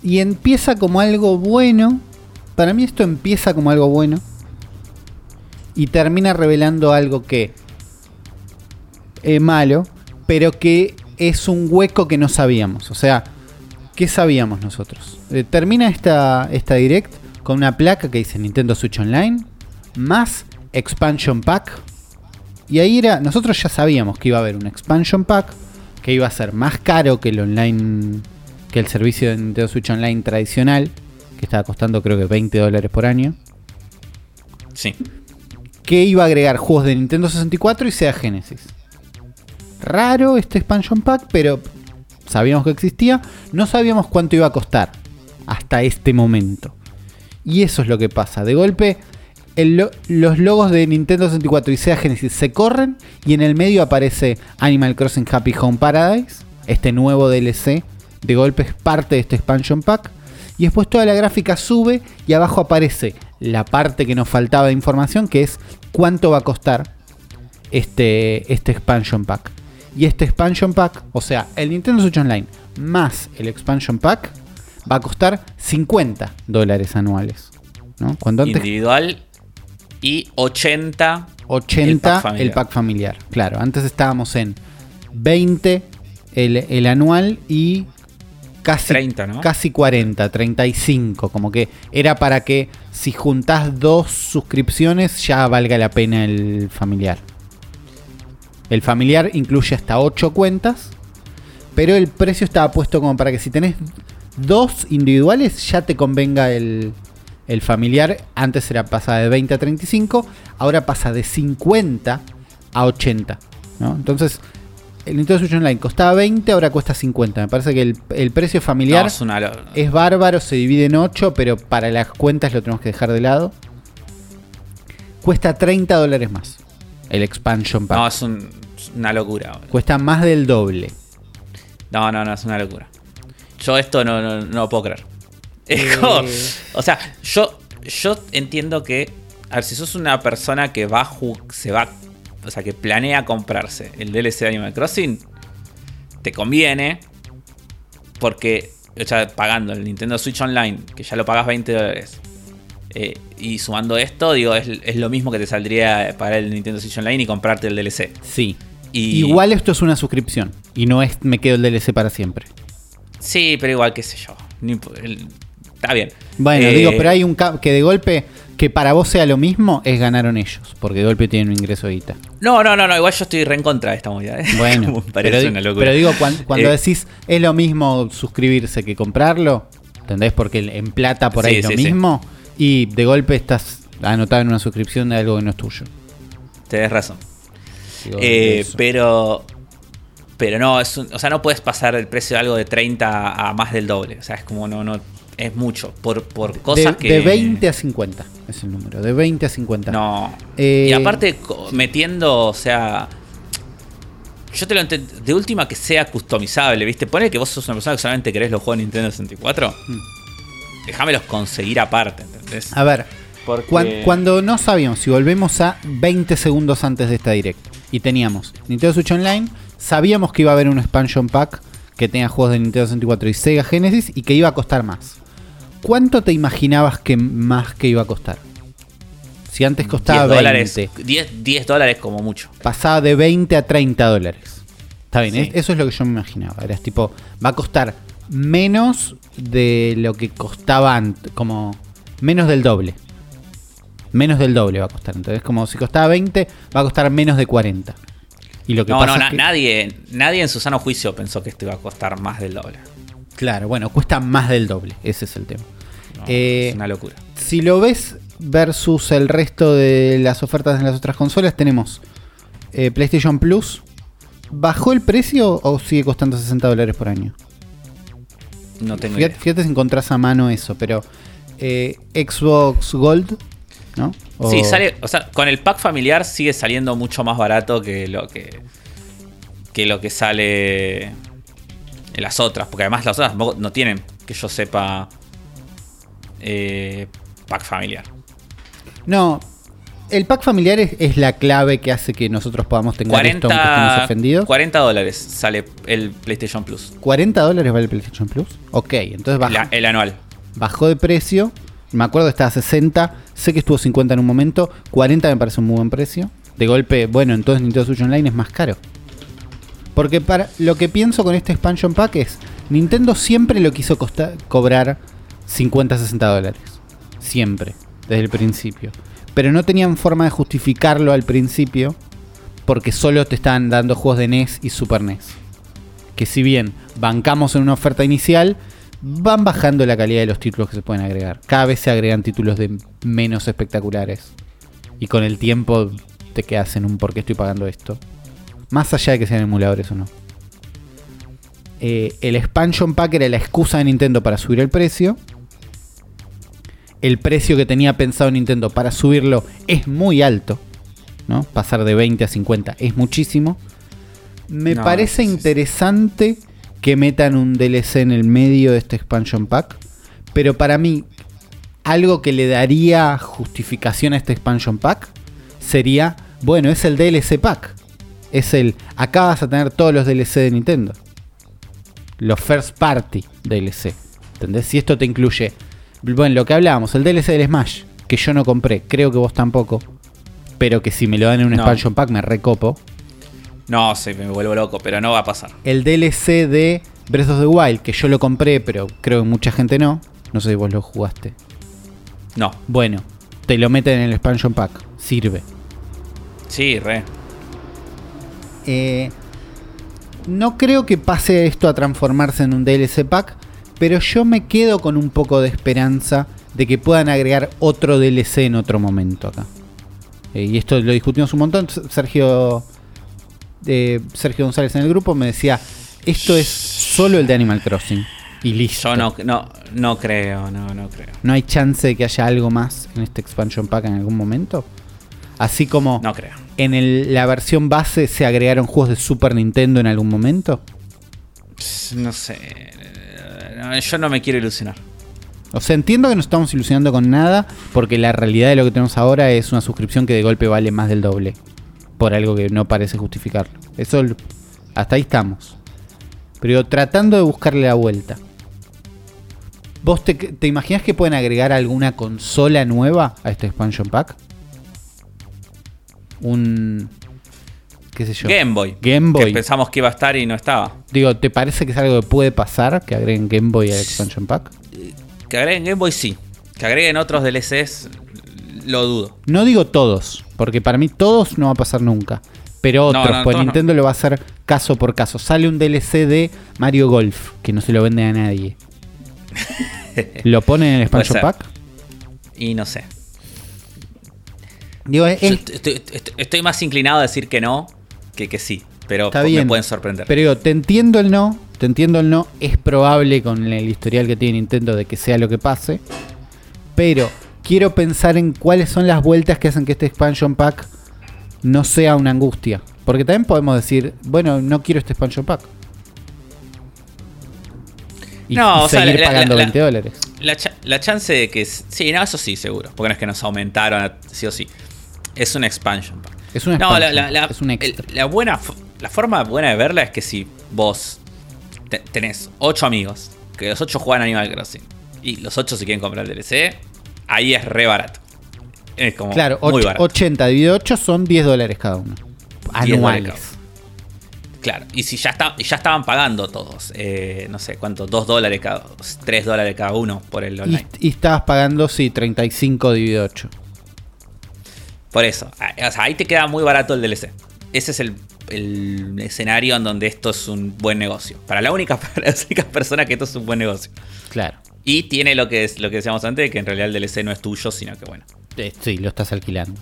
Y empieza como algo bueno. Para mí esto empieza como algo bueno. Y termina revelando algo que es malo, pero que es un hueco que no sabíamos. O sea, ¿qué sabíamos nosotros? Eh, termina esta, esta direct con una placa que dice Nintendo Switch Online más Expansion Pack. Y ahí era, nosotros ya sabíamos que iba a haber un Expansion Pack que iba a ser más caro que el online, que el servicio de Nintendo Switch Online tradicional, que estaba costando creo que 20 dólares por año. Sí. Que iba a agregar juegos de Nintendo 64 y Sega Genesis. Raro este expansion pack, pero sabíamos que existía. No sabíamos cuánto iba a costar hasta este momento. Y eso es lo que pasa. De golpe, los logos de Nintendo 64 y Sega Genesis se corren y en el medio aparece Animal Crossing Happy Home Paradise, este nuevo DLC. De golpe es parte de este expansion pack. Y después toda la gráfica sube y abajo aparece la parte que nos faltaba de información, que es cuánto va a costar este, este expansion pack. Y este expansion pack, o sea, el Nintendo Switch Online más el expansion pack, va a costar 50 dólares anuales. ¿no? Cuando Individual y 80, 80 el pack, familiar. Claro, antes estábamos en 20 el, el anual y casi, 30, ¿no? casi 40, 35. Como que era para que si juntás dos suscripciones ya valga la pena el familiar. El familiar incluye hasta 8 cuentas, pero el precio estaba puesto como para que si tenés dos individuales ya te convenga el, el familiar. Antes era pasada de 20 a 35, ahora pasa de 50 a 80. ¿no? Entonces el Nintendo Switch Online costaba 20, ahora cuesta 50. Me parece que el, precio familiar es, bárbaro, se divide en 8, pero para las cuentas lo tenemos que dejar de lado. Cuesta 30 dólares más el expansion pack. No, es una locura. Cuesta más del doble. No, no, no, es una locura. Yo esto no, no, lo puedo creer. Eh. o sea, yo, yo entiendo que, a ver, si sos una persona que va, se va o sea, que planea comprarse el DLC de Animal Crossing, te conviene porque, o sea, pagando el Nintendo Switch Online, que ya lo pagas 20 dólares, eh, y sumando esto, digo, es, lo mismo que te saldría para el Nintendo Switch Online y comprarte el DLC. Sí. Igual esto es una suscripción y no es me quedo el DLC para siempre. Sí, pero igual, qué sé yo. está bien. Bueno, digo, pero hay un que de golpe que para vos sea lo mismo, es ganaron ellos, porque de golpe tienen un ingreso de No, no, no, no, igual yo estoy re en contra de esta movida. ¿eh? Bueno, pero, pero, digo, cuando, eh, decís es lo mismo suscribirse que comprarlo, ¿entendés? Porque en plata por ahí es lo mismo, y de golpe estás anotado en una suscripción de algo que no es tuyo. Tenés razón. Eh, pero pero no, es o sea, no puedes pasar el precio de algo de 30 a más del doble. O sea, es como no, no, es mucho. Por, por cosas que. De 20 a 50 es el número. De 20 a 50. No. y eh, aparte, metiendo, o sea. Yo te lo entiendo. De última que sea customizable, ¿viste? Pone que vos sos una persona que solamente querés los juegos de Nintendo 64. Mm. Déjamelos conseguir aparte, A ver. Cuando, no sabíamos, si volvemos a 20 segundos antes de esta direct y teníamos Nintendo Switch Online, sabíamos que iba a haber un expansion pack que tenía juegos de Nintendo 64 y Sega Genesis y que iba a costar más. ¿Cuánto te imaginabas que más que iba a costar? Si antes costaba 10 dólares, 10, dólares como mucho. Pasaba de 20 a 30 dólares. Está bien, eso es lo que yo me imaginaba. Era tipo, va a costar menos de lo que costaba antes, como menos del doble. Menos del doble va a costar. Entonces, como si costaba 20, va a costar menos de 40. Y lo que no, no, nadie, nadie en su sano juicio pensó que esto iba a costar más del doble. Claro, bueno, cuesta más del doble, ese es el tema. es eh, una locura. Si lo ves versus el resto de las ofertas en las otras consolas, tenemos eh, PlayStation Plus. ¿Bajó el precio o sigue costando 60 dólares por año? No tengo fíjate, fíjate si encontrás a mano eso, pero eh, Xbox Gold, ¿no? Sí, sale, o sea, con el pack familiar sigue saliendo mucho más barato que lo que que lo que sale las otras, porque además las otras no tienen, que yo sepa, eh, pack familiar. No, el pack familiar es, la clave que hace que nosotros podamos tener 40, esto ofendidos. 40 dólares sale el PlayStation Plus. ¿40 dólares vale el PlayStation Plus? Ok, entonces baja. el anual. Bajó de precio. Me acuerdo estaba a 60. Sé que estuvo 50 en un momento. 40 me parece un muy buen precio. De golpe, bueno, entonces Nintendo Switch Online es más caro. Porque para lo que pienso con este expansion pack es, Nintendo siempre lo quiso costa- cobrar 50-60 dólares. Siempre, desde el principio. Pero no tenían forma de justificarlo al principio porque solo te estaban dando juegos de NES y Super NES. Que si bien bancamos en una oferta inicial, van bajando la calidad de los títulos que se pueden agregar. Cada vez se agregan títulos de menos espectaculares. Y con el tiempo te quedas en un por qué estoy pagando esto. Más allá de que sean emuladores o no. Eh, el expansion pack era la excusa de Nintendo para subir el precio. El precio que tenía pensado Nintendo para subirlo es muy alto. ¿no? Pasar de 20 a 50 es muchísimo. Me No, parece sí, sí. Que metan un DLC en el medio de este expansion pack. Pero para mí, algo que le daría justificación a este expansion pack sería, bueno, es el DLC pack. Es el, acá vas a tener todos los DLC de Nintendo. Los first party DLC. ¿Entendés? Si esto te incluye, bueno, lo que hablábamos, el DLC del Smash, que yo no compré, creo que vos tampoco. Pero que si me lo dan en un No. expansion pack me recopo. No, sí, me vuelvo loco, pero no va a pasar. El DLC de Breath of the Wild, que yo lo compré, pero creo que mucha gente no. No sé si vos lo jugaste. No. Bueno, te lo meten en el expansion pack. Sirve. Sí, re. Eh, no creo que pase esto a transformarse en un DLC pack, pero yo me quedo con un poco de esperanza de que puedan agregar otro DLC en otro momento acá. Eh, y esto lo discutimos un montón. Sergio, eh, Sergio González en el grupo me decía, esto es solo el de Animal Crossing. Y listo. Yo no, no, no creo, no, no creo. ¿No hay chance de que haya algo más en este expansion pack en algún momento? Así como No creo. en el- la versión base se agregaron juegos de Super Nintendo en algún momento. No sé. Yo no me quiero ilusionar. O sea, entiendo que no estamos ilusionando con nada, porque la realidad de lo que tenemos ahora es una suscripción que de golpe vale más del doble. Por algo que no parece justificarlo. Eso, hasta ahí estamos. Pero tratando de buscarle la vuelta. ¿Vos te, te imaginas que pueden agregar alguna consola nueva a este expansion pack? Un... qué sé yo. Game Boy. Game Que Boy. pensamos que iba a estar y no estaba. Digo, ¿te parece que es algo que puede pasar? Que agreguen Game Boy al expansion pack. Que agreguen Game Boy, sí. Que agreguen otros DLCs, lo dudo. No digo todos, porque para mí todos no va a pasar nunca. Pero otros, no, pues. Nintendo lo va a hacer caso por caso. Sale un DLC de Mario Golf, que no se lo vende a nadie. ¿Lo ponen en el expansion pack? Y no sé. Digo, es- est- estoy, est- estoy más inclinado a decir que no que que sí. Pero está bien. me pueden sorprender. Pero digo, te entiendo el no, te entiendo el no. Es probable con el historial que tiene Nintendo de que sea lo que pase. Pero quiero pensar en cuáles son las vueltas que hacen que este expansion pack no sea una angustia. Porque también podemos decir, bueno, no quiero este expansion pack. Y, No, o seguir la- pagando la- 20 dólares. La, cha- la chance de que. Sí, no, eso sí, seguro. Porque no es que nos aumentaron, sí o sí. Es un expansion pack. Es un No, es un extra. el- la buena, la forma buena de verla es que si vos te- tenés 8 amigos, que los 8 juegan Animal Crossing, y los 8 se quieren comprar el DLC, ahí es re barato. Es como Claro, muy barato. 80 dividido 8 son 10 dólares cada uno. 10 dólares Anuales. cada Claro, y si ya, está, y ya estaban pagando todos, eh, no sé cuánto, 2 dólares cada, 3 dólares cada uno por el Y, online. y estabas pagando, sí, 35 dividido 8. Por eso, o sea, ahí te queda muy barato el DLC. Ese es el, el escenario en donde esto es un buen negocio. Para la única, para las únicas personas que esto es un buen negocio. Claro. Y tiene lo que, es, lo que decíamos antes, que en realidad el DLC no es tuyo, sino que bueno. Sí, lo estás alquilando.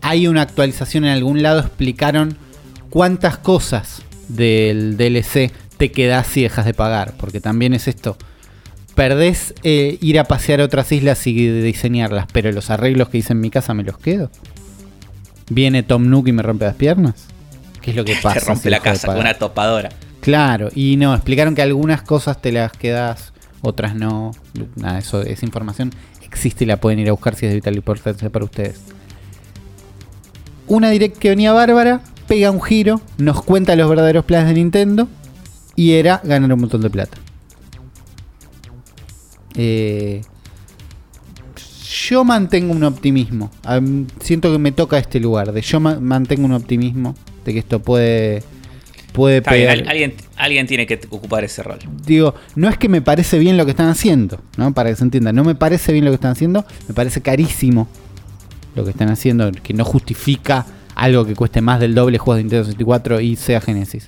Hay una actualización en algún lado, explicaron cuántas cosas del DLC te quedas si dejas de pagar, porque también es esto. Perdés eh, ir a pasear a otras islas y diseñarlas, pero los arreglos que hice en mi casa me los quedo. Viene Tom Nook y me rompe las piernas. ¿Qué es lo que pasa? Te rompe si la casa con una topadora. Claro, y no, explicaron que algunas cosas te las quedas, otras no. Nada, eso, esa información existe y la pueden ir a buscar si es de vital importancia para ustedes. Una direct que venía bárbara, pega un giro, nos cuenta los verdaderos planes de Nintendo y era ganar un montón de plata. Eh, yo mantengo un optimismo. Siento que me toca este lugar. De yo ma- mantengo un optimismo de que esto puede puede Está pegar. alguien, alguien tiene que ocupar ese rol. Digo, no es que me parece bien lo que están haciendo, ¿no? Para que se entienda, no me parece bien lo que están haciendo, me parece carísimo lo que están haciendo, que no justifica algo que cueste más del doble juegos de Nintendo 64 y sea Genesis.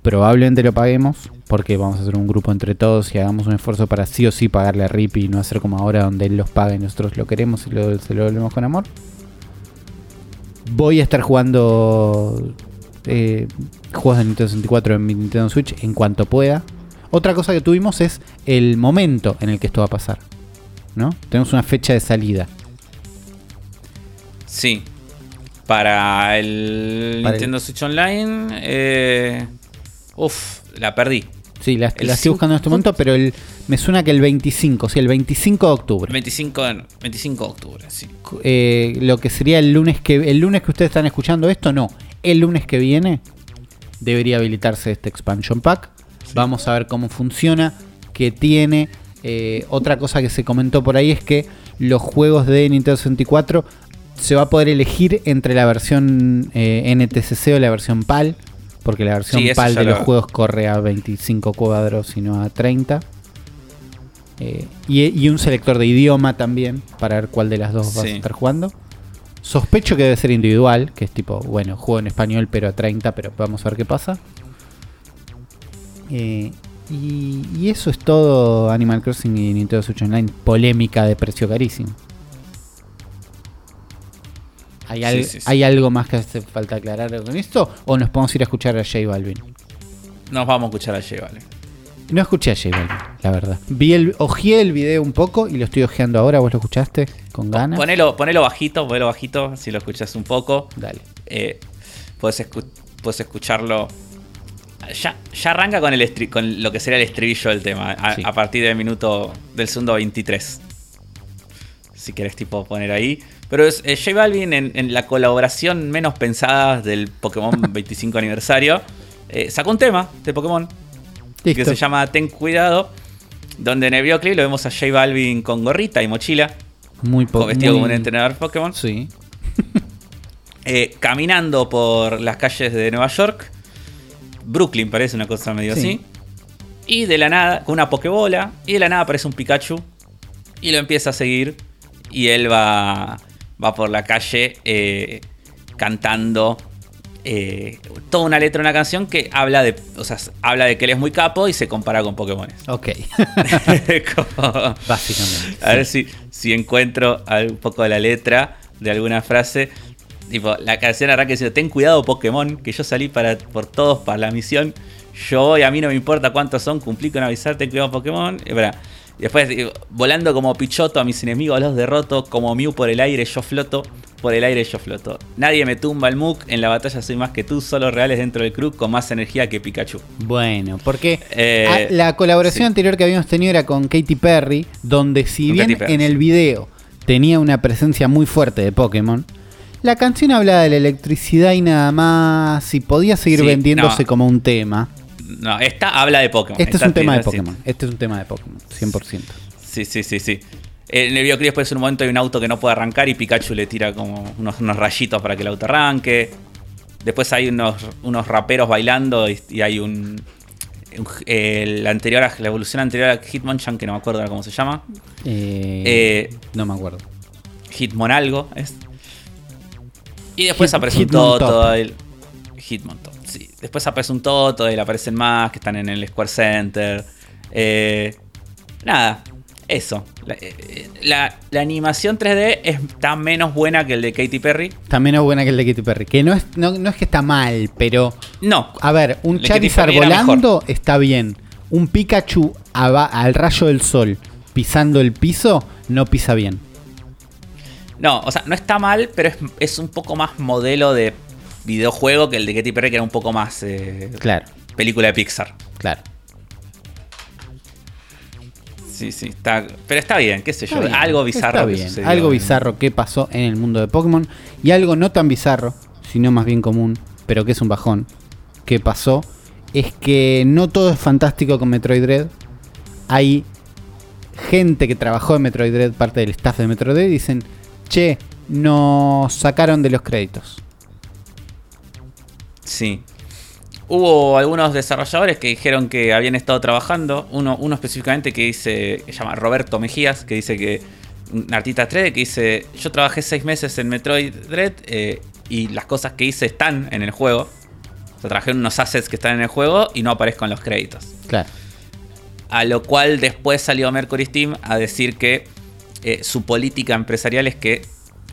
Probablemente lo paguemos, porque vamos a hacer un grupo entre todos y hagamos un esfuerzo para sí o sí pagarle a Rip y no hacer como ahora donde él los paga y nosotros lo queremos y lo, se lo volvemos con amor. Voy a estar jugando eh, juegos de Nintendo 64 en mi Nintendo Switch en cuanto pueda. Otra cosa que tuvimos es el momento en el que esto va a pasar. ¿No? Tenemos una fecha de salida. Sí. Para el Para el- Nintendo Switch Online. Eh, uf, la perdí. Sí, la, estoy buscando en este momento, pero el, me suena que el 25, sí, el 25 de octubre. 25, de- 25 de octubre, sí. Eh, lo que sería el lunes que el lunes que ustedes están escuchando esto, no. El lunes que viene debería habilitarse este expansion pack. Vamos a ver cómo funciona, qué tiene. Eh, otra cosa que se comentó por ahí es que los juegos de Nintendo 64 se va a poder elegir entre la versión eh, NTCC o la versión PAL, porque la versión Sí, PAL de lo- los juegos corre a 25 cuadros y no a 30. Eh, y, y un selector de idioma también, para ver cuál de las dos vas a Sí. estar jugando. Sospecho que debe ser individual, que es tipo, bueno, juego en español pero a 30, pero vamos a ver qué pasa. Eh, y, y eso es todo Animal Crossing y Nintendo Switch Online. Polémica de precio carísimo. ¿Hay, al- Sí, sí, sí. ¿Hay algo más que hace falta aclarar con esto? ¿O nos podemos ir a escuchar a J Balvin? Nos vamos a escuchar ayer, vale. No escuché a J Balvin, la verdad. Vi el, ojeé el video un poco y lo estoy ojeando ahora. ¿Vos lo escuchaste con ganas? Ponelo, ponelo bajito, ponelo bajito, si lo escuchas un poco. Dale. Eh, puedes, escu- puedes escucharlo. Ya, ya arranca con, el con lo que sería el estribillo del tema, a, Sí. a partir del minuto del segundo 23. Si quieres tipo poner ahí. Pero es eh, J Balvin en, en la colaboración menos pensada del Pokémon 25 aniversario. eh, sacó un tema de Pokémon que se llama Ten Cuidado. Donde en el videoclip lo vemos a J Balvin con gorrita y mochila, Muy con po- vestido muy- como un entrenador Pokémon. Sí. eh, caminando por las calles de Nueva York. Brooklyn parece una cosa medio Sí. así. Y de la nada, con una pokebola, y de la nada aparece un Pikachu. Y lo empieza a seguir. Y él va, va por la calle eh, cantando eh, toda una letra de una canción que habla de, o sea, habla de que él es muy capo y se compara con Pokémon. Ok. Como- Básicamente. a ver si, si encuentro un poco de la letra de alguna frase. Tipo, la canción arranca diciendo, ten cuidado Pokémon, que yo salí para, por todos para la misión. Yo voy, a mí no me importa cuántos son, cumplí con avisar, ten cuidado Pokémon. Y, espera, y después, digo, volando como Pichoto, a mis enemigos los derroto, como Mew por el aire yo floto, por el aire yo floto. Nadie me tumba el Muk, en la batalla soy más que tú, solo reales dentro del crew, con más energía que Pikachu. Bueno, porque Eh, ah, la colaboración sí. anterior que habíamos tenido era con Katy Perry, donde si Con bien Perry, en el video tenía una presencia muy fuerte de Pokémon, la canción hablaba de la electricidad y nada más, y podía seguir Sí, vendiéndose no. como un tema. No, esta habla de Pokémon. Este es un tema de. Pokémon, este es un tema de Pokémon, 100%. Sí, sí, sí, sí. En el videoclip después en un momento hay un auto que no puede arrancar y Pikachu le tira como unos, unos rayitos para que el auto arranque. Después hay unos, unos raperos bailando y, y hay un... un- el anterior, la evolución anterior a Hitmonchan, que no me acuerdo cómo se llama. Eh, Eh, no me acuerdo. Hitmon algo es. Y después Hit- aparece Hitmontop. Toto. El, Hitmontop, sí. Después aparece un Toto, él aparecen más que están en el Square Center. Eh, nada, eso. La, eh, la- la animación 3D está menos buena que el de Katy Perry. También es buena que el de Katy Perry, que no es, no, no es que está mal, pero No, A ver, un Charizard volando está bien. Un Pikachu aba- al rayo del sol pisando el piso no pisa bien. no, o sea, no está mal, pero es, es un poco más modelo de videojuego que el de Katy Perry, que era un poco más eh, Claro, película de Pixar. claro. Sí, sí, está, pero está bien, qué sé yo, bien, algo bizarro. bien. sucedió. Algo bizarro que pasó en el mundo de Pokémon y algo no tan bizarro, sino más bien común, pero que es un bajón, que pasó es que no todo es fantástico con Metroid Dread. Hay gente que trabajó en Metroid Dread, parte del staff de Metroid Dread, y dicen, che, nos sacaron de los créditos. Sí. hubo algunos desarrolladores que dijeron que habían estado trabajando. Uno, uno específicamente que dice, se llama Roberto Mejías, que dice que, un artista 3D, que dice, yo trabajé seis meses en Metroid Dread eh, y las cosas que hice están en el juego. O sea, trabajé en unos assets que están en el juego y no aparezco en los créditos. Claro. A lo cual después salió Mercury Steam a decir que eh, su política empresarial es que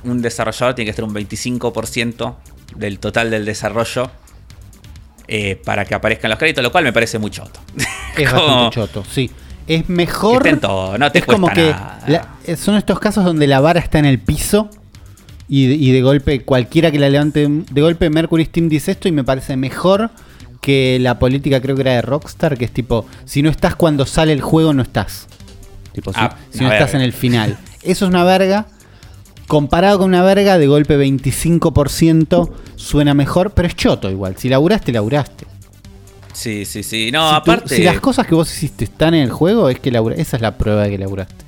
un desarrollador tiene que estar un 25% del total del desarrollo eh, para que aparezcan los créditos, lo cual me parece muy choto. Es Como- bastante choto, sí. Es mejor. Que todo, no te es como que nada. la- eh, son estos casos donde la vara está en el piso y, de- y de golpe cualquiera que la levante, de golpe Mercury Steam dice esto y me parece mejor que la política creo que era de Rockstar, que es tipo, si no estás cuando sale el juego, no estás. Tipo, si, Ah, si no estás en el final. Eso es una verga. Comparado con una verga, de golpe 25% suena mejor, pero es choto igual. Si laburaste, laburaste. Sí, sí, sí. No, si, tú- aparte. si las cosas que vos hiciste están en el juego, es que labura- esa es la prueba de que laburaste.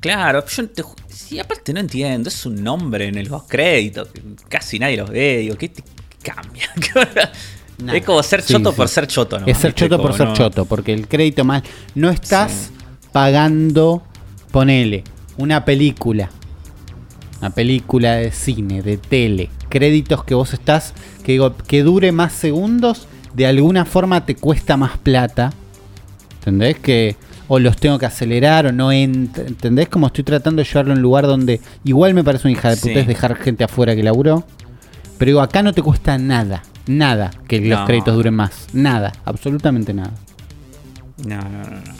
Claro, yo te sí, aparte no entiendo. Es un nombre en los créditos. Casi nadie los ve. Digo, ¿qué te cambia? Nada. Es como ser Sí, choto sí. por ser choto, ¿no? es ser ¿Viste? choto por ser no- choto, porque el crédito mal. No estás pagando, ponele, una película. Una película de cine, de tele. Créditos que vos estás, que digo, que dure más segundos, de alguna forma te cuesta más plata. ¿Entendés? Que o los tengo que acelerar o no ent- ¿Entendés? Como estoy tratando de llevarlo a un lugar donde igual me parece una hija de puta Sí. es dejar gente afuera que laburó. Pero digo, acá no te cuesta nada. Nada que los créditos duren más. Nada. Absolutamente nada. No, no, no, no.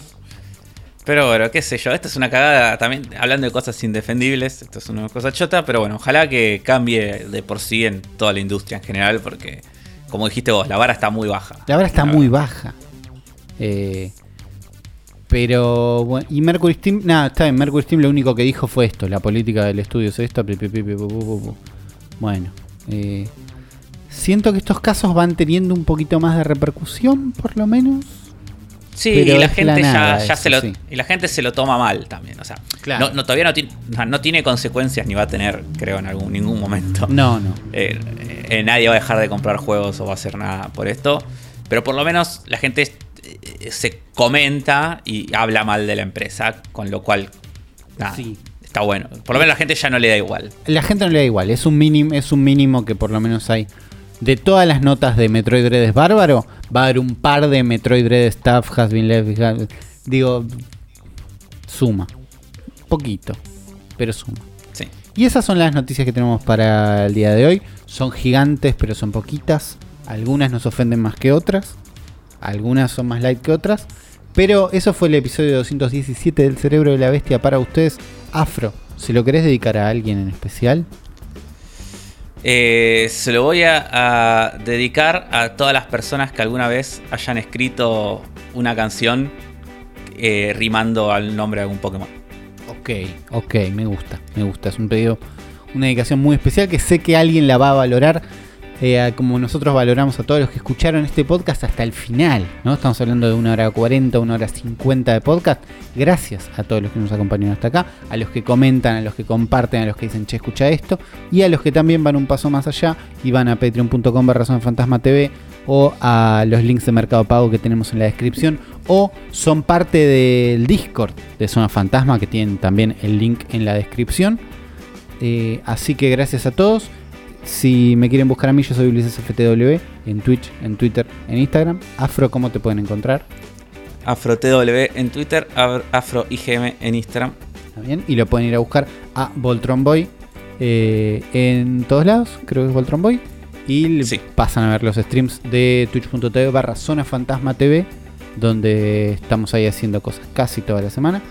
Pero bueno, qué sé yo, esta es una cagada también, hablando de cosas indefendibles, esto es una cosa chota, pero bueno, ojalá que cambie de por sí en toda la industria en general, porque como dijiste vos, la vara está muy baja. La verdad está La- muy baja. Eh, pero bueno, y Mercury Steam, nada, está bien, Mercury Steam lo único que dijo fue esto, la política del estudio es esta. Bueno, eh, siento que estos casos van teniendo un poquito más de repercusión, por lo menos. Sí, y la gente ya, nada ya eso, se lo sí. y la gente se lo toma mal también, o sea, Claro. no, no, todavía no tiene, no, no tiene consecuencias ni va a tener, creo, en algún ningún momento. No, no. Eh, eh, nadie va a dejar de comprar juegos o va a hacer nada por esto. Pero por lo menos la gente eh, se comenta y habla mal de la empresa, con lo cual nada, Sí. está bueno. Por lo menos la gente ya no le da igual. La gente no le da igual, es un mínimo, es un mínimo que por lo menos hay. De todas las notas de Metroid Dread es bárbaro, va a haber un par de Metroid Dread Stuff has been left. Digo, suma. Poquito, pero suma. Sí. Y esas son las noticias que tenemos para el día de hoy. Son gigantes, pero son poquitas. Algunas nos ofenden más que otras. Algunas son más light que otras. Pero eso fue el episodio 217 del Cerebro de la Bestia para ustedes. Afro, ¿se lo querés dedicar a alguien en especial? Eh, se lo voy a, dedicar a todas las personas que alguna vez hayan escrito una canción eh, rimando al nombre de algún Pokémon. Ok, ok, me gusta, me gusta. Es un pedido, una dedicación muy especial que sé que alguien la va a valorar. Eh, como nosotros valoramos a todos los que escucharon este podcast hasta el final, ¿no? Estamos hablando de una hora 40, una hora 50 de podcast. Gracias a todos los que nos acompañaron hasta acá, a los que comentan, a los que comparten, a los que dicen, che, escucha esto, y a los que también van un paso más allá y van a patreon.com barra TV o a los links de Mercado Pago que tenemos en la descripción o son parte del Discord de Zona Fantasma que tienen también el link en la descripción. Eh, así que gracias a todos. Si me quieren buscar a mí, yo soy Ulises FTW en Twitch, en Twitter, en Instagram. Afro, ¿cómo te pueden encontrar? AfroTW en Twitter, AfroIGM en Instagram. ¿Está bien? Y lo pueden ir a buscar a Voltron Boy eh, en todos lados, creo que es Voltron Boy. Y Sí. pasan a ver los streams de twitch.tv barra Zona Fantasma TV, donde estamos ahí haciendo cosas casi toda la semana.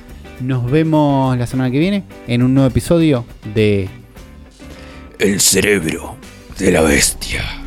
Nos vemos la semana que viene en un nuevo episodio de El cerebro de la bestia.